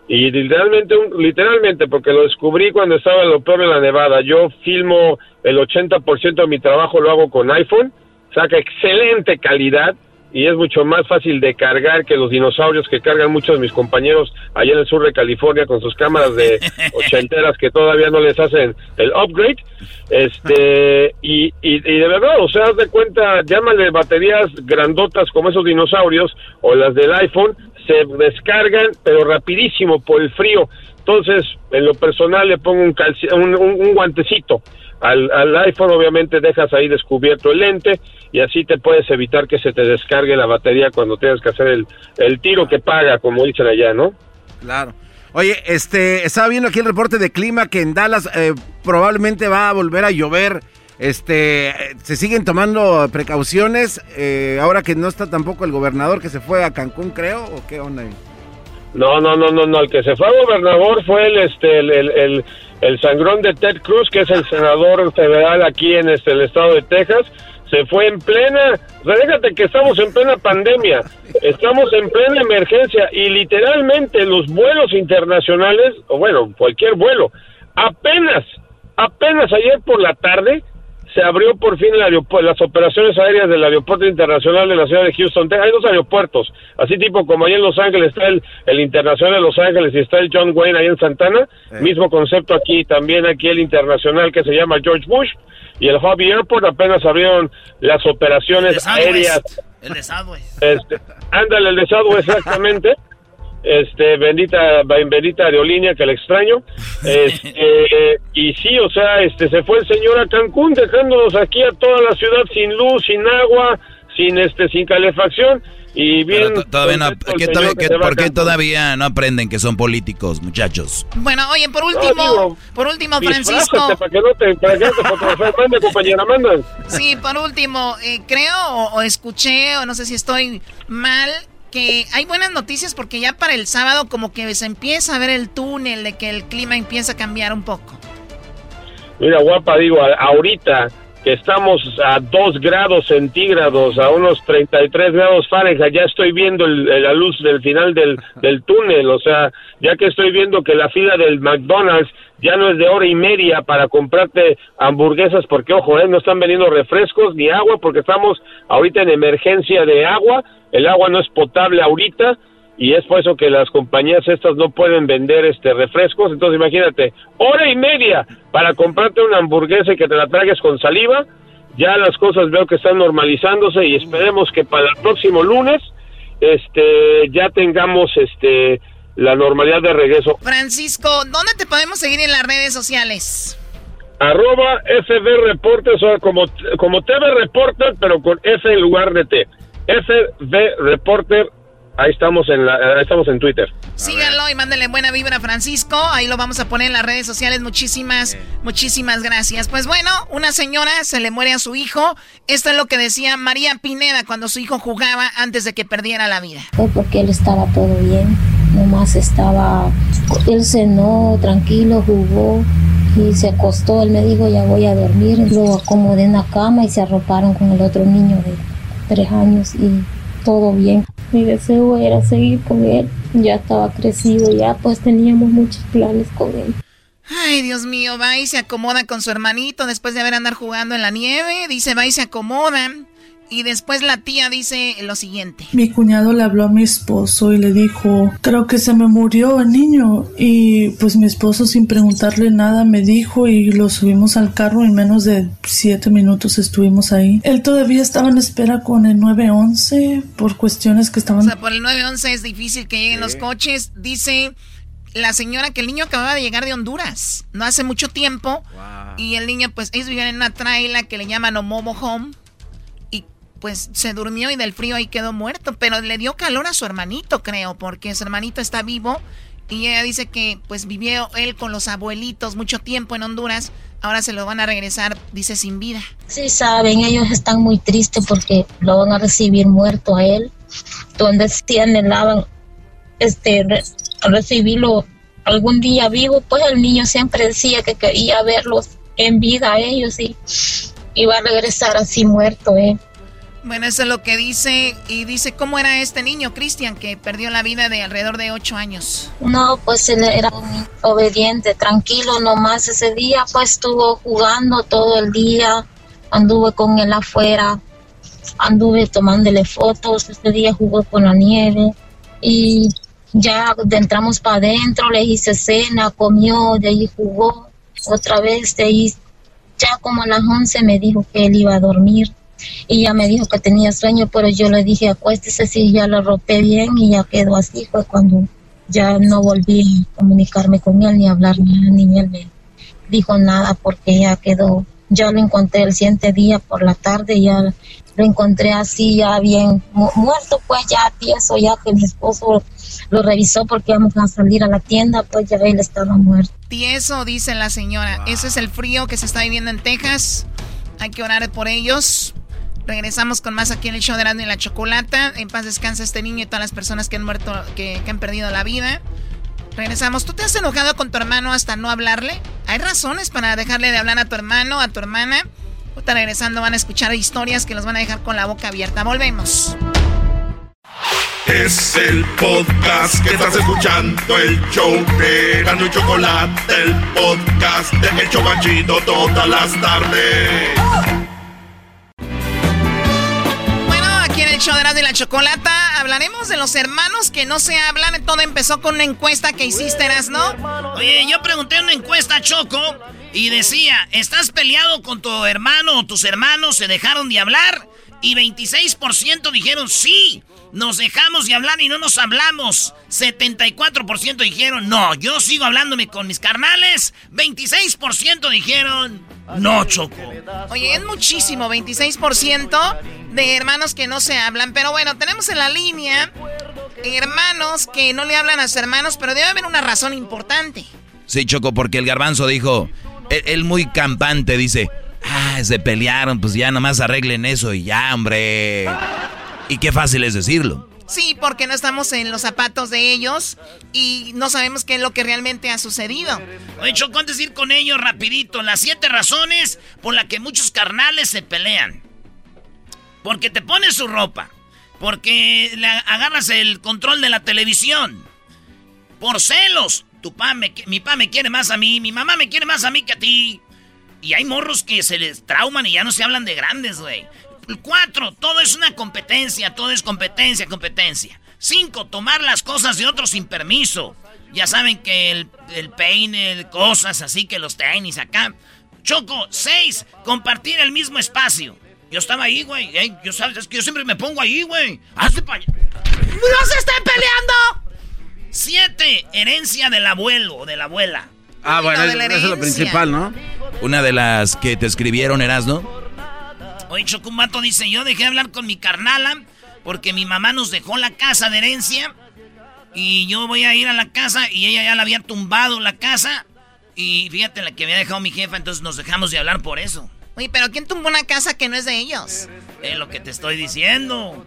Y literalmente, literalmente, porque lo descubrí cuando estaba en lo peor de la nevada. Yo filmo el 80% de mi trabajo, lo hago con iPhone, saca excelente calidad y es mucho más fácil de cargar que los dinosaurios que cargan muchos de mis compañeros allá en el sur de California con sus cámaras de *laughs* ochenteras que todavía no les hacen el upgrade. Este, y, y, de verdad, o sea, haz de cuenta, llámale baterías grandotas como esos dinosaurios o las del iPhone, se descargan, pero rapidísimo por el frío. Entonces, en lo personal le pongo un, un, un, guantecito. Al, al, iPhone obviamente dejas ahí descubierto el lente y así te puedes evitar que se te descargue la batería cuando tengas que hacer el, el tiro que paga, como dicen allá, ¿no? Claro. Oye, este, estaba viendo aquí el reporte de clima que en Dallas eh, probablemente va a volver a llover. Este, se siguen tomando precauciones eh, ahora que no está tampoco el gobernador que se fue a Cancún, creo, o qué onda ahí. No, no, no, no, no. El que se fue a gobernador fue el, este, el, el, el, sangrón de Ted Cruz, que es el senador federal aquí en este, el estado de Texas. Se fue en plena, o que estamos en plena pandemia, estamos en plena emergencia y literalmente los vuelos internacionales, o bueno, cualquier vuelo, apenas, apenas ayer por la tarde se abrió por fin el las operaciones aéreas del Aeropuerto Internacional de la ciudad de Houston. Hay dos aeropuertos, así tipo como ahí en Los Ángeles está el, el Internacional de Los Ángeles y está el John Wayne ahí en Santana. Mismo concepto aquí, también aquí el Internacional que se llama George Bush y el Hobby Airport apenas abrieron las operaciones aéreas. El de Este, ándale, el de exactamente. *laughs* este bendita bendita aerolínea que le extraño. *laughs* Este, eh, y sí o sea este se fue el señor a Cancún dejándonos aquí a toda la ciudad sin luz sin agua sin este sin calefacción. Y bien todavía no, ¿por qué todavía no aprenden que son políticos muchachos bueno oye por último por último Francisco. para que no te, para que te *laughs* compañera manda. Sí por último eh, creo o escuché o no sé si estoy mal que hay buenas noticias porque ya para el sábado como que se empieza a ver el túnel de que el clima empieza a cambiar un poco. Mira, guapa, digo, ahorita que estamos a 2 grados centígrados, a unos 33 grados Fahrenheit, ya estoy viendo la luz del final del, del túnel, o sea, ya que estoy viendo que la fila del McDonald's ya no es de hora y media para comprarte hamburguesas, porque ojo, ¿eh? no están vendiendo refrescos ni agua, porque estamos ahorita en emergencia de agua, el agua no es potable ahorita y es por eso que las compañías estas no pueden vender este refrescos, entonces imagínate, hora y media para comprarte una hamburguesa y que te la tragues con saliva, ya las cosas veo que están normalizándose y esperemos que para el próximo lunes este ya tengamos este la normalidad de regreso. Francisco, ¿dónde te podemos seguir en las redes sociales? Arroba FB Reportes, o como, como TV Reporter, pero con F en lugar de T. FB Reporter, ahí estamos en, la, estamos en Twitter. Síganlo y mándenle buena vibra a Francisco. Ahí lo vamos a poner en las redes sociales. Muchísimas, muchísimas gracias. Pues bueno, una señora se le muere a su hijo. Esto es lo que decía María Pineda cuando su hijo jugaba antes de que perdiera la vida. Fue porque él estaba todo bien. Nomás estaba, él cenó, tranquilo, jugó y se acostó. Él me dijo, ya voy a dormir. Lo acomodé en la cama y se arroparon con el otro niño de tres años y todo bien. Mi deseo era seguir con él. Ya estaba crecido, ya pues teníamos muchos planes con él. Ay, Dios mío, va y se acomoda con su hermanito después de haber andar jugando en la nieve. Dice, va y se acomodan. Y después la tía dice lo siguiente. Mi cuñado le habló a mi esposo y le dijo, creo que se me murió el niño. Y pues mi esposo sin preguntarle nada me dijo y lo subimos al carro en menos de siete minutos estuvimos ahí. Él todavía estaba en espera con el 911 por cuestiones que estaban... O sea, por el 911 es difícil que lleguen los coches. Dice la señora que el niño acababa de llegar de Honduras, no hace mucho tiempo. Y el niño, pues ellos vivían en una traila que le llaman Omomo Home pues se durmió y del frío ahí quedó muerto, pero le dio calor a su hermanito, creo, porque su hermanito está vivo y ella dice que pues vivió él con los abuelitos mucho tiempo en Honduras, ahora se lo van a regresar, dice, sin vida. Sí, saben, ellos están muy tristes porque lo van a recibir muerto a él, donde si anhelaban este, recibirlo algún día vivo, pues el niño siempre decía que quería verlos en vida a ellos y iba a regresar así muerto, ¿eh? Bueno, eso es lo que dice. Y dice, ¿cómo era este niño, Cristian, que perdió la vida de alrededor de ocho años? No, pues él era obediente, tranquilo nomás. Ese día, pues estuvo jugando todo el día. Anduve con él afuera. Anduve tomándole fotos. Ese día jugó con la nieve. Y ya entramos para adentro, le hice cena, comió, de ahí jugó. Otra vez, de ahí, ya como a las once me dijo que él iba a dormir y ya me dijo que tenía sueño, pero yo le dije acuéstese si ya lo ropé bien y ya quedó así, fue cuando ya no volví a comunicarme con él ni hablar ni, él me dijo nada porque ya quedó, ya lo encontré el siguiente día por la tarde, ya lo encontré así ya bien muerto, pues ya tieso, ya que mi esposo lo revisó porque íbamos a salir a la tienda, pues ya él estaba muerto. Tieso, dice la señora, ese es el frío que se está viviendo en Texas, hay que orar por ellos. Regresamos con más aquí en el show de Erasmo y la Chocolata. En paz descansa este niño y todas las personas que han muerto, que, que han perdido la vida. Regresamos. ¿Tú te has enojado con tu hermano hasta no hablarle? ¿Hay razones para dejarle de hablar a tu hermano, a tu hermana? Ahorita regresando van a escuchar historias que los van a dejar con la boca abierta. Volvemos. Es el podcast que estás escuchando, el show de Gano y Chocolate, el podcast de El Chobachito todas las tardes. El de la Chocolata hablaremos de los hermanos que no se hablan. Todo empezó con una encuesta que hiciste, ¿no? Oye, yo pregunté una encuesta, Choco, y decía, ¿estás peleado con tu hermano o tus hermanos se dejaron de hablar? Y 26% dijeron sí, nos dejamos de hablar y no nos hablamos. 74% dijeron no, yo sigo hablándome con mis carnales. 26% dijeron no, Choco. Oye, es muchísimo, 26% de hermanos que no se hablan. Pero bueno, tenemos en la línea hermanos que no le hablan a sus hermanos, pero debe haber una razón importante. Sí, Choco, porque el garbanzo dijo, él, muy campante dice, ah, se pelearon, pues ya nomás arreglen eso y ya, hombre. Y qué fácil es decirlo. Sí, porque no estamos en los zapatos de ellos y no sabemos qué es lo que realmente ha sucedido. Oye, Choco, antes de ir con ellos rapidito, las siete razones por las que muchos carnales se pelean. Porque te pones su ropa. Porque le agarras el control de la televisión. Por celos. Tu pa mi pa me quiere más a mí, mi mamá me quiere más a mí que a ti. Y hay morros que se les trauman y ya no se hablan de grandes, güey. Cuatro, todo es una competencia, todo es competencia, competencia. Cinco, tomar las cosas de otros sin permiso. Ya saben que el, el peine, cosas así que los tenis acá. Choco, seis, compartir el mismo espacio. Yo estaba ahí, güey. yo sabes, es que yo siempre me pongo ahí, güey. Hazte allá. ¡No se estén peleando! Siete, herencia del abuelo o de la abuela. Ah, bueno, eso, es lo principal, ¿no? Una de las que te escribieron, eras, ¿no? Oye, Chocumato dice, yo dejé de hablar con mi carnala porque mi mamá nos dejó la casa de herencia y yo voy a ir a la casa y ella ya la había tumbado la casa y fíjate la que había dejado mi jefa, entonces nos dejamos de hablar por eso. Oye, pero ¿quién tumbó una casa que no es de ellos? Es lo que te estoy diciendo.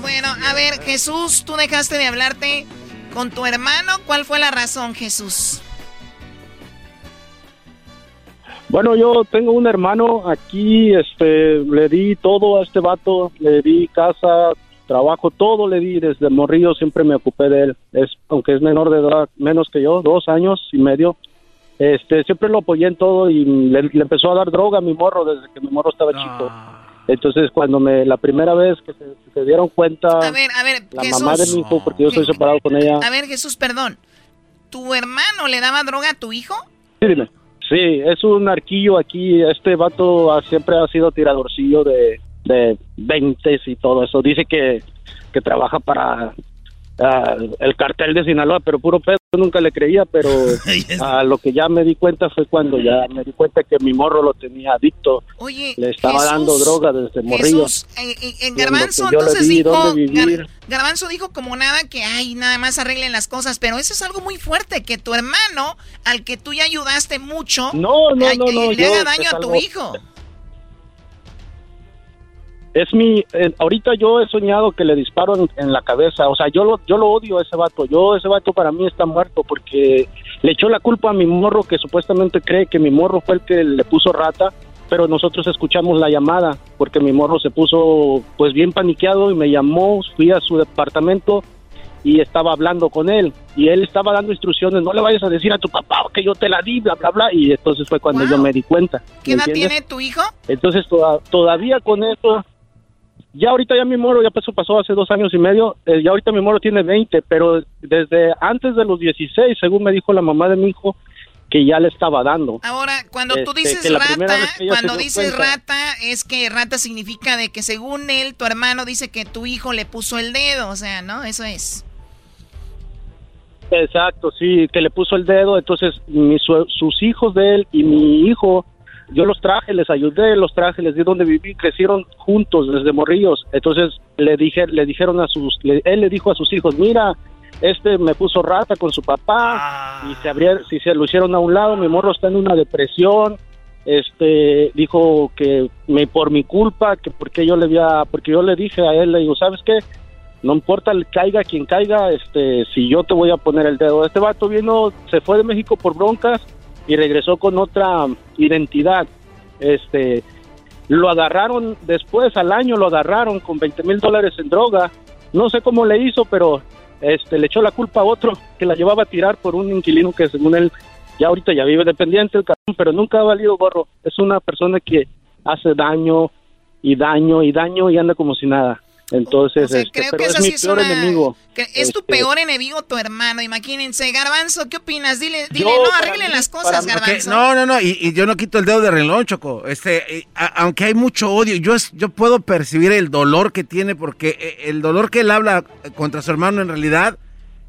Bueno, a ver, Jesús, tú dejaste de hablarte con tu hermano. ¿Cuál fue la razón, Jesús? Bueno, yo tengo un hermano aquí, este, le di todo a este vato, le di casa, trabajo, todo le di desde morrillo, siempre me ocupé de él. Es, aunque es menor de edad, menos que yo, dos años y medio. Este, siempre lo apoyé en todo y le, empezó a dar droga a mi morro desde que mi morro estaba chico. Entonces, cuando me, la primera vez que se, dieron cuenta, a ver, a ver, la mamá de mi hijo, porque yo estoy separado con ella. A ver, Jesús, perdón, ¿tu hermano le daba droga a tu hijo? Sí, dime. Sí, es un arquillo aquí. Este vato siempre ha sido tiradorcillo de, de 20 y todo eso. Dice que, que trabaja para el cartel de Sinaloa, pero puro pedo, nunca le creía, pero *laughs* a lo que ya me di cuenta fue cuando ya me di cuenta que mi morro lo tenía adicto. Oye, le estaba dando droga desde morrillo. en, Garbanzo entonces dijo, Garbanzo dijo como nada que ay, nada más arreglen las cosas, pero eso es algo muy fuerte que tu hermano al que tú ya ayudaste mucho, no, no, no, no, le haga daño a tu hijo es mi eh, ahorita yo he soñado que le disparo en, la cabeza o sea yo lo yo lo odio a ese vato yo ese vato para mí está muerto porque le echó la culpa a mi morro que supuestamente cree que mi morro fue el que le puso rata pero nosotros escuchamos la llamada porque mi morro se puso pues bien paniqueado y me llamó fui a su departamento y estaba hablando con él y él estaba dando instrucciones no le vayas a decir a tu papá que yo te la di bla bla bla y entonces fue cuando yo me di cuenta ¿qué edad tiene tu hijo? entonces todavía con eso ya ahorita ya mi moro, ya pasó, pasó hace dos años y medio, eh, ya ahorita mi moro tiene 20, pero desde antes de los 16, según me dijo la mamá de mi hijo, que ya le estaba dando. Ahora, cuando tú este, dices rata, cuando dices rata, es que rata significa de que según él, tu hermano dice que tu hijo le puso el dedo, o sea, ¿no? Eso es. Exacto, sí, que le puso el dedo. Entonces, mis, sus hijos de él y mi hijo, yo los traje, les ayudé, los traje, les di donde viví, crecieron juntos desde morrillos. Entonces, le dije, le dijeron a sus, él le dijo a sus hijos, mira, este me puso rata con su papá y se abrieron, si se lo hicieron a un lado, mi morro está en una depresión. Este dijo que me por mi culpa, que porque yo le había, porque yo le dije a él, le digo, ¿sabes qué? no importa el caiga quien caiga, este, si yo te voy a poner el dedo. Este vato vino, se fue de México por broncas y regresó con otra identidad. Este, lo agarraron después, al año lo agarraron con 20 mil dólares en droga. No sé cómo le hizo, pero este, le echó la culpa a otro que la llevaba a tirar por un inquilino que según él ya ahorita ya vive dependiente, el cabrón, pero nunca ha valido gorro. Es una persona que hace daño y daño y daño y anda como si nada. Entonces, este, creo que es mi peor enemigo. es tu este, peor enemigo tu hermano, imagínense. Garbanzo, ¿qué opinas? Dile, dile, no, arreglen las cosas, Garbanzo. no, no, no, y, yo no quito el dedo de reloj, Choco. Este, eh, aunque hay mucho odio, yo, yo puedo percibir el dolor que tiene, porque eh, el dolor que él habla contra su hermano en realidad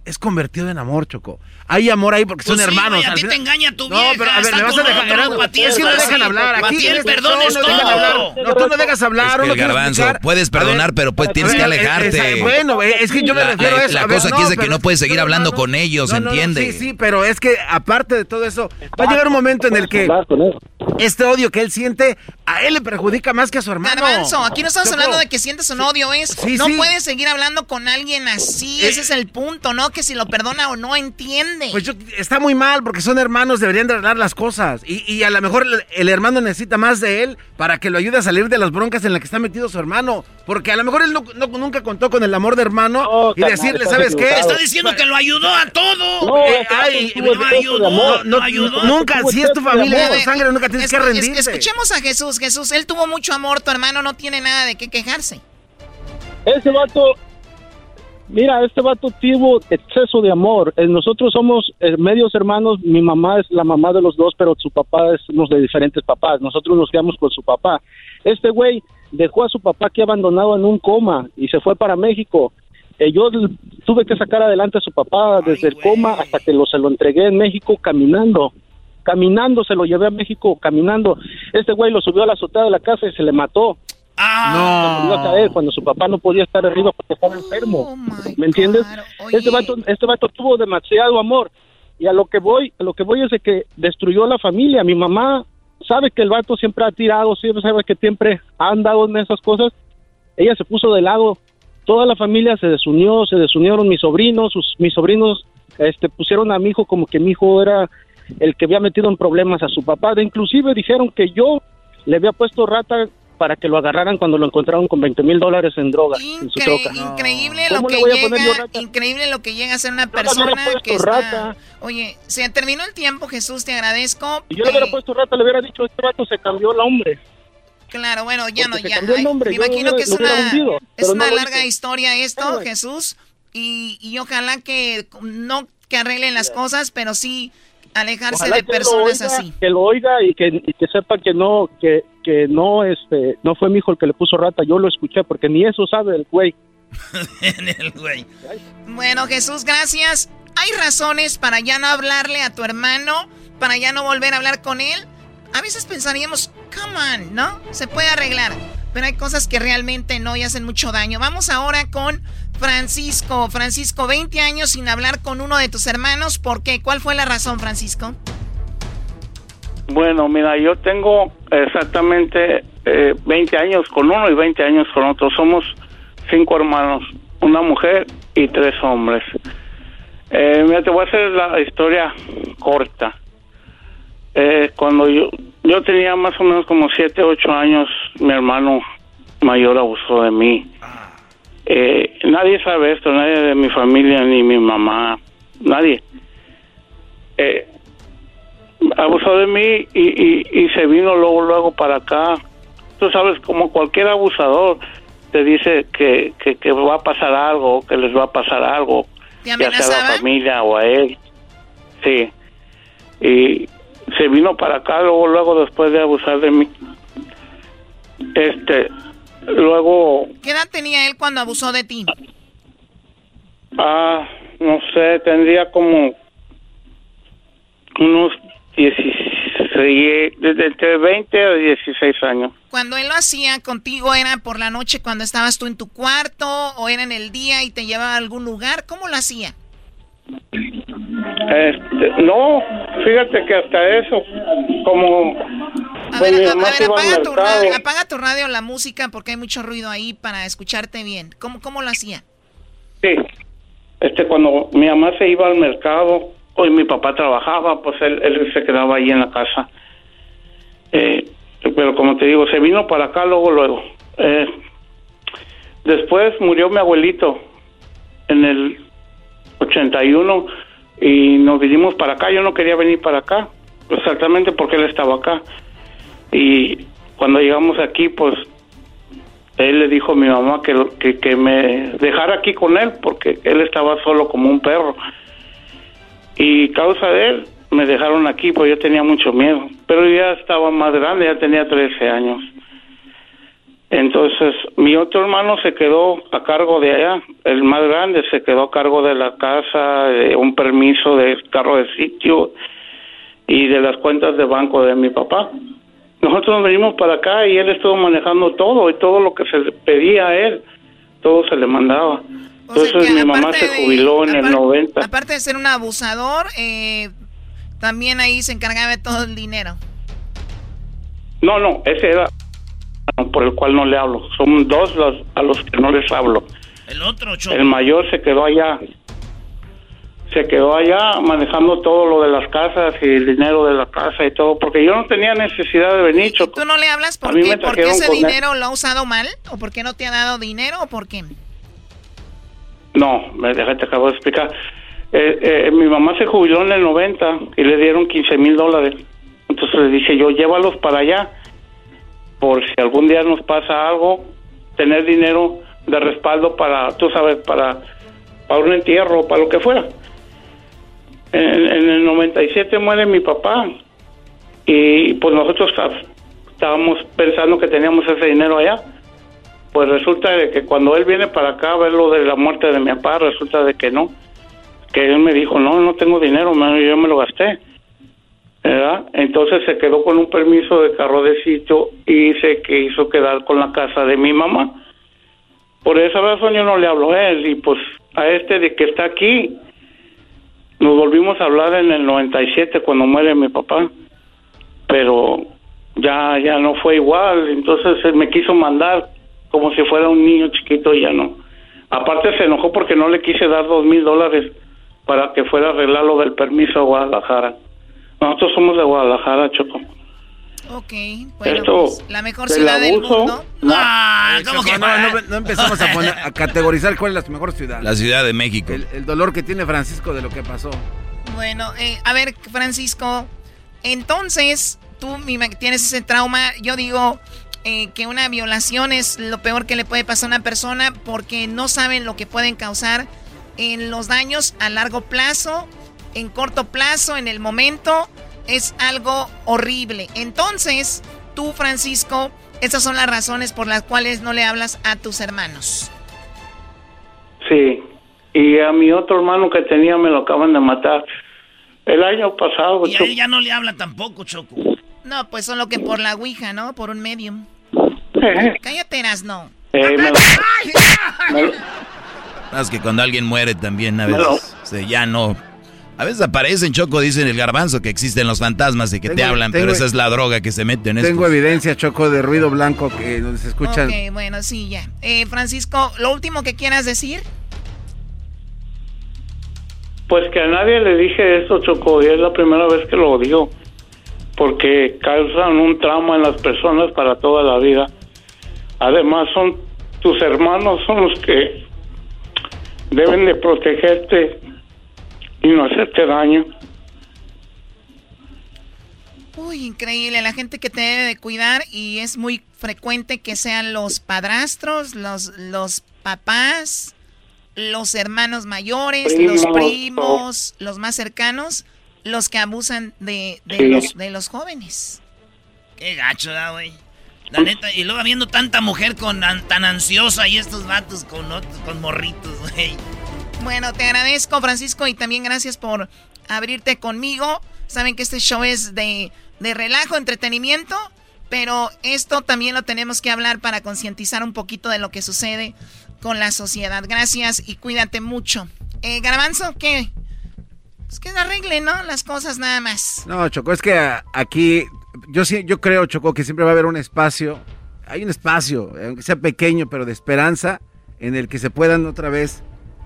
es convertido en amor, Choco. Hay amor ahí porque son pues hermanos. a ti te engaña tu vieja. No, pero a ver, me vas a dejar. es que no dejan hablar. Aquí el perdón es todo. No, tú no dejas hablar. Es que el garbanzo, puedes perdonar, pero pues tienes que alejarte. bueno, es que yo me refiero a eso. La cosa aquí es de que no puedes seguir hablando con ellos, ¿entiendes? Sí, sí, pero es que aparte de todo eso, va a llegar un momento en el que este odio que él siente, a él le perjudica más que a su hermano. Garbanzo, aquí no estamos hablando de que sientes un odio, es no puedes seguir hablando con alguien así, ese es el punto, ¿no? Que si lo perdona o no entiende. Pues yo, está muy mal porque son hermanos, deberían de arreglar las cosas. Y, a lo mejor el, hermano necesita más de él para que lo ayude a salir de las broncas en las que está metido su hermano. Porque a lo mejor él nunca contó con el amor de hermano y decirle, ¿sabes qué? Está diciendo que lo ayudó a todo. No, eh, ay, no ayudó, no, ayudó. Nunca, si es tu familia, tu sangre, nunca tienes que rendirte. escuchemos a Jesús. Jesús, él tuvo mucho amor, tu hermano no tiene nada de qué quejarse. Ese vato Mira, este vato tuvo exceso de amor. Eh, nosotros somos eh, medios hermanos. Mi mamá es la mamá de los dos, pero su papá es unos de diferentes papás. Nosotros nos quedamos con su papá. Este güey dejó a su papá aquí abandonado en un coma y se fue para México. Eh, yo tuve que sacar adelante a su papá desde el coma hasta que lo, se lo entregué en México caminando. Caminando, se lo llevé a México caminando. Este güey lo subió a la azotea de la casa y se le mató. Ah. No. a caer cuando su papá no podía estar arriba porque estaba enfermo. Oh ¿Me entiendes? Este vato, este vato tuvo demasiado amor. Y a lo que voy, a lo que voy es de que destruyó la familia. Mi mamá sabe que el vato siempre ha tirado, siempre sabe que siempre ha andado en esas cosas. Ella se puso de lado. Toda la familia se desunió, se desunieron mis sobrinos, sus, mis sobrinos este, pusieron a mi hijo como que mi hijo era el que había metido en problemas a su papá. De inclusive dijeron que yo le había puesto rata para que lo agarraran cuando lo encontraron con 20 mil dólares en droga en su troca. Increíble lo que llega, increíble lo que llega a ser una persona que está... Oye, se terminó el tiempo, Jesús, te agradezco. Si yo le hubiera puesto rata, le hubiera dicho, este rato se cambió el hombre. Claro, bueno, ya no, ya. me imagino que es una, es una larga historia esto, Jesús, y, y ojalá que no que arreglen las cosas, pero sí alejarse de personas así. Que lo oiga y que, que sepa que no, que, que no, este, no fue mi hijo el que le puso rata, yo lo escuché porque ni eso sabe el güey. *laughs* el güey. Bueno, Jesús, gracias. ¿Hay razones para ya no hablarle a tu hermano? ¿Para ya no volver a hablar con él? A veces pensaríamos, come on, ¿no? Se puede arreglar. Pero hay cosas que realmente no y hacen mucho daño. Vamos ahora con Francisco. Francisco, 20 años sin hablar con uno de tus hermanos. ¿Por qué? ¿Cuál fue la razón, Francisco? Bueno, mira, yo tengo exactamente 20 eh, años con uno y 20 años con otro. Somos cinco hermanos, una mujer y tres hombres. Eh, mira, te voy a hacer la historia corta. Eh, cuando yo, yo tenía más o menos como 7, 8 años, mi hermano mayor abusó de mí. Eh, nadie sabe esto, nadie de mi familia, ni mi mamá, nadie. Eh, abusó de mí y, y, se vino luego, luego para acá. Tú sabes, como cualquier abusador, te dice que, que, va a pasar algo, que les va a pasar algo, ya sea a la familia o a él. Sí. Y se vino para acá luego, luego después de abusar de mí. Este, luego... ¿Qué edad tenía él cuando abusó de ti? Ah, no sé, tendría como unos 16, desde entre 20 a 16 años. Cuando él lo hacía contigo, ¿era por la noche cuando estabas tú en tu cuarto o era en el día y te llevaba a algún lugar? ¿Cómo lo hacía? Este, no, fíjate que hasta eso, como... A ver, a, ver apaga, tu radio, apaga tu radio, la música, porque hay mucho ruido ahí para escucharte bien. ¿Cómo, cómo lo hacía? Sí, este, cuando mi mamá se iba al mercado, hoy mi papá trabajaba, pues él, él se quedaba ahí en la casa. Eh, pero como te digo, se vino para acá luego, luego. Eh, después murió mi abuelito en el 81 y nos vinimos para acá. Yo no quería venir para acá, exactamente porque él estaba acá. Y cuando llegamos aquí, pues él le dijo a mi mamá que, que, que me dejara aquí con él porque él estaba solo como un perro y causa de él me dejaron aquí porque yo tenía mucho miedo, pero ya estaba más grande, ya tenía 13 años. Entonces, mi otro hermano se quedó a cargo de allá, el más grande se quedó a cargo de la casa, de un permiso de carro de sitio y de las cuentas de banco de mi papá. Nosotros nos venimos para acá y él estuvo manejando todo y todo lo que se le pedía a él, todo se le mandaba. Entonces mi mamá se jubiló en el 90. Aparte de ser un abusador, eh, también ahí se encargaba de todo el dinero. No, no, ese era por el cual no le hablo. Son dos los, a los que no les hablo. El otro, El mayor se quedó allá. Se quedó allá manejando todo lo de las casas y el dinero de la casa y todo, porque yo no tenía necesidad de venir. ¿Y tú no le hablas por qué? ¿Porque ese dinero lo ha usado mal? ¿O por qué no te ha dado dinero? ¿O por qué? No, me te acabo de explicar. Eh, eh, mi mamá se jubiló en el 90 y le dieron 15 mil dólares. Entonces le dije yo, llévalos para allá, por si algún día nos pasa algo, tener dinero de respaldo para, tú sabes, para, para un entierro, para lo que fuera. En, en el 97 muere mi papá y pues nosotros estábamos pensando que teníamos ese dinero allá pues resulta de que cuando él viene para acá a ver lo de la muerte de mi papá, resulta de que no, que él me dijo, no, no tengo dinero, yo me lo gasté. Entonces se quedó con un permiso de carro de sitio y se quiso quedar con la casa de mi mamá. Por esa razón yo no le hablo a él y pues a este de que está aquí, nos volvimos a hablar en el 97 cuando muere mi papá, pero ya, ya no fue igual, entonces él me quiso mandar como si fuera un niño chiquito y ya no. Aparte se enojó porque no le quise dar dos mil dólares para que fuera a arreglar lo del permiso a Guadalajara. Nosotros somos de Guadalajara, Choco. Ok, bueno, pues, la mejor ciudad del mundo. No, ah, ¿cómo que no, no, empezamos a, poner, a categorizar cuál es la mejor ciudad. La Ciudad de México. El, dolor que tiene Francisco de lo que pasó. Bueno, eh, a ver, Francisco, entonces tú tienes ese trauma. Yo digo, eh, que una violación es lo peor que le puede pasar a una persona porque no saben lo que pueden causar en los daños a largo plazo, en corto plazo, en el momento. Es algo horrible. Entonces, tú, Francisco, esas son las razones por las cuales no le hablas a tus hermanos. Sí, y a mi otro hermano que tenía me lo acaban de matar el año pasado. Y a él ya no le habla tampoco, Choco. No, pues solo que por la Ouija, ¿no? Por un medium. Cállate, no. Eh, es que cuando alguien muere también a veces ya no. A veces aparecen, Choco, dicen el garbanzo que existen los fantasmas y que te hablan, pero esa es la droga que se mete en eso. Tengo evidencia, Choco, de ruido blanco que donde se escuchan. Ok, bueno, sí, ya. Eh, Francisco, ¿lo último que quieras decir? Pues que a nadie le dije eso, Choco, y es la primera vez que lo digo porque causan un trauma en las personas para toda la vida. Además son tus hermanos son los que deben de protegerte y no hacerte daño. Uy, increíble, la gente que te debe de cuidar y es muy frecuente que sean los padrastros, los, los papás, los hermanos mayores, los primos, los más cercanos los que abusan de, de, los, de los jóvenes. Qué gacho, da, güey? La neta, y luego habiendo tanta mujer con tan ansiosa y estos vatos con otros, con morritos, güey. Bueno, te agradezco, Francisco, y también gracias por abrirte conmigo. Saben que este show es de, de relajo, entretenimiento, pero esto también lo tenemos que hablar para concientizar un poquito de lo que sucede con la sociedad. Gracias y cuídate mucho. Eh, Garbanzo, ¿qué? Es que arregle, ¿no? Las cosas nada más. No, Choco, es que aquí yo sí, yo creo, Choco, que siempre va a haber un espacio. Hay un espacio, aunque sea pequeño, pero de esperanza, en el que se puedan otra vez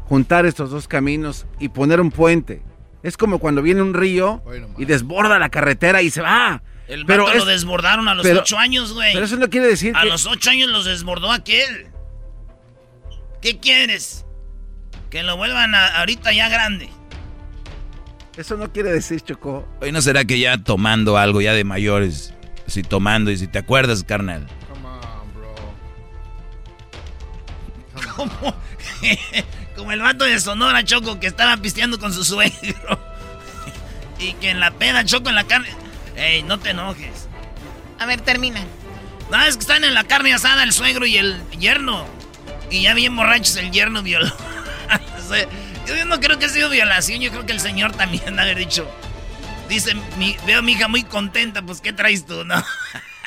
juntar estos dos caminos y poner un puente. Es como cuando viene un río y desborda la carretera y se va. El pero lo desbordaron a los ocho años, güey. Pero eso no quiere decir a que... A los ocho años los desbordó aquel. ¿Qué quieres? Que lo vuelvan ahorita ya grande. Eso no quiere decir, Choco. Hoy no será que ya tomando algo ya de mayores, si tomando y si te acuerdas, carnal. Come on, bro. *laughs* ¿Cómo? *laughs* *laughs* Como el vato de Sonora, Choco, que estaba pisteando con su suegro. *laughs* y que en la peda, Choco, en la carne... Ey, no te enojes. A ver, termina. No, es que están en la carne asada el suegro y el yerno. Y ya bien borrachos el yerno violó. *laughs* Yo no creo que haya sido violación, yo creo que el señor también *laughs* haber dicho. Dice, veo a mi hija muy contenta, pues ¿qué traes tú, no?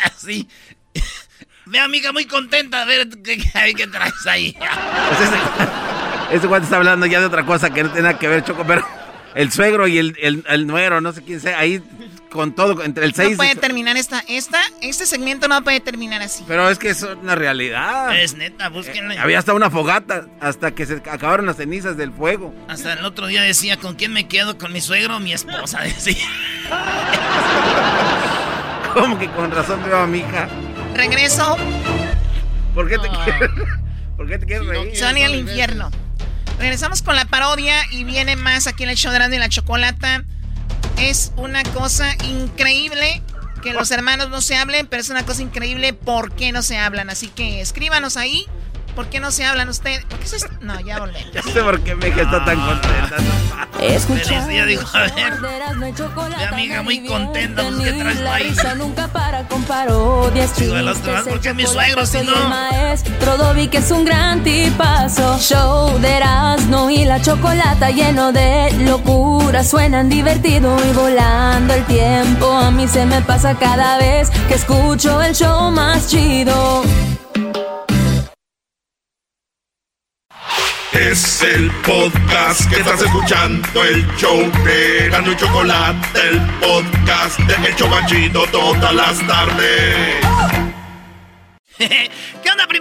Así. Veo a mi hija muy contenta, a ver qué, qué traes ahí. Ese, ese guante está hablando ya de otra cosa que no tiene nada que ver, Choco, pero *laughs* el suegro y el, el, el nuero, no sé quién sea, ahí con todo, entre el 6... No puede terminar esta, esta, este segmento no puede terminar así. Pero es que es una realidad. Es neta, búsquenle. Eh, había hasta una fogata, hasta que se acabaron las cenizas del fuego. Hasta el otro día decía, ¿con quién me quedo? ¿Con mi suegro o mi esposa? *laughs* Decía. *laughs* ¿Cómo que con razón veo a mi hija? Regreso. ¿Por qué te quieres, ¿por qué te quieres reír? Sony al infierno. Regresamos con la parodia y viene más aquí en el show de y la Chocolata. Es una cosa increíble que los hermanos no se hablen, pero es una cosa increíble por qué no se hablan. Así que escríbanos ahí ¿Por qué no se hablan ustedes? ¿Por qué se... No, ya volvemos. *laughs* Ya sé por qué Meja está tan contenta. Escucha. dijo, a ver, mi amiga muy contenta, pues que traes ahí. nunca para con parodias Digo, los demás, porque mi suegro, si no. Maestro Dobby, que es un gran tipazo. Show de Erasmo y la chocolata lleno de locura. Suenan divertido y volando el tiempo. A mí se me pasa cada vez que escucho el show más chido. Es el podcast que estás escuchando, el show de Gano y Chocolate, el podcast de Hecho Machito todas las tardes. *laughs*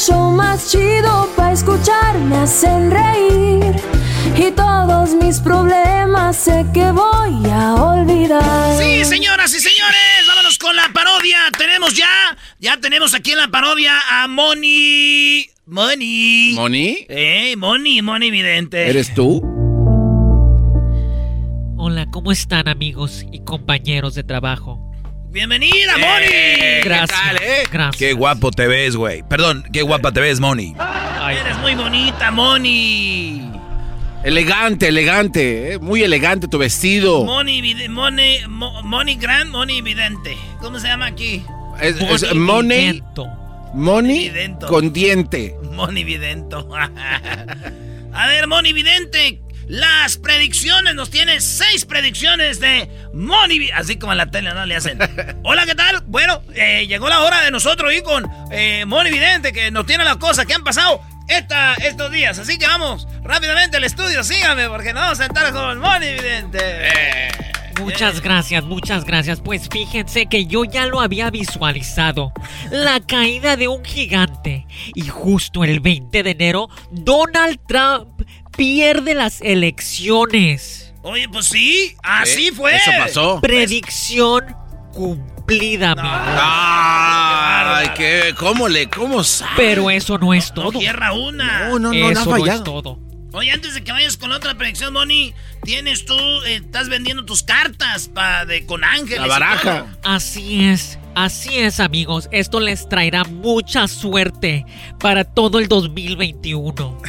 show más chido para escuchar me hacen reír y todos mis problemas sé que voy a olvidar. Sí, señoras y señores, vámonos con la parodia. Tenemos ya, ya tenemos aquí en la parodia a Moni. Moni. ¿Moni? Eh, Moni, Moni Vidente. ¿Eres tú? Hola, ¿cómo están amigos y compañeros de trabajo? Bienvenida, Moni. Eh, Gracias. eh? Gracias. Qué guapo te ves, güey. Perdón, qué guapa te ves, Moni. Eres muy bonita, Moni. Elegante, elegante, eh, muy elegante tu vestido. Moni, Moni, Moni Grand, Moni Vidente. ¿Cómo se llama aquí? Es, es Money. Moni con diente. Moni Vidento. *laughs* A ver, Moni Vidente, las predicciones, nos tiene seis predicciones de Moni, así como en la tele, ¿no? Le hacen. *laughs* Hola, ¿qué tal? Bueno, eh, llegó la hora de nosotros ir con eh, Moni Vidente, que nos tiene las cosas que han pasado esta, estos días. Así que vamos rápidamente al estudio, síganme, porque nos vamos a sentar con Moni Vidente. Eh, muchas gracias, muchas gracias. Pues fíjense que yo ya lo había visualizado. La caída de un gigante. Y justo el 20 de enero, Donald Trump pierde las elecciones. Oye, pues sí, así fue. Eso pasó. Predicción cumplida, amigo. Ay, qué, ¿cómo le, cómo sabe? Pero eso no es todo. tierra una. No, no, no, eso no, no es todo. Oye, antes de que vayas con la otra predicción, Bonnie, tienes tú, eh, estás vendiendo tus cartas pa de, con ángeles. La baraja. Así es, así es, amigos. Esto les traerá mucha suerte para todo el 2021.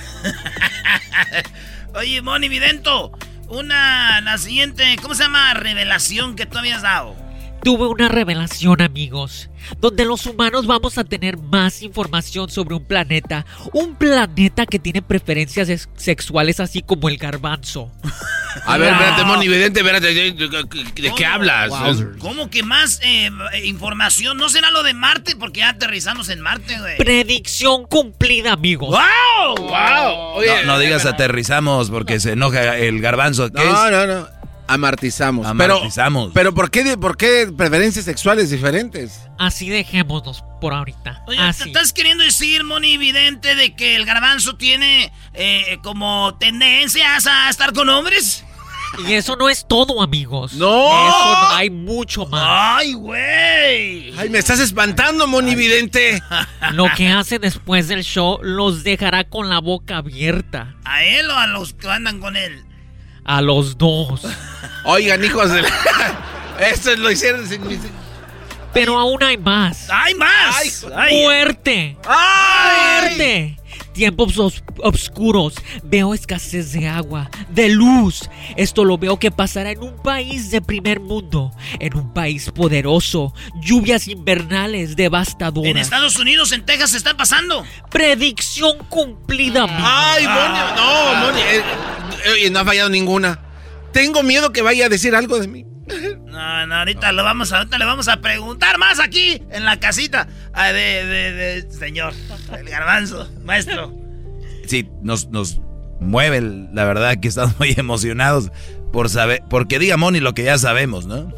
*laughs* Oye, Moni Vidento, una, la siguiente, ¿cómo se llama? Revelación que tú habías dado. Tuve una revelación, amigos, donde los humanos vamos a tener más información sobre un planeta, un planeta que tiene preferencias ex- sexuales así como el garbanzo. A ver, espérate, Moni Vidente, espérate, ¿de, qué hablas? ¿Cómo que más eh, información? ¿No será lo de Marte? Porque ya aterrizamos en Marte, güey. Predicción cumplida, amigos. ¡Wow! ¡Wow! no, no digas aterrizamos porque se enoja el garbanzo. ¿Qué No, es? no, no. Amartizamos. Amartizamos. Pero, pero ¿por, qué, de- ¿por qué preferencias sexuales diferentes? Así dejémonos por ahorita. Oye, ¿te Así. estás queriendo decir, Moni Vidente, de que el garbanzo tiene eh, como tendencias a estar con hombres? Y eso no es todo, amigos. ¡No! Eso no- hay mucho más. ¡Ay, güey! Ay, me estás espantando, Moni Vidente. *laughs* Lo que hace después del show los dejará con la boca abierta. ¿A él o a los que andan con él? A los dos. Oigan, hijos de la... *laughs* Esto lo hicieron sin. Pero aún hay más. ¡Hay más! Ay. ¡Muerte! ¡Ay! ¡Muerte! Tiempos os- oscuros. Veo escasez de agua, de luz. Esto lo veo que pasará en un país de primer mundo, en un país poderoso. Lluvias invernales devastadoras. En Estados Unidos, en Texas, se está pasando. Predicción cumplida, amigo. Ay, Moni, no, Moni. eh, eh, no ha fallado ninguna. Tengo miedo que vaya a decir algo de mí. No, no, ahorita lo vamos a, ahorita le vamos a preguntar más aquí en la casita ah, de, de, de- señor, el garbanzo, maestro. Sí, nos, nos mueve, la verdad que estamos muy emocionados por saber, porque diga Moni lo que ya sabemos, ¿no?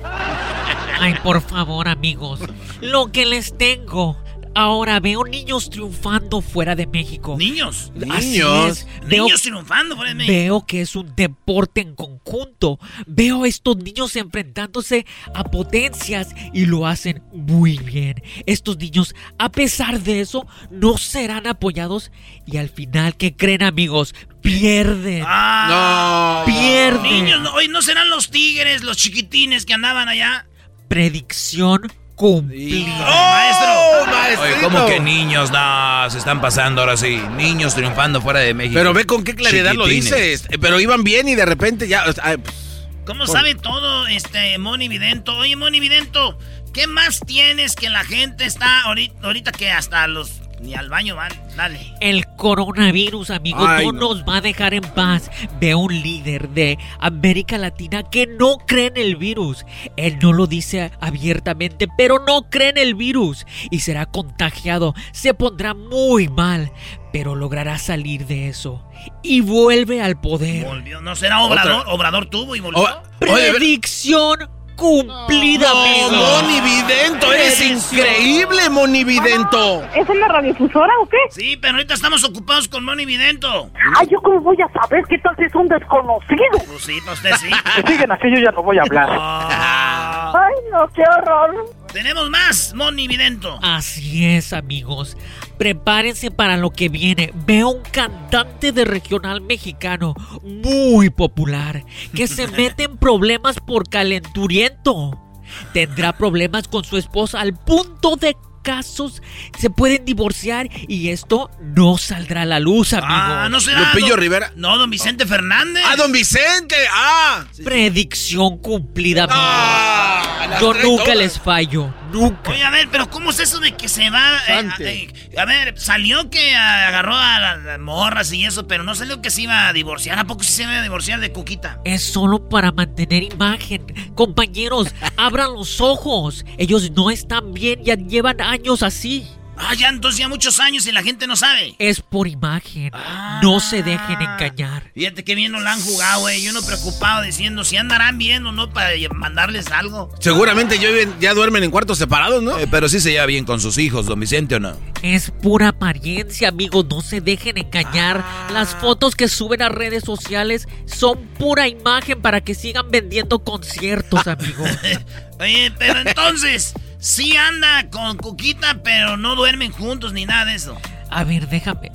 Ay, por favor, amigos. Lo que les tengo. Ahora veo niños triunfando fuera de México. Niños. Así Niños. es. Veo, Niños triunfando por el México. veo que es un deporte en conjunto. Veo a estos niños enfrentándose a potencias y lo hacen muy bien. Estos niños, a pesar de eso, no serán apoyados y al final, ¿qué creen, amigos? Pierden. Ah, No. Pierden. Niños, no, hoy no serán los tigres, los chiquitines que andaban allá. Predicción cumplida. maestro. maestro. Oye, ¿cómo que niños? No, se están pasando ahora sí. Niños triunfando fuera de México. Pero ve con qué claridad lo dices. Eh, Pero iban bien y de repente ya... ay, pues, ¿Cómo sabe todo este Moni Vidento? Oye, Moni Vidento, ¿qué más tienes que la gente está ahorita, ahorita que hasta los ni al baño van? Dale. El coronavirus, amigos, Ay, no, no. nos va a dejar en paz. Veo un líder de América Latina que no cree en el virus. Él no lo dice abiertamente, pero no cree en el virus y será contagiado. Se pondrá muy mal, pero logrará salir de eso y vuelve al poder. Volvió. ¿No será Obrador? Otra. Obrador tuvo y volvió. oye, ve- Predicción cumplida, No, amigos. Moni Vidento, eres increíble, Moni Vidento. ¿Es una radiofusora o qué? Sí, pero ahorita estamos ocupados con Moni Vidento. Ay, ¿yo cómo voy a saber qué tal si es un desconocido? Pues sí, pues usted sí. Que siguen así, yo ya no voy a hablar. Ah, Ay, no, qué horror. Tenemos más, Moni Vidento. Así es, amigos. Prepárense para lo que viene. Veo un cantante de regional mexicano muy popular que se *laughs* mete en problemas por calenturiento. Tendrá problemas con su esposa al punto de casos se pueden divorciar y esto no saldrá a la luz, amigo. Ah, no será. Lupillo don- Rivera. No, don Vicente Fernández. ¡Ah, don Vicente! ¡Ah! Predicción cumplida, amigo. Ah, Yo nunca horas. les fallo. Nunca. Oye, a ver, pero ¿cómo es eso de que se va? eh, eh, a ver, salió que agarró a las, las morras y eso, pero no salió que se iba a divorciar. ¿A poco sí se iba a divorciar de Cuquita? Es solo para mantener imagen. Compañeros, *laughs* abran los ojos. Ellos no están bien, ya llevan años así. Ah, ya entonces ya muchos años y la gente no sabe. Es por imagen. No se dejen engañar. Fíjate que bien no la han jugado, güey. Yo no preocupado diciendo si andarán bien o no para mandarles algo. Seguramente yo ya duermen en cuartos separados, ¿no? Eh, pero sí se lleva bien con sus hijos, don Vicente, ¿o no? Es pura apariencia, amigos. No se dejen engañar. Las fotos que suben a redes sociales son pura imagen para que sigan vendiendo conciertos, amigos. *laughs* Oye, pero entonces, sí anda con Cuquita, pero no duermen juntos ni nada de eso. A ver, déjame.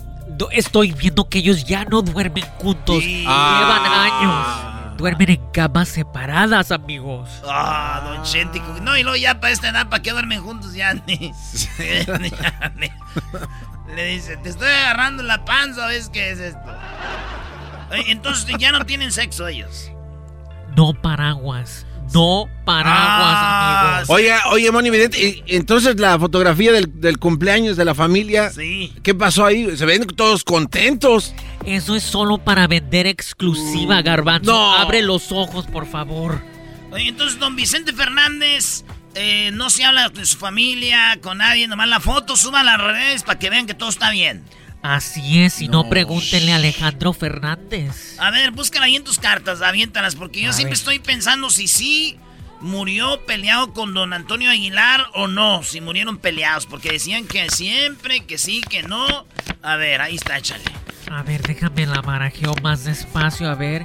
Estoy viendo que ellos ya no duermen juntos. Sí. Llevan años. Duermen en camas separadas, amigos. Ah, don Chente. No, y luego ya para esta edad, ¿para qué duermen juntos? Ya ni. *laughs* ya ni- Le dice, te estoy agarrando la panza, ¿ves qué es esto? Entonces ya no tienen sexo ellos. No paraguas. No paraguas, Ah, amigos. Oye, oye, Moni Vidente, entonces la fotografía del, del cumpleaños de la familia. Sí. ¿Qué pasó ahí? Se ven todos contentos. Eso es solo para vender exclusiva, Garbanzo. No. Abre los ojos, por favor. Oye, entonces don Vicente Fernández eh, no se habla de su familia, con nadie, nomás la foto, suba a las redes para que vean que todo está bien. Así es, y no, pregúntenle a Alejandro Fernández. A ver, búscala ahí en tus cartas, aviéntalas, porque yo A siempre ver. estoy pensando si sí murió peleado con don Antonio Aguilar o no, si murieron peleados, porque decían que siempre, que sí, que no. A ver, ahí está, échale. A ver, déjame la barajeo más despacio, a ver.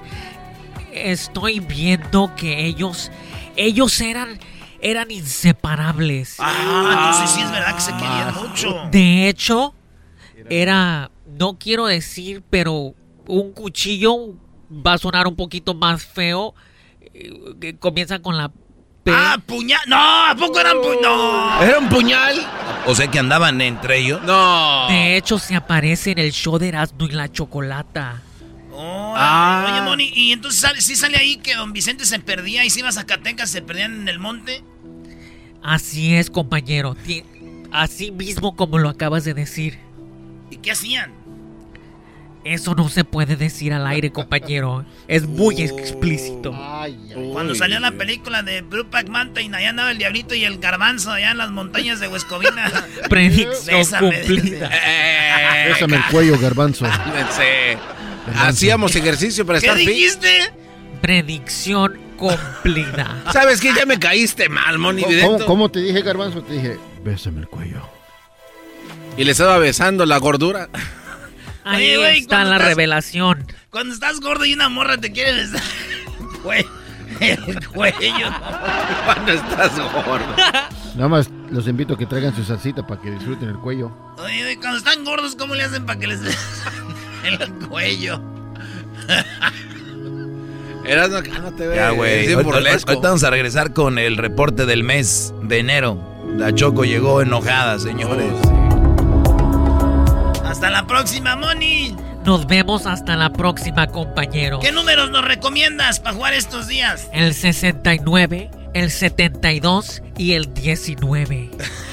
Estoy viendo que ellos. Ellos eran. eran inseparables. Ah, entonces sí es verdad que se querían mucho. De hecho, era. No quiero decir, pero un cuchillo va a sonar un poquito más feo. eh, que Comienza con la P. Ah, puñal. No, ¿a poco eran puñal? No. ¿Era un puñal? O sea que andaban entre ellos. No. De hecho, se aparece en el show de Erasmo y la Chocolata. Oh, Ah. Oye, Moni, ¿y entonces sale- sí sale ahí que don Vicente se perdía y se iba a Zacatecas, se perdían en el monte? Así es, compañero. Así mismo como lo acabas de decir. ¿Y qué hacían? Eso no se puede decir al aire, compañero. Es muy explícito. Cuando salió la película de Brupac Mountain, allá andaba el diablito y el garbanzo allá en las montañas de Huescovina. *laughs* Predicción *laughs* Bésame. cumplida. *laughs* Bésame el cuello, garbanzo. Hacíamos ejercicio para ¿Qué estar dijiste? Predicción cumplida. ¿Sabes qué? Ya me caíste mal, Moni ¿Cómo, Vidente. cómo- cómo te dije, garbanzo? Te dije, bésame el cuello. Y le estaba besando la gordura. Ahí Oye, güey, está la estás- revelación. Cuando estás gordo y una morra te quiere besar. *laughs* Güey, el cuello. Cuando estás gordo. Nada más los invito a que traigan su salsita para que disfruten el cuello. Oye, güey, cuando están gordos, ¿cómo le hacen para que les besen *laughs* el cuello? Eras no, güey. Ya, güey. Ahorita- vamos a regresar con el reporte del mes de enero. La Choco llegó enojada, señores. Hasta la próxima, Moni. Nos vemos hasta la próxima, compañero. ¿Qué números nos recomiendas para jugar estos días? El 69, el 72 y el 19. *laughs*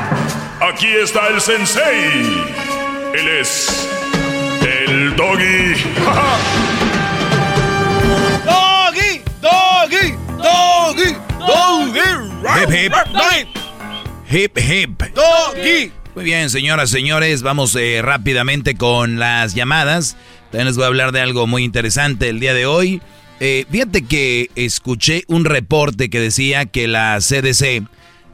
Aquí está el sensei. Él es. El doggy. *laughs* Doggy, doggy, doggy, doggy. Hip, hip. Hip, hip. Doggy. Muy bien, señoras, señores, vamos eh, rápidamente con las llamadas. También les voy a hablar de algo muy interesante el día de hoy. Eh, fíjate que escuché un reporte que decía que la CDC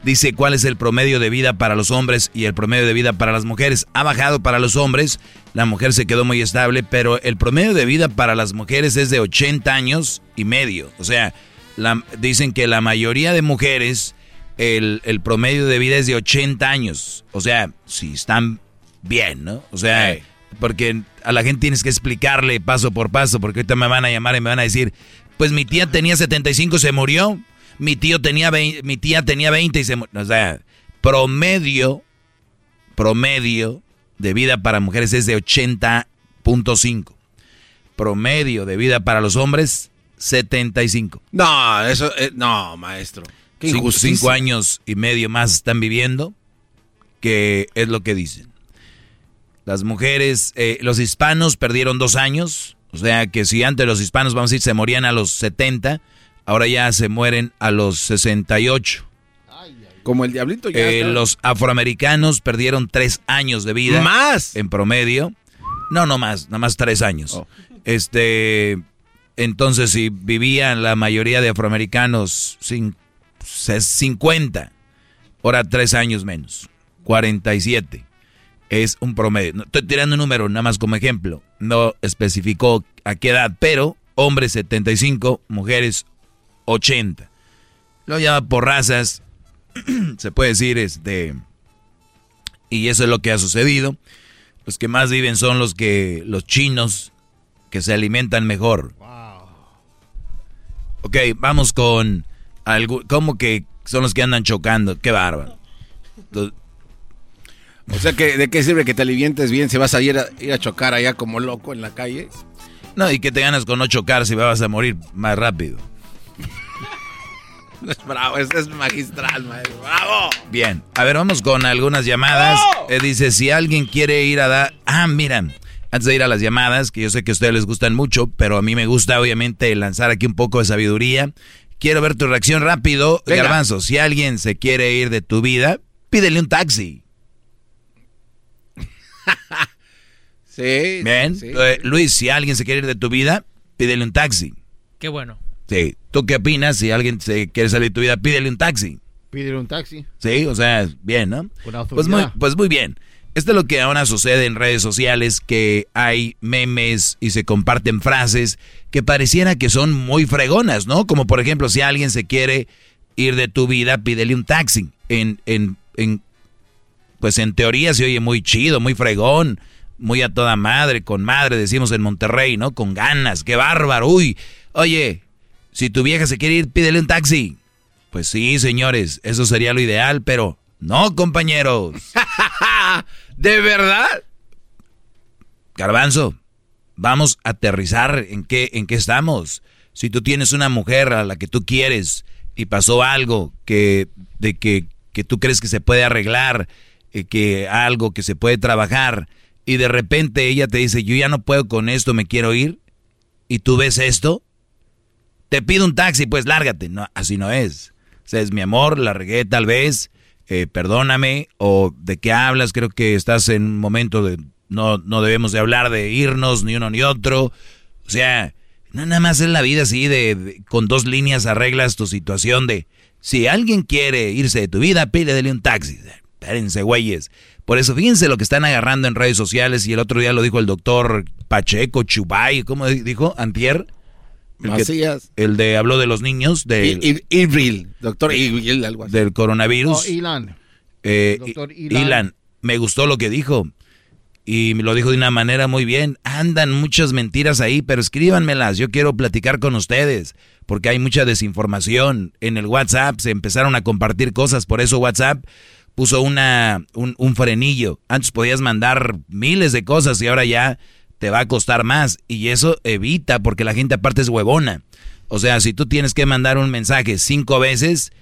dice cuál es el promedio de vida para los hombres y el promedio de vida para las mujeres. Ha bajado para los hombres, la mujer se quedó muy estable, pero el promedio de vida para las mujeres es de 80 años y medio. O sea, la, dicen que la mayoría de mujeres, el, el, promedio de vida es de 80 años. O sea, si están bien, ¿no? O sea, porque a la gente tienes que explicarle paso por paso, porque ahorita me van a llamar y me van a decir, pues mi tía tenía 75 se murió mi tío tenía 20, mi tía tenía 20 y se o sea, promedio promedio de vida para mujeres es de 80.5. Promedio de vida para los hombres 75. No, eso eh, no, maestro. Qué cinco, cinco años y medio más están viviendo, que es lo que dicen. Las mujeres, eh, los hispanos perdieron dos años, o sea que si antes los hispanos, vamos a decir, se morían a los 70, ahora ya se mueren a los 68. Como el diablito ya. Eh, los afroamericanos perdieron tres años de vida. ¿Más? En promedio. No, no más, nada más tres años. Oh. Este, entonces si vivían la mayoría de afroamericanos sin, 50, ahora tres años menos, 47. Es un promedio. No, estoy tirando un número nada más como ejemplo. No especificó a qué edad, pero hombres 75, mujeres 80. Lo llama por razas, *clears throat* se puede decir, este, y eso es lo que ha sucedido. Los que más viven son los que, los chinos, que se alimentan mejor. Wow. Ok, vamos con algo, ¿cómo que son los que andan chocando? Qué bárbaro. Entonces, o sea, que ¿de qué sirve que te alivientes bien si vas a ir, a ir a chocar allá como loco en la calle? No, y que te ganas con no chocar si vas a morir más rápido. *laughs* Es bravo, es, es magistral, maestro. ¡Bravo! Bien, a ver, vamos con algunas llamadas. Eh, dice, si alguien quiere ir a dar... Ah, mira, antes de ir a las llamadas, que yo sé que a ustedes les gustan mucho, pero a mí me gusta obviamente lanzar aquí un poco de sabiduría. Quiero ver tu reacción rápido. Venga. Garbanzo, si alguien se quiere ir de tu vida, pídele un taxi. *laughs* sí. Bien. Sí. Eh, Luis, si alguien se quiere ir de tu vida, pídele un taxi. Qué bueno. Sí. ¿Tú qué opinas? Si alguien se quiere salir de tu vida, pídele un taxi. Pídele un taxi. Sí, o sea, bien, ¿no? Pues muy, pues muy bien. Esto es lo que ahora sucede en redes sociales, que hay memes y se comparten frases que pareciera que son muy fregonas, ¿no? Como por ejemplo, si alguien se quiere ir de tu vida, pídele un taxi. En, en, en, pues en teoría se oye muy chido, muy fregón, muy a toda madre, con madre, decimos en Monterrey, ¿no? Con ganas, qué bárbaro, uy. Oye, si tu vieja se quiere ir, pídele un taxi. Pues sí, señores, eso sería lo ideal, pero no, compañeros. *laughs* ¿De verdad? Garbanzo, vamos a aterrizar en qué, en qué estamos. Si tú tienes una mujer a la que tú quieres y pasó algo que, de que, que tú crees que se puede arreglar, eh, que algo que se puede trabajar, y de repente ella te dice, yo ya no puedo con esto, me quiero ir, y tú ves esto, te pido un taxi, pues lárgate. No, así no es. O sea, es mi amor, la regué tal vez, eh, perdóname, o de qué hablas, creo que estás en un momento de, no, no debemos de hablar de irnos, ni uno ni otro. O sea, nada más es la vida así, de, de, con dos líneas arreglas tu situación de, si alguien quiere irse de tu vida, pídele un taxi. Espérense, güeyes. Por eso, fíjense lo que están agarrando en redes sociales, y el otro día lo dijo el doctor Pacheco, Chubay, ¿cómo dijo? Antier el, Macías. Que, el de habló de los niños del Ibril, doctor Ibril, algo así. Del coronavirus. Oh, Ilan. Eh, doctor Ilan. Ilan. Me gustó lo que dijo. Y me lo dijo de una manera muy bien. Andan muchas mentiras ahí, pero escríbanmelas. Yo quiero platicar con ustedes. Porque hay mucha desinformación. En el WhatsApp se empezaron a compartir cosas. Por eso WhatsApp puso una, un, un frenillo. Antes podías mandar miles de cosas y ahora ya te va a costar más. Y eso evita, porque la gente aparte es huevona. O sea, si tú tienes que mandar un mensaje cinco veces,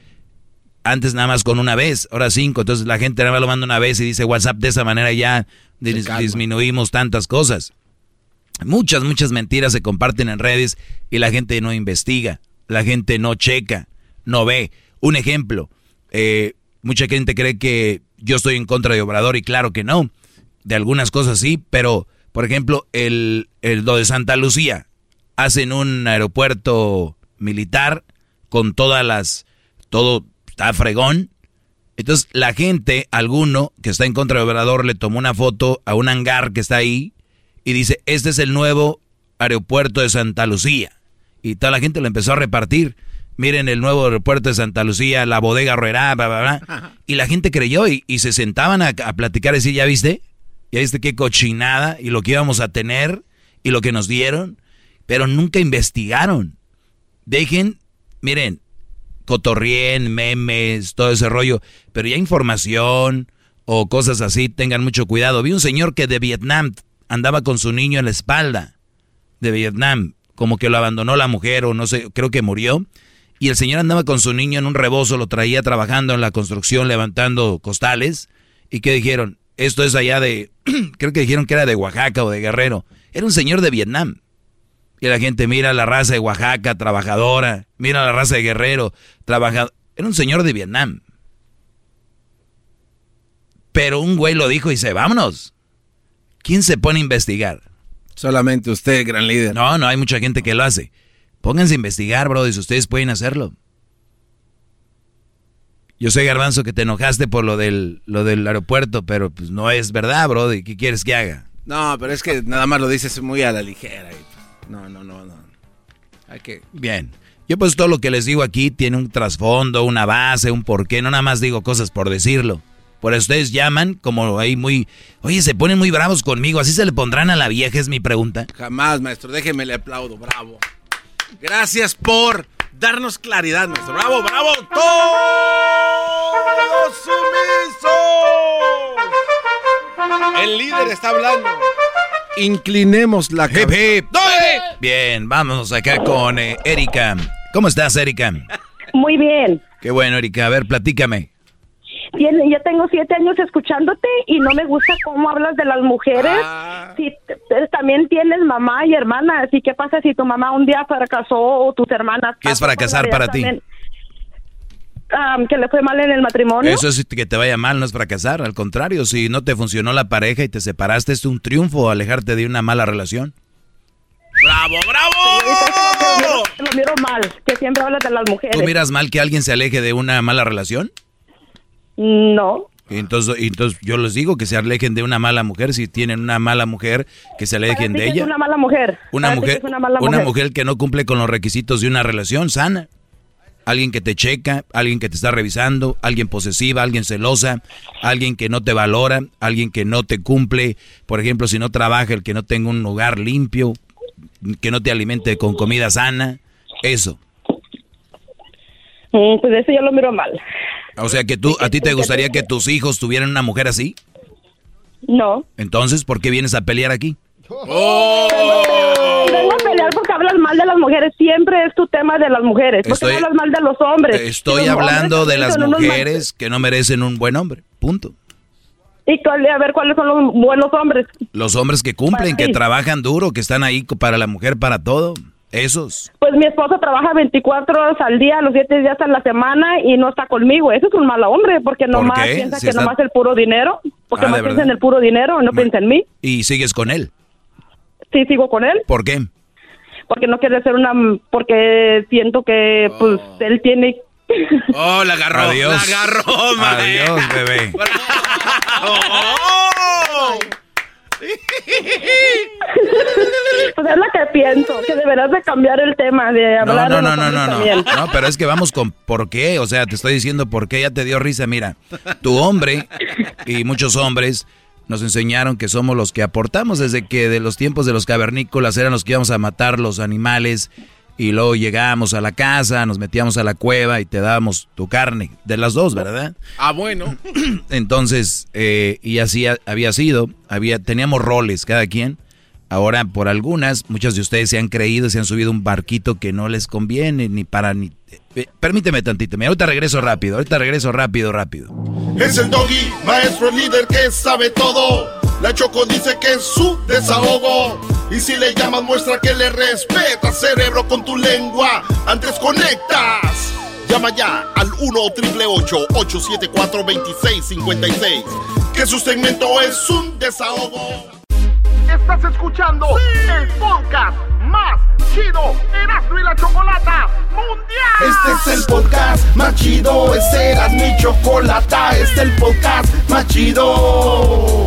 antes nada más con una vez, ahora cinco. Entonces la gente nada más lo manda una vez y dice WhatsApp de esa manera ya dis disminuimos tantas cosas. Muchas, muchas mentiras se comparten en redes y la gente no investiga, la gente no checa, no ve. Un ejemplo, eh, mucha gente cree que yo estoy en contra de Obrador y claro que no. De algunas cosas sí, pero por ejemplo, el, el lo de Santa Lucía, hacen un aeropuerto militar con todas las, todo está fregón. Entonces la gente, alguno que está en contra de Obrador, le tomó una foto a un hangar que está ahí y dice, este es el nuevo aeropuerto de Santa Lucía. Y toda la gente lo empezó a repartir. Miren el nuevo aeropuerto de Santa Lucía, la bodega Ruera, bla, bla, bla. Y la gente creyó y, se sentaban a, a, platicar y decir, ¿ya viste? ¿Ya viste qué cochinada? Y lo que íbamos a tener y lo que nos dieron. Pero nunca investigaron. Dejen, miren, cotorrien, memes, todo ese rollo. Pero ya información o cosas así, tengan mucho cuidado. Vi un señor que de Vietnam andaba con su niño en la espalda de Vietnam, como que lo abandonó la mujer o no sé, creo que murió. Y el señor andaba con su niño en un rebozo, lo traía trabajando en la construcción, levantando costales. ¿Y qué dijeron? Esto es allá de, *clears throat* creo que dijeron que era de Oaxaca o de Guerrero. Era un señor de Vietnam. Y la gente mira la raza de Oaxaca, trabajadora. Mira la raza de Guerrero, trabajador. Era un señor de Vietnam. Pero un güey lo dijo y dice, vámonos. ¿Quién se pone a investigar? Solamente usted, gran líder. No, no, hay mucha gente que lo hace. Pónganse a investigar, bro, si ustedes pueden hacerlo. Yo sé, Garbanzo, que te enojaste por lo del, lo del aeropuerto, pero pues no es verdad, bro. ¿Qué quieres que haga? No, pero es que nada más lo dices muy a la ligera. Pues, no, no, no, no. Hay que... Bien. Yo pues todo lo que les digo aquí tiene un trasfondo, una base, un porqué. No nada más digo cosas por decirlo. Por eso ustedes llaman como ahí muy... Oye, se ponen muy bravos conmigo. ¿Así se le pondrán a la vieja? Es mi pregunta. Jamás, maestro. Déjeme le aplaudo. Bravo. Gracias por darnos claridad, maestro. Bravo, bravo. Todos sumisos. El líder está hablando. Inclinemos la cabeza. Bien, vamos acá con eh, Erika. ¿Cómo estás, Erika? Muy bien. Qué bueno, Erika. A ver, platícame yo tengo siete años escuchándote y no me gusta cómo hablas de las mujeres. Ah. Si también tienes mamá y hermana, así qué pasa si tu mamá un día fracasó o tus hermanas. ¿Qué es fracasar para ti? que le fue mal en el matrimonio. Eso es que te vaya mal, no es fracasar. Al contrario, si no te funcionó la pareja y te separaste, es un triunfo alejarte de una mala relación. ¡Bravo, bravo! lo, miro mal, que siempre hablas de las mujeres. ¿Tú miras mal que alguien se aleje de una mala relación? No. Entonces, entonces yo les digo que se alejen de una mala mujer. Si tienen una mala mujer, que se alejen de ella. Es una mala mujer. Una mujer, una, mujer. que no cumple con los requisitos de una relación sana. Alguien que te checa, alguien que te está revisando, alguien posesiva, alguien celosa, alguien que no te valora, alguien que no te cumple. Por ejemplo, si no trabaja, el que no tenga un lugar limpio, que no te alimente con comida sana. Eso. Mm, pues eso yo lo miro mal. O sea que tú, ¿a ti te gustaría que tus hijos tuvieran una mujer así? No. Entonces, ¿por qué vienes a pelear aquí? ¡Oh! Vengo a pelear porque hablas mal de las mujeres. Siempre es tu tema de las mujeres. Porque hablas mal de los hombres. Estoy hablando de las mujeres que no merecen un buen hombre. Punto. Y a ver cuáles son los buenos hombres. Los hombres que cumplen, que trabajan duro, que están ahí para la mujer, para todo. Esos. Pues mi esposo trabaja 24 horas al día, los 7 días a la semana y no está conmigo. Eso es un mal hombre porque nomás piensa que nomás el puro dinero. Porque no ah, piensa en el puro dinero, no piensa en mí. ¿Y sigues con él? Sí, sigo con él. ¿Por qué? Porque no quiere ser una... Porque siento que pues oh. él tiene... *laughs* Oh, la agarró. Adiós. La agarró, Adiós, bebé. *laughs* oh. Pues es lo que pienso, que deberás de cambiar el tema de hablar no, no, no, no, no, no, no, pero es que vamos con por qué, o sea, te estoy diciendo por qué ya te dio risa, mira, tu hombre y muchos hombres nos enseñaron que somos los que aportamos desde que de los tiempos de los cavernícolas eran los que íbamos a matar los animales y luego llegábamos a la casa, nos metíamos a la cueva y te dábamos tu carne, de las dos, ¿verdad? Ah, bueno. *clears throat* Entonces, eh, y así había sido, había, teníamos roles cada quien. Ahora, por algunas, muchos de ustedes se han creído, se han subido un barquito que no les conviene, ni para ni... Eh, permíteme tantito, mira, ahorita regreso rápido, ahorita regreso rápido, rápido. Es el doggy, maestro líder que sabe todo. La Choco dice que es su desahogo. Y si le llamas, muestra que le respeta, cerebro, con tu lengua. Antes conectas. Llama ya al 1-888-874-2656. Que su segmento es un desahogo. Estás escuchando el podcast más chido Erasmo y la Chocolata Mundial. Este es el podcast más chido. Este era mi chocolata. Este es el podcast más chido.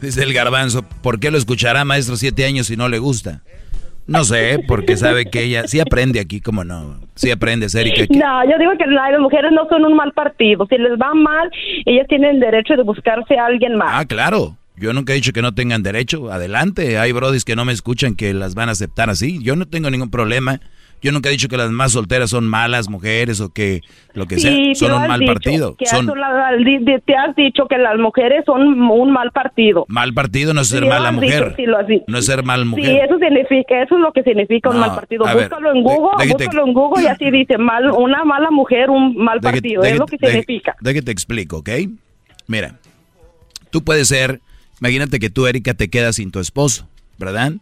Dice el garbanzo, ¿por qué lo escuchará maestro siete años si no le gusta? No sé, porque sabe que ella sí aprende aquí, ¿cómo no? Sí aprende, Erika. que- No, yo digo que las mujeres no son un mal partido. Si les va mal, ellas tienen derecho de buscarse a alguien más. Ah, claro. Yo nunca he dicho que no tengan derecho. Adelante. Hay brodis que no me escuchan que las van a aceptar así. Yo no tengo ningún problema. Yo nunca he dicho que las más solteras son malas mujeres o que lo que sea. Sí, Son pero un mal dicho partido. que Son te has dicho que las mujeres son un mal partido. mal partido no es ser Sí, mala mujer. dicho, sí. No es ser mal Sí, mujer. eso significa, eso es lo que significa un No, mal partido. Búscalo en Google, de- búscalo en Google y así *clears throat* dice mal, una mala mujer, un mal partido. es lo que significa. deje te explico, ¿ok? Mira, tú puedes ser, imagínate que tú, Erika, te quedas sin tu esposo, ¿verdad?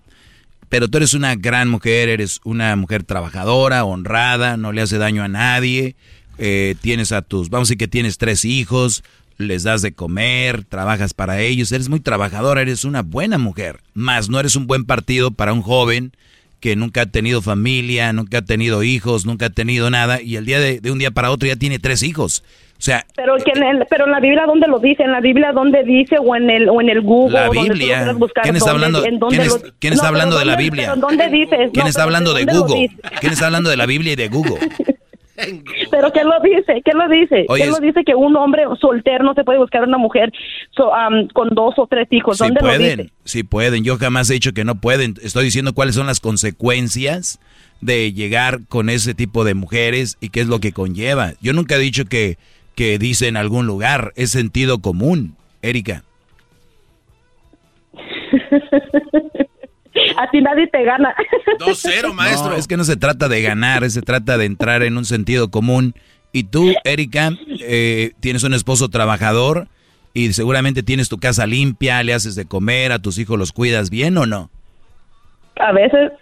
Pero tú eres una gran mujer, eres una mujer trabajadora, honrada, no le hace daño a nadie, eh, tienes a tus, vamos a decir que tienes tres hijos, les das de comer, trabajas para ellos, eres muy trabajadora, eres una buena mujer, más no eres un buen partido para un joven que nunca ha tenido familia, nunca ha tenido hijos, nunca ha tenido nada, y el día de, de un día para otro ya tiene tres hijos. O sea, Pero que en el- pero en la Biblia dónde lo dice, en la Biblia dónde dice o en el o en el Google La donde Biblia. buscar, ¿Quién está ¿dónde- hablando- en dónde quién es- lo- quién está No, hablando de la ¿dónde- Biblia? ¿Dónde dices? ¿quién No, está hablando de ¿dónde lo Google? ¿Quién está hablando de la Biblia y de Google? *laughs* *laughs* Pero ¿qué lo dice? ¿Qué lo dice? Oye, ¿Qué lo dice que un hombre soltero no se puede buscar una mujer so- con dos o tres hijos? Sí ¿Dónde lo dice? pueden, sí pueden. Yo jamás he dicho que no pueden. Estoy diciendo cuáles son las consecuencias de llegar con ese tipo de mujeres y qué es lo que conlleva. Yo nunca he dicho que, que dice en algún lugar. Es sentido común, Erika. *laughs* A ti nadie te gana. *laughs* 2-0, maestro. No, es que no se trata de ganar, se trata de entrar en un sentido común. Y tú, Erika, eh, tienes un esposo trabajador y seguramente tienes tu casa limpia, le haces de comer, a tus hijos los cuidas bien o no. A veces.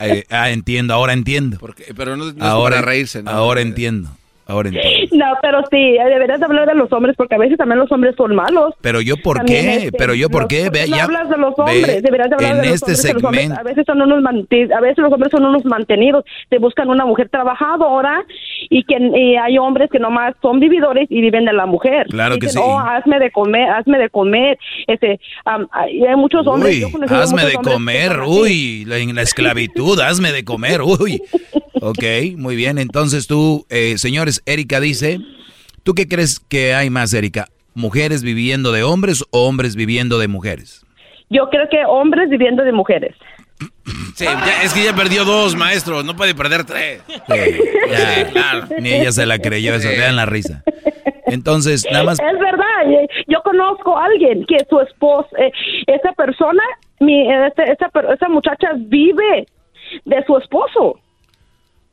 Eh, ah, entiendo, ahora entiendo. pero no, no es ahora, para reírse, ¿no? Ahora entiendo, ahora. No, pero sí, deberías de hablar de los hombres porque a veces también los hombres son malos. Pero yo por También, qué, este, pero yo por los- qué, ve, no ya, hablas de los ve, hombres, deberías de hablar en de los este hombres, que los hombres segmento, a veces son unos a veces los hombres son unos mantenidos, te buscan una mujer trabajadora y que y hay hombres que nomás son vividores y viven de la mujer. Claro que sí. "Oh, hazme de comer, hazme de comer." Este, hay muchos hombres, uy, yo hazme muchos de hombres comer, uy, la, en la esclavitud, hazme de comer, uy. Ok, muy bien, entonces tú, eh, señores, Erika dice, ¿tú qué crees que hay más, Erika? ¿Mujeres viviendo de hombres o hombres viviendo de mujeres? Yo creo que hombres viviendo de mujeres. Sí, ya- es que ya perdió dos, maestro. No puede perder tres. Ya, claro. Ni ella se la creyó eso, vean la risa. Entonces, nada más, Es verdad, eh, yo conozco a alguien que su esposo, eh, esa persona, mi, este- muchacha vive de su esposo.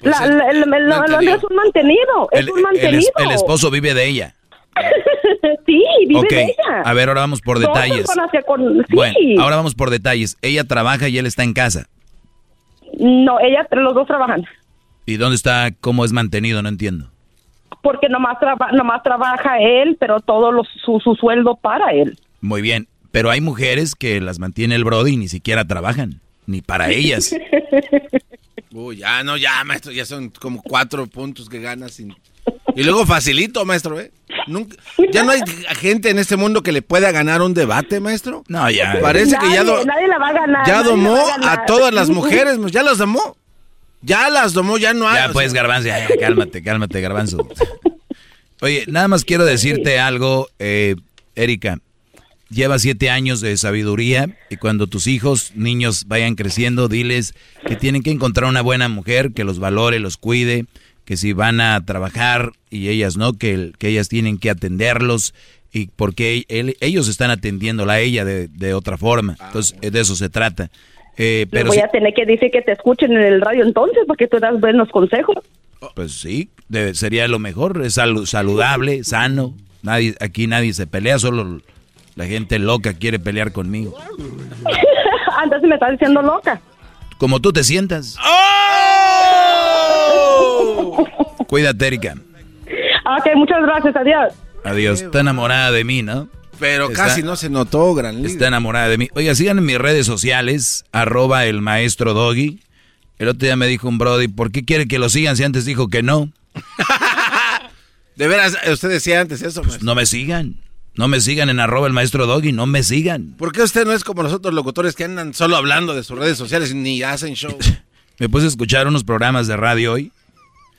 Pues La- el- el- no no, entendió. es un mantenido, el, es un mantenido. el esposo vive de ella. *laughs* sí, vive de ella. a ver, ahora vamos por detalles. con- sí. Bueno, ahora vamos por detalles. Ella trabaja y él está en casa. No, ella, los dos trabajan. ¿Y dónde está, cómo es mantenido? No entiendo. Porque nomás, traba- nomás trabaja él, pero todo los- su, su sueldo para él. Muy bien, pero hay mujeres que las mantiene el Brody y ni siquiera trabajan, ni para *laughs* ellas. Uy, ya, no, ya, maestro. Ya son como cuatro puntos que ganas. sin- Y luego facilito, maestro, ¿eh? Nunca- ya no hay gente en este mundo que le pueda ganar un debate, maestro. No, ya. Parece que ya, Nadie- do- nadie la va a ganar. ya nadie la domó va a ganar. a todas las mujeres. Ya las domó. Ya las domó, ya no hay. Ya pues, Garbanzo, ya, ya, cálmate, cálmate, Garbanzo. Oye, nada más quiero decirte algo, eh, Erika. Lleva siete años de sabiduría y cuando tus hijos, niños, vayan creciendo, diles que tienen que encontrar una buena mujer que los valore, los cuide, que si van a trabajar y ellas no, que, que ellas tienen que atenderlos y porque ellos están atendiéndola a ella de, otra forma. Ah, Entonces, de eso se trata. Eh, pero voy a tener que decir que te escuchen en el radio entonces, porque tú das buenos consejos. Pues sí, sería lo mejor, es saludable, sano. Nadie, aquí nadie se pelea, solo la gente loca quiere pelear conmigo. *laughs* Antes me estás diciendo loca. Como tú te sientas. ¡Oh! Cuídate, Erika. Ok, muchas gracias, adiós. Adiós. Está enamorada de mí, ¿no? Pero casi no se notó, gran líder. Está enamorada de mí. Oiga, sigan en mis redes sociales, arroba el maestro Doggy. El otro día me dijo un Brody, ¿por qué quiere que lo sigan si antes dijo que no? *laughs* de veras, usted decía antes eso. Pues no me sigan. No me sigan en arroba el maestro Doggy, no me sigan. ¿Por qué usted no es como los otros locutores que andan solo hablando de sus redes sociales ni hacen show? *laughs* me puse a escuchar unos programas de radio hoy.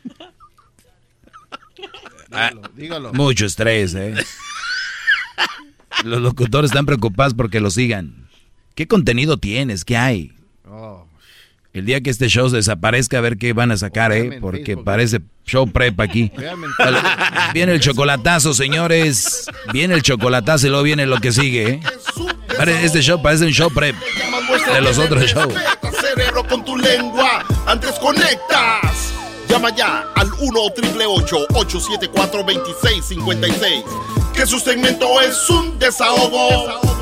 *laughs* dígalo, ah, Mucho estrés, ¿eh? Los locutores están preocupados porque lo sigan. ¿Qué contenido tienes? ¿Qué hay? Oh. El día que este show desaparezca, a ver qué van a sacar, ¿eh? Porque parece show prep aquí. *laughs* Viene el chocolatazo, señores. Viene el chocolatazo y luego viene lo que sigue, ¿eh? Este show parece un show prep de los otros shows. Cerebro con tu lengua, antes conectas. Llama ya al 1-888-874-2656. Que su segmento es un desahogo.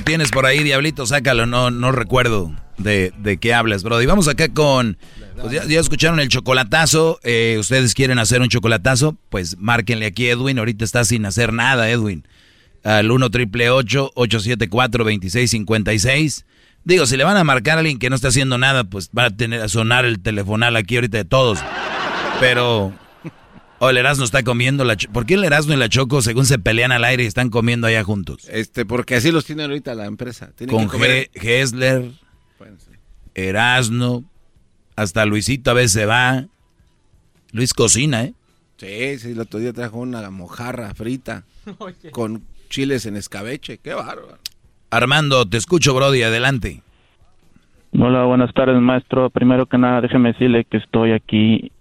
Tienes por ahí, Diablito, sácalo. No, no recuerdo de, de qué hablas, bro. Y vamos acá con... Pues ya, escucharon el chocolatazo. Eh, ¿Ustedes quieren hacer un chocolatazo? Pues márquenle aquí, Edwin. Ahorita está sin hacer nada, Edwin. Al 1 triple 874 2656 Digo, si le van a marcar a alguien que no está haciendo nada, pues va a tener a sonar el telefonal aquí ahorita de todos. Pero. O el Erasmo está comiendo la ¿Por qué el Erasmo y la Choco, según se pelean al aire, están comiendo allá juntos? Este, porque así los tiene ahorita la empresa. Con que Hessler, Erasmo, hasta Luisito a veces se va. Luis cocina, ¿eh? Sí, sí, el otro día trajo una mojarra frita *laughs* con chiles en escabeche. Qué bárbaro. Armando, te escucho, Brody, adelante. Hola, buenas tardes, maestro. Primero que nada, déjeme decirle que estoy aquí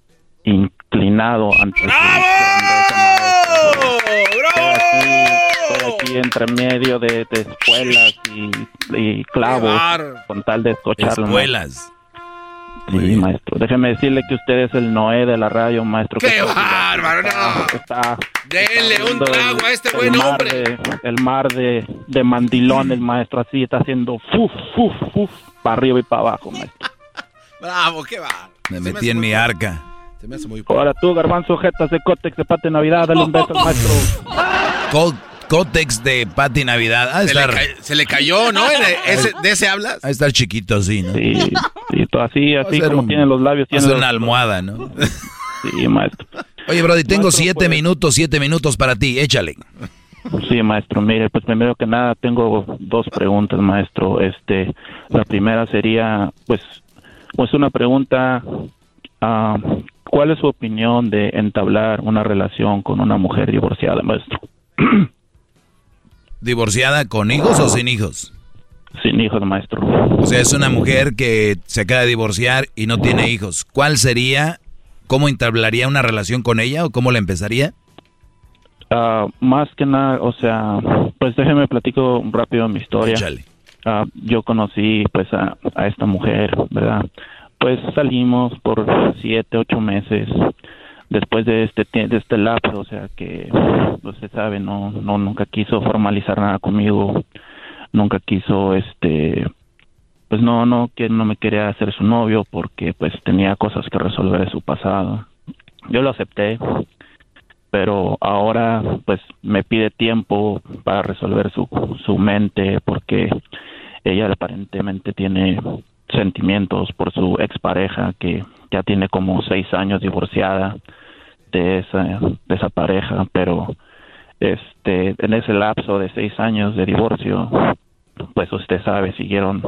inclinado ante ¡Bravo! ¡Bravo! Estoy aquí, entre medio de, escuelas y, clavos con tal de escucharlo. Escuelas. Sí, maestro. Déjeme decirle que usted es el Noé de la radio, maestro. ¡Qué bárbaro! No. Denle un trago a este buen hombre. el mar de, de mandilones, maestro. Así está haciendo fuf, fuf, fuf, para arriba y para abajo, maestro. *laughs* Bravo, qué va. Me metí en mi arca. Se me hace muy Ahora tú, garbanzo, jetas de cótex de Pati Navidad, dale un beso al maestro. cótex de Pati Navidad. Se, le se, le cayó, ¿no? ¿De ese hablas? Ahí está el chiquito, sí, ¿no? Sí, sí así, así como tiene los labios. Tiene una almohada, ¿no? sí, maestro. Oye, Brody, tengo siete pues. minutos, siete minutos para ti, échale. Sí, maestro. Mire, pues primero que nada tengo dos preguntas, maestro. Este, la primera sería, pues, pues una pregunta uh, ¿Cuál es su opinión de entablar una relación con una mujer divorciada, maestro? *clears throat* ¿Divorciada con hijos o sin hijos? Sin hijos, maestro. O sea, es una mujer que se acaba de divorciar y no tiene hijos. ¿Cuál sería, cómo entablaría una relación con ella o cómo la empezaría? Uh, más que nada, o sea, pues déjeme platico rápido mi historia. Uh, yo conocí pues a, a esta mujer, ¿verdad? Pues salimos por siete, ocho meses después de este de este lapso, o sea que usted sabe, no no nunca quiso formalizar nada conmigo, nunca quiso este pues no, no, que no me quería hacer su novio porque pues tenía cosas que resolver de su pasado. Yo lo acepté, pero ahora pues me pide tiempo para resolver su, su mente porque ella aparentemente tiene sentimientos por su expareja que ya tiene como seis años divorciada de esa, de esa pareja, pero este en ese lapso de seis años de divorcio, pues usted sabe, siguieron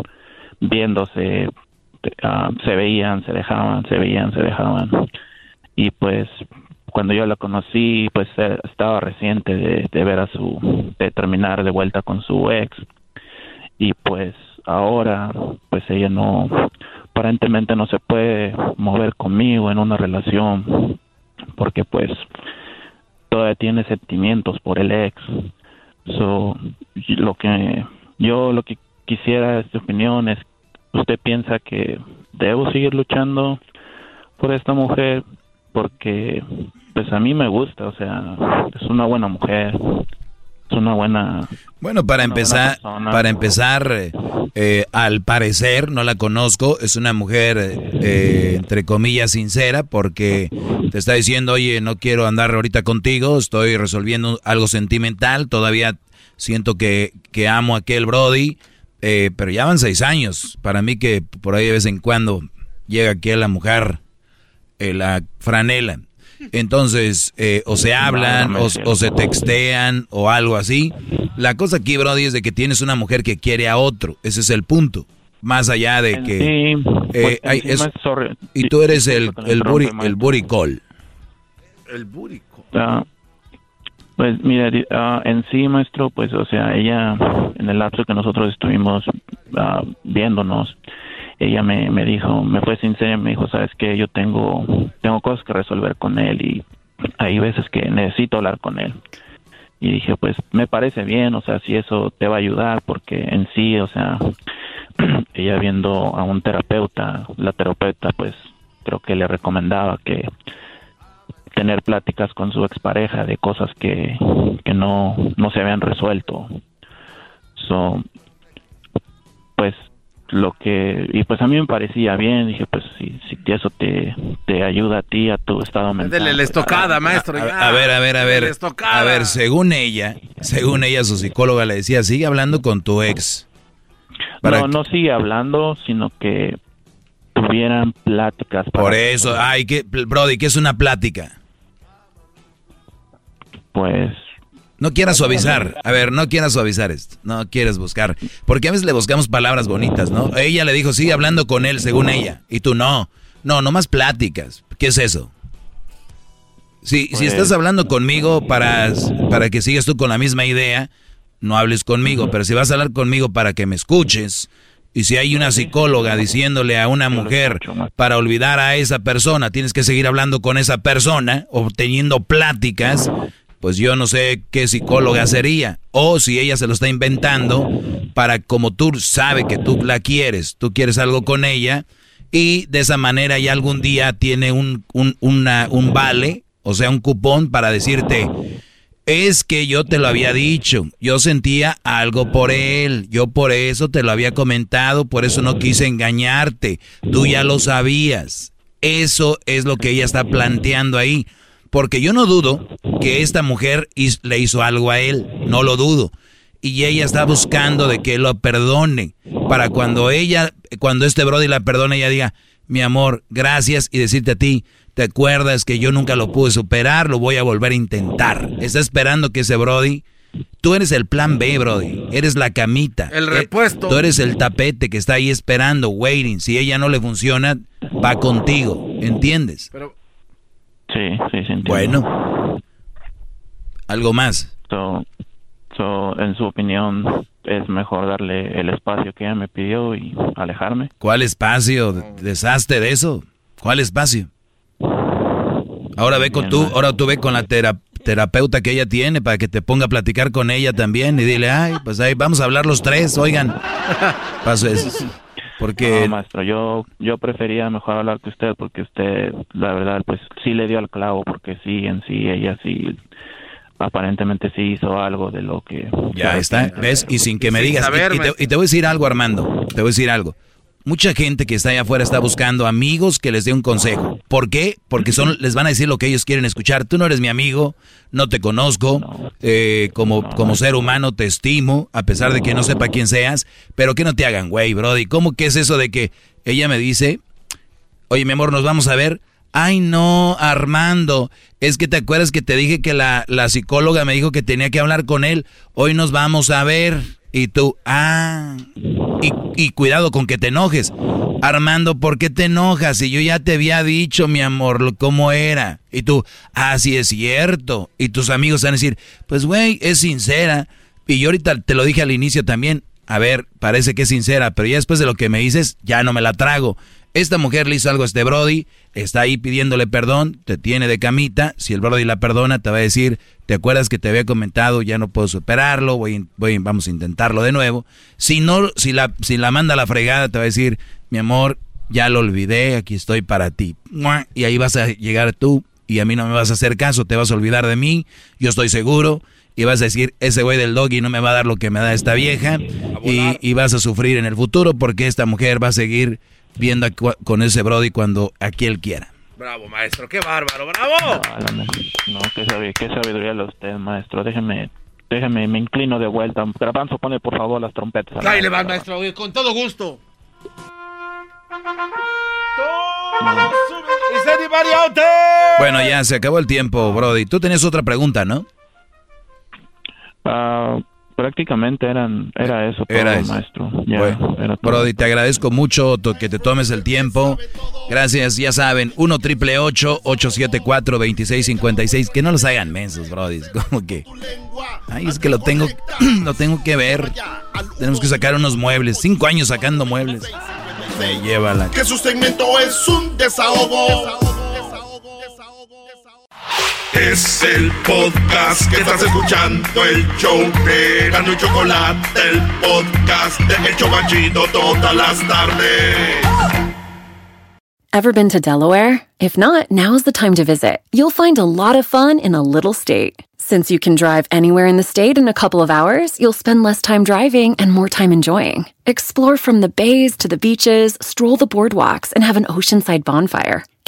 viéndose, ah, se veían, se dejaban, se veían, se dejaban. Y pues cuando yo la conocí, pues eh, estaba reciente de, de ver a su, de terminar de vuelta con su ex. Y pues ahora, pues ella no, aparentemente no se puede mover conmigo en una relación porque pues todavía tiene sentimientos por el ex. So, lo que yo lo que quisiera esta opinión es usted piensa que debo seguir luchando por esta mujer porque pues a mí me gusta, o sea, es una buena mujer, es una buena bueno para empezar para empezar eh, al parecer no la conozco es una mujer eh, entre comillas sincera porque te está diciendo oye no quiero andar ahorita contigo estoy resolviendo algo sentimental todavía siento que, que amo a aquel Brody eh, pero ya van seis años. Para mí que por ahí de vez en cuando llega aquí la mujer la franela entonces, eh, o se hablan, o, se textean, o algo así. La cosa aquí, Brody, es de que tienes una mujer que quiere a otro. Ese es el punto. Más allá de que... Eh, pues, y tú eres el, el, buri, el buricol. El buricol. Ah, pues mira, uh, en sí, maestro, pues, o sea, ella, en el lapso que nosotros estuvimos uh, viéndonos, ella me, me dijo, me fue sincera, me dijo, sabes que yo tengo, tengo cosas que resolver con él y hay veces que necesito hablar con él. Y dije, pues me parece bien, o sea, si eso te va a ayudar, porque en sí, o sea, *clears throat* ella viendo a un terapeuta, la terapeuta pues creo que le recomendaba que tener pláticas con su expareja de cosas que, que no, no se habían resuelto. So, pues lo que y pues a mí me parecía bien dije pues si, si eso te, te ayuda a ti a tu estado mental Dele la pues, estocada a, maestro a, ver a ver a ver a ver. Según ella según ella su psicóloga le decía sigue hablando con tu ex. No no sigue hablando sino que tuvieran pláticas por eso ay que Brody qué es una plática pues no quieras suavizar. A ver, no quieras suavizar esto. No quieres buscar. Porque a veces le buscamos palabras bonitas, ¿no? Ella le dijo, sigue hablando con él, según ella. Y tú no. No, nomás pláticas. ¿Qué es eso? Si, si pues estás hablando conmigo para, para que sigas tú con la misma idea, no hables conmigo. Pero si vas a hablar conmigo para que me escuches, y si hay una psicóloga diciéndole a una mujer para olvidar a esa persona, tienes que seguir hablando con esa persona o teniendo pláticas, pues yo no sé qué psicóloga sería. O si ella se lo está inventando para como tú sabe que tú la quieres, tú quieres algo con ella y de esa manera ya algún día tiene un, un, un vale, o sea, un cupón para decirte, es que yo te lo había dicho, yo sentía algo por él, yo por eso te lo había comentado, por eso no quise engañarte, tú ya lo sabías. Eso es lo que ella está planteando ahí. Porque yo no dudo que esta mujer le hizo algo a él, no lo dudo. Y ella está buscando de que lo perdone. Para cuando ella, cuando este Brody la perdone, ella diga, mi amor, gracias y decirte a ti, ¿te acuerdas que yo nunca lo pude superar? Lo voy a volver a intentar. Está esperando que ese Brody, tú eres el plan B, Brody. Eres la camita. El eh, repuesto. tú eres el tapete que está ahí esperando, waiting. Si ella no le funciona, va contigo. ¿Entiendes? Pero Sí, sí, sí. Bueno. ¿Algo más? So, en su opinión, es mejor darle el espacio que ella me pidió y alejarme. ¿Cuál espacio? Deshazte de eso. ¿Cuál espacio? Ahora ve con tú, ahora tú ve con la terapeuta que ella tiene para que te ponga a platicar con ella también y dile, ay, pues ahí vamos a hablar los tres, oigan. *laughs* Paso eso. Porque... No, maestro, yo, yo prefería mejor hablar que usted porque usted, la verdad, pues sí le dio al clavo porque sí, en sí, ella sí, aparentemente sí hizo algo de lo que... Ya está, ¿ves? Y sin que me digas... y, te, voy a decir algo, Armando, te voy a decir algo. Mucha gente que está allá afuera está buscando amigos que les dé un consejo. ¿Por qué? Porque son, les van a decir lo que ellos quieren escuchar. Tú no eres mi amigo, no te conozco, eh, como, como ser humano te estimo, a pesar de que no sepa quién seas, pero que no te hagan, güey, Brody. ¿Cómo que es eso de que ella me dice, oye, mi amor, nos vamos a ver? Ay, no, Armando, es que te acuerdas que te dije que la, la psicóloga me dijo que tenía que hablar con él. Hoy nos vamos a ver. Y tú, ah, y, cuidado con que te enojes. Armando, ¿por qué te enojas? Y yo ya te había dicho, mi amor, cómo era. Y tú, ah, sí es cierto. Y tus amigos van a decir, pues güey, es sincera. Y yo ahorita te lo dije al inicio también. A ver, parece que es sincera, pero ya después de lo que me dices, ya no me la trago. Esta mujer le hizo algo a este Brody, está ahí pidiéndole perdón, te tiene de camita. Si el Brody la perdona, te va a decir, ¿te acuerdas que te había comentado? Ya no puedo superarlo, voy, voy, vamos a intentarlo de nuevo. Si no, si la, si la manda a la fregada, te va a decir, mi amor, ya lo olvidé, aquí estoy para ti. Y ahí vas a llegar tú y a mí no me vas a hacer caso, te vas a olvidar de mí, yo estoy seguro. Y vas a decir, ese güey del doggy no me va a dar lo que me da esta vieja. Y, y vas a sufrir en el futuro porque esta mujer va a seguir viendo con ese Brody cuando aquí él quiera. Bravo, maestro, qué bárbaro, bravo. No, qué, sabiduría lo usted, maestro. Déjeme, déjeme, me inclino de vuelta. Grabanzo, pone por favor las trompetas. Dale, le va, maestro, con todo gusto. Bueno, ya se acabó el tiempo, Brody. Tú tenías otra pregunta, ¿no? Ah prácticamente eran, era eso, era maestro. Brody, te agradezco mucho que te tomes el tiempo. Gracias, ya saben, 1 triple 874 2656 Que no los hagan mensos, Brody. Como que. Ay, es que lo tengo, *clears throat* lo tengo que ver. Tenemos que sacar unos muebles. Cinco años sacando muebles. Me lleva la. Que su segmento es un desahogo. Es el podcast que estás escuchando, el show de Gano y Chocolate, el podcast de Hecho Banchito todas las tardes. Ever been to Delaware? If not, now's the time to visit. You'll find a lot of fun in a little state. Since you can drive anywhere in the state in a couple of hours, you'll spend less time driving and more time enjoying. Explore from the bays to the beaches, stroll the boardwalks, and have an oceanside bonfire.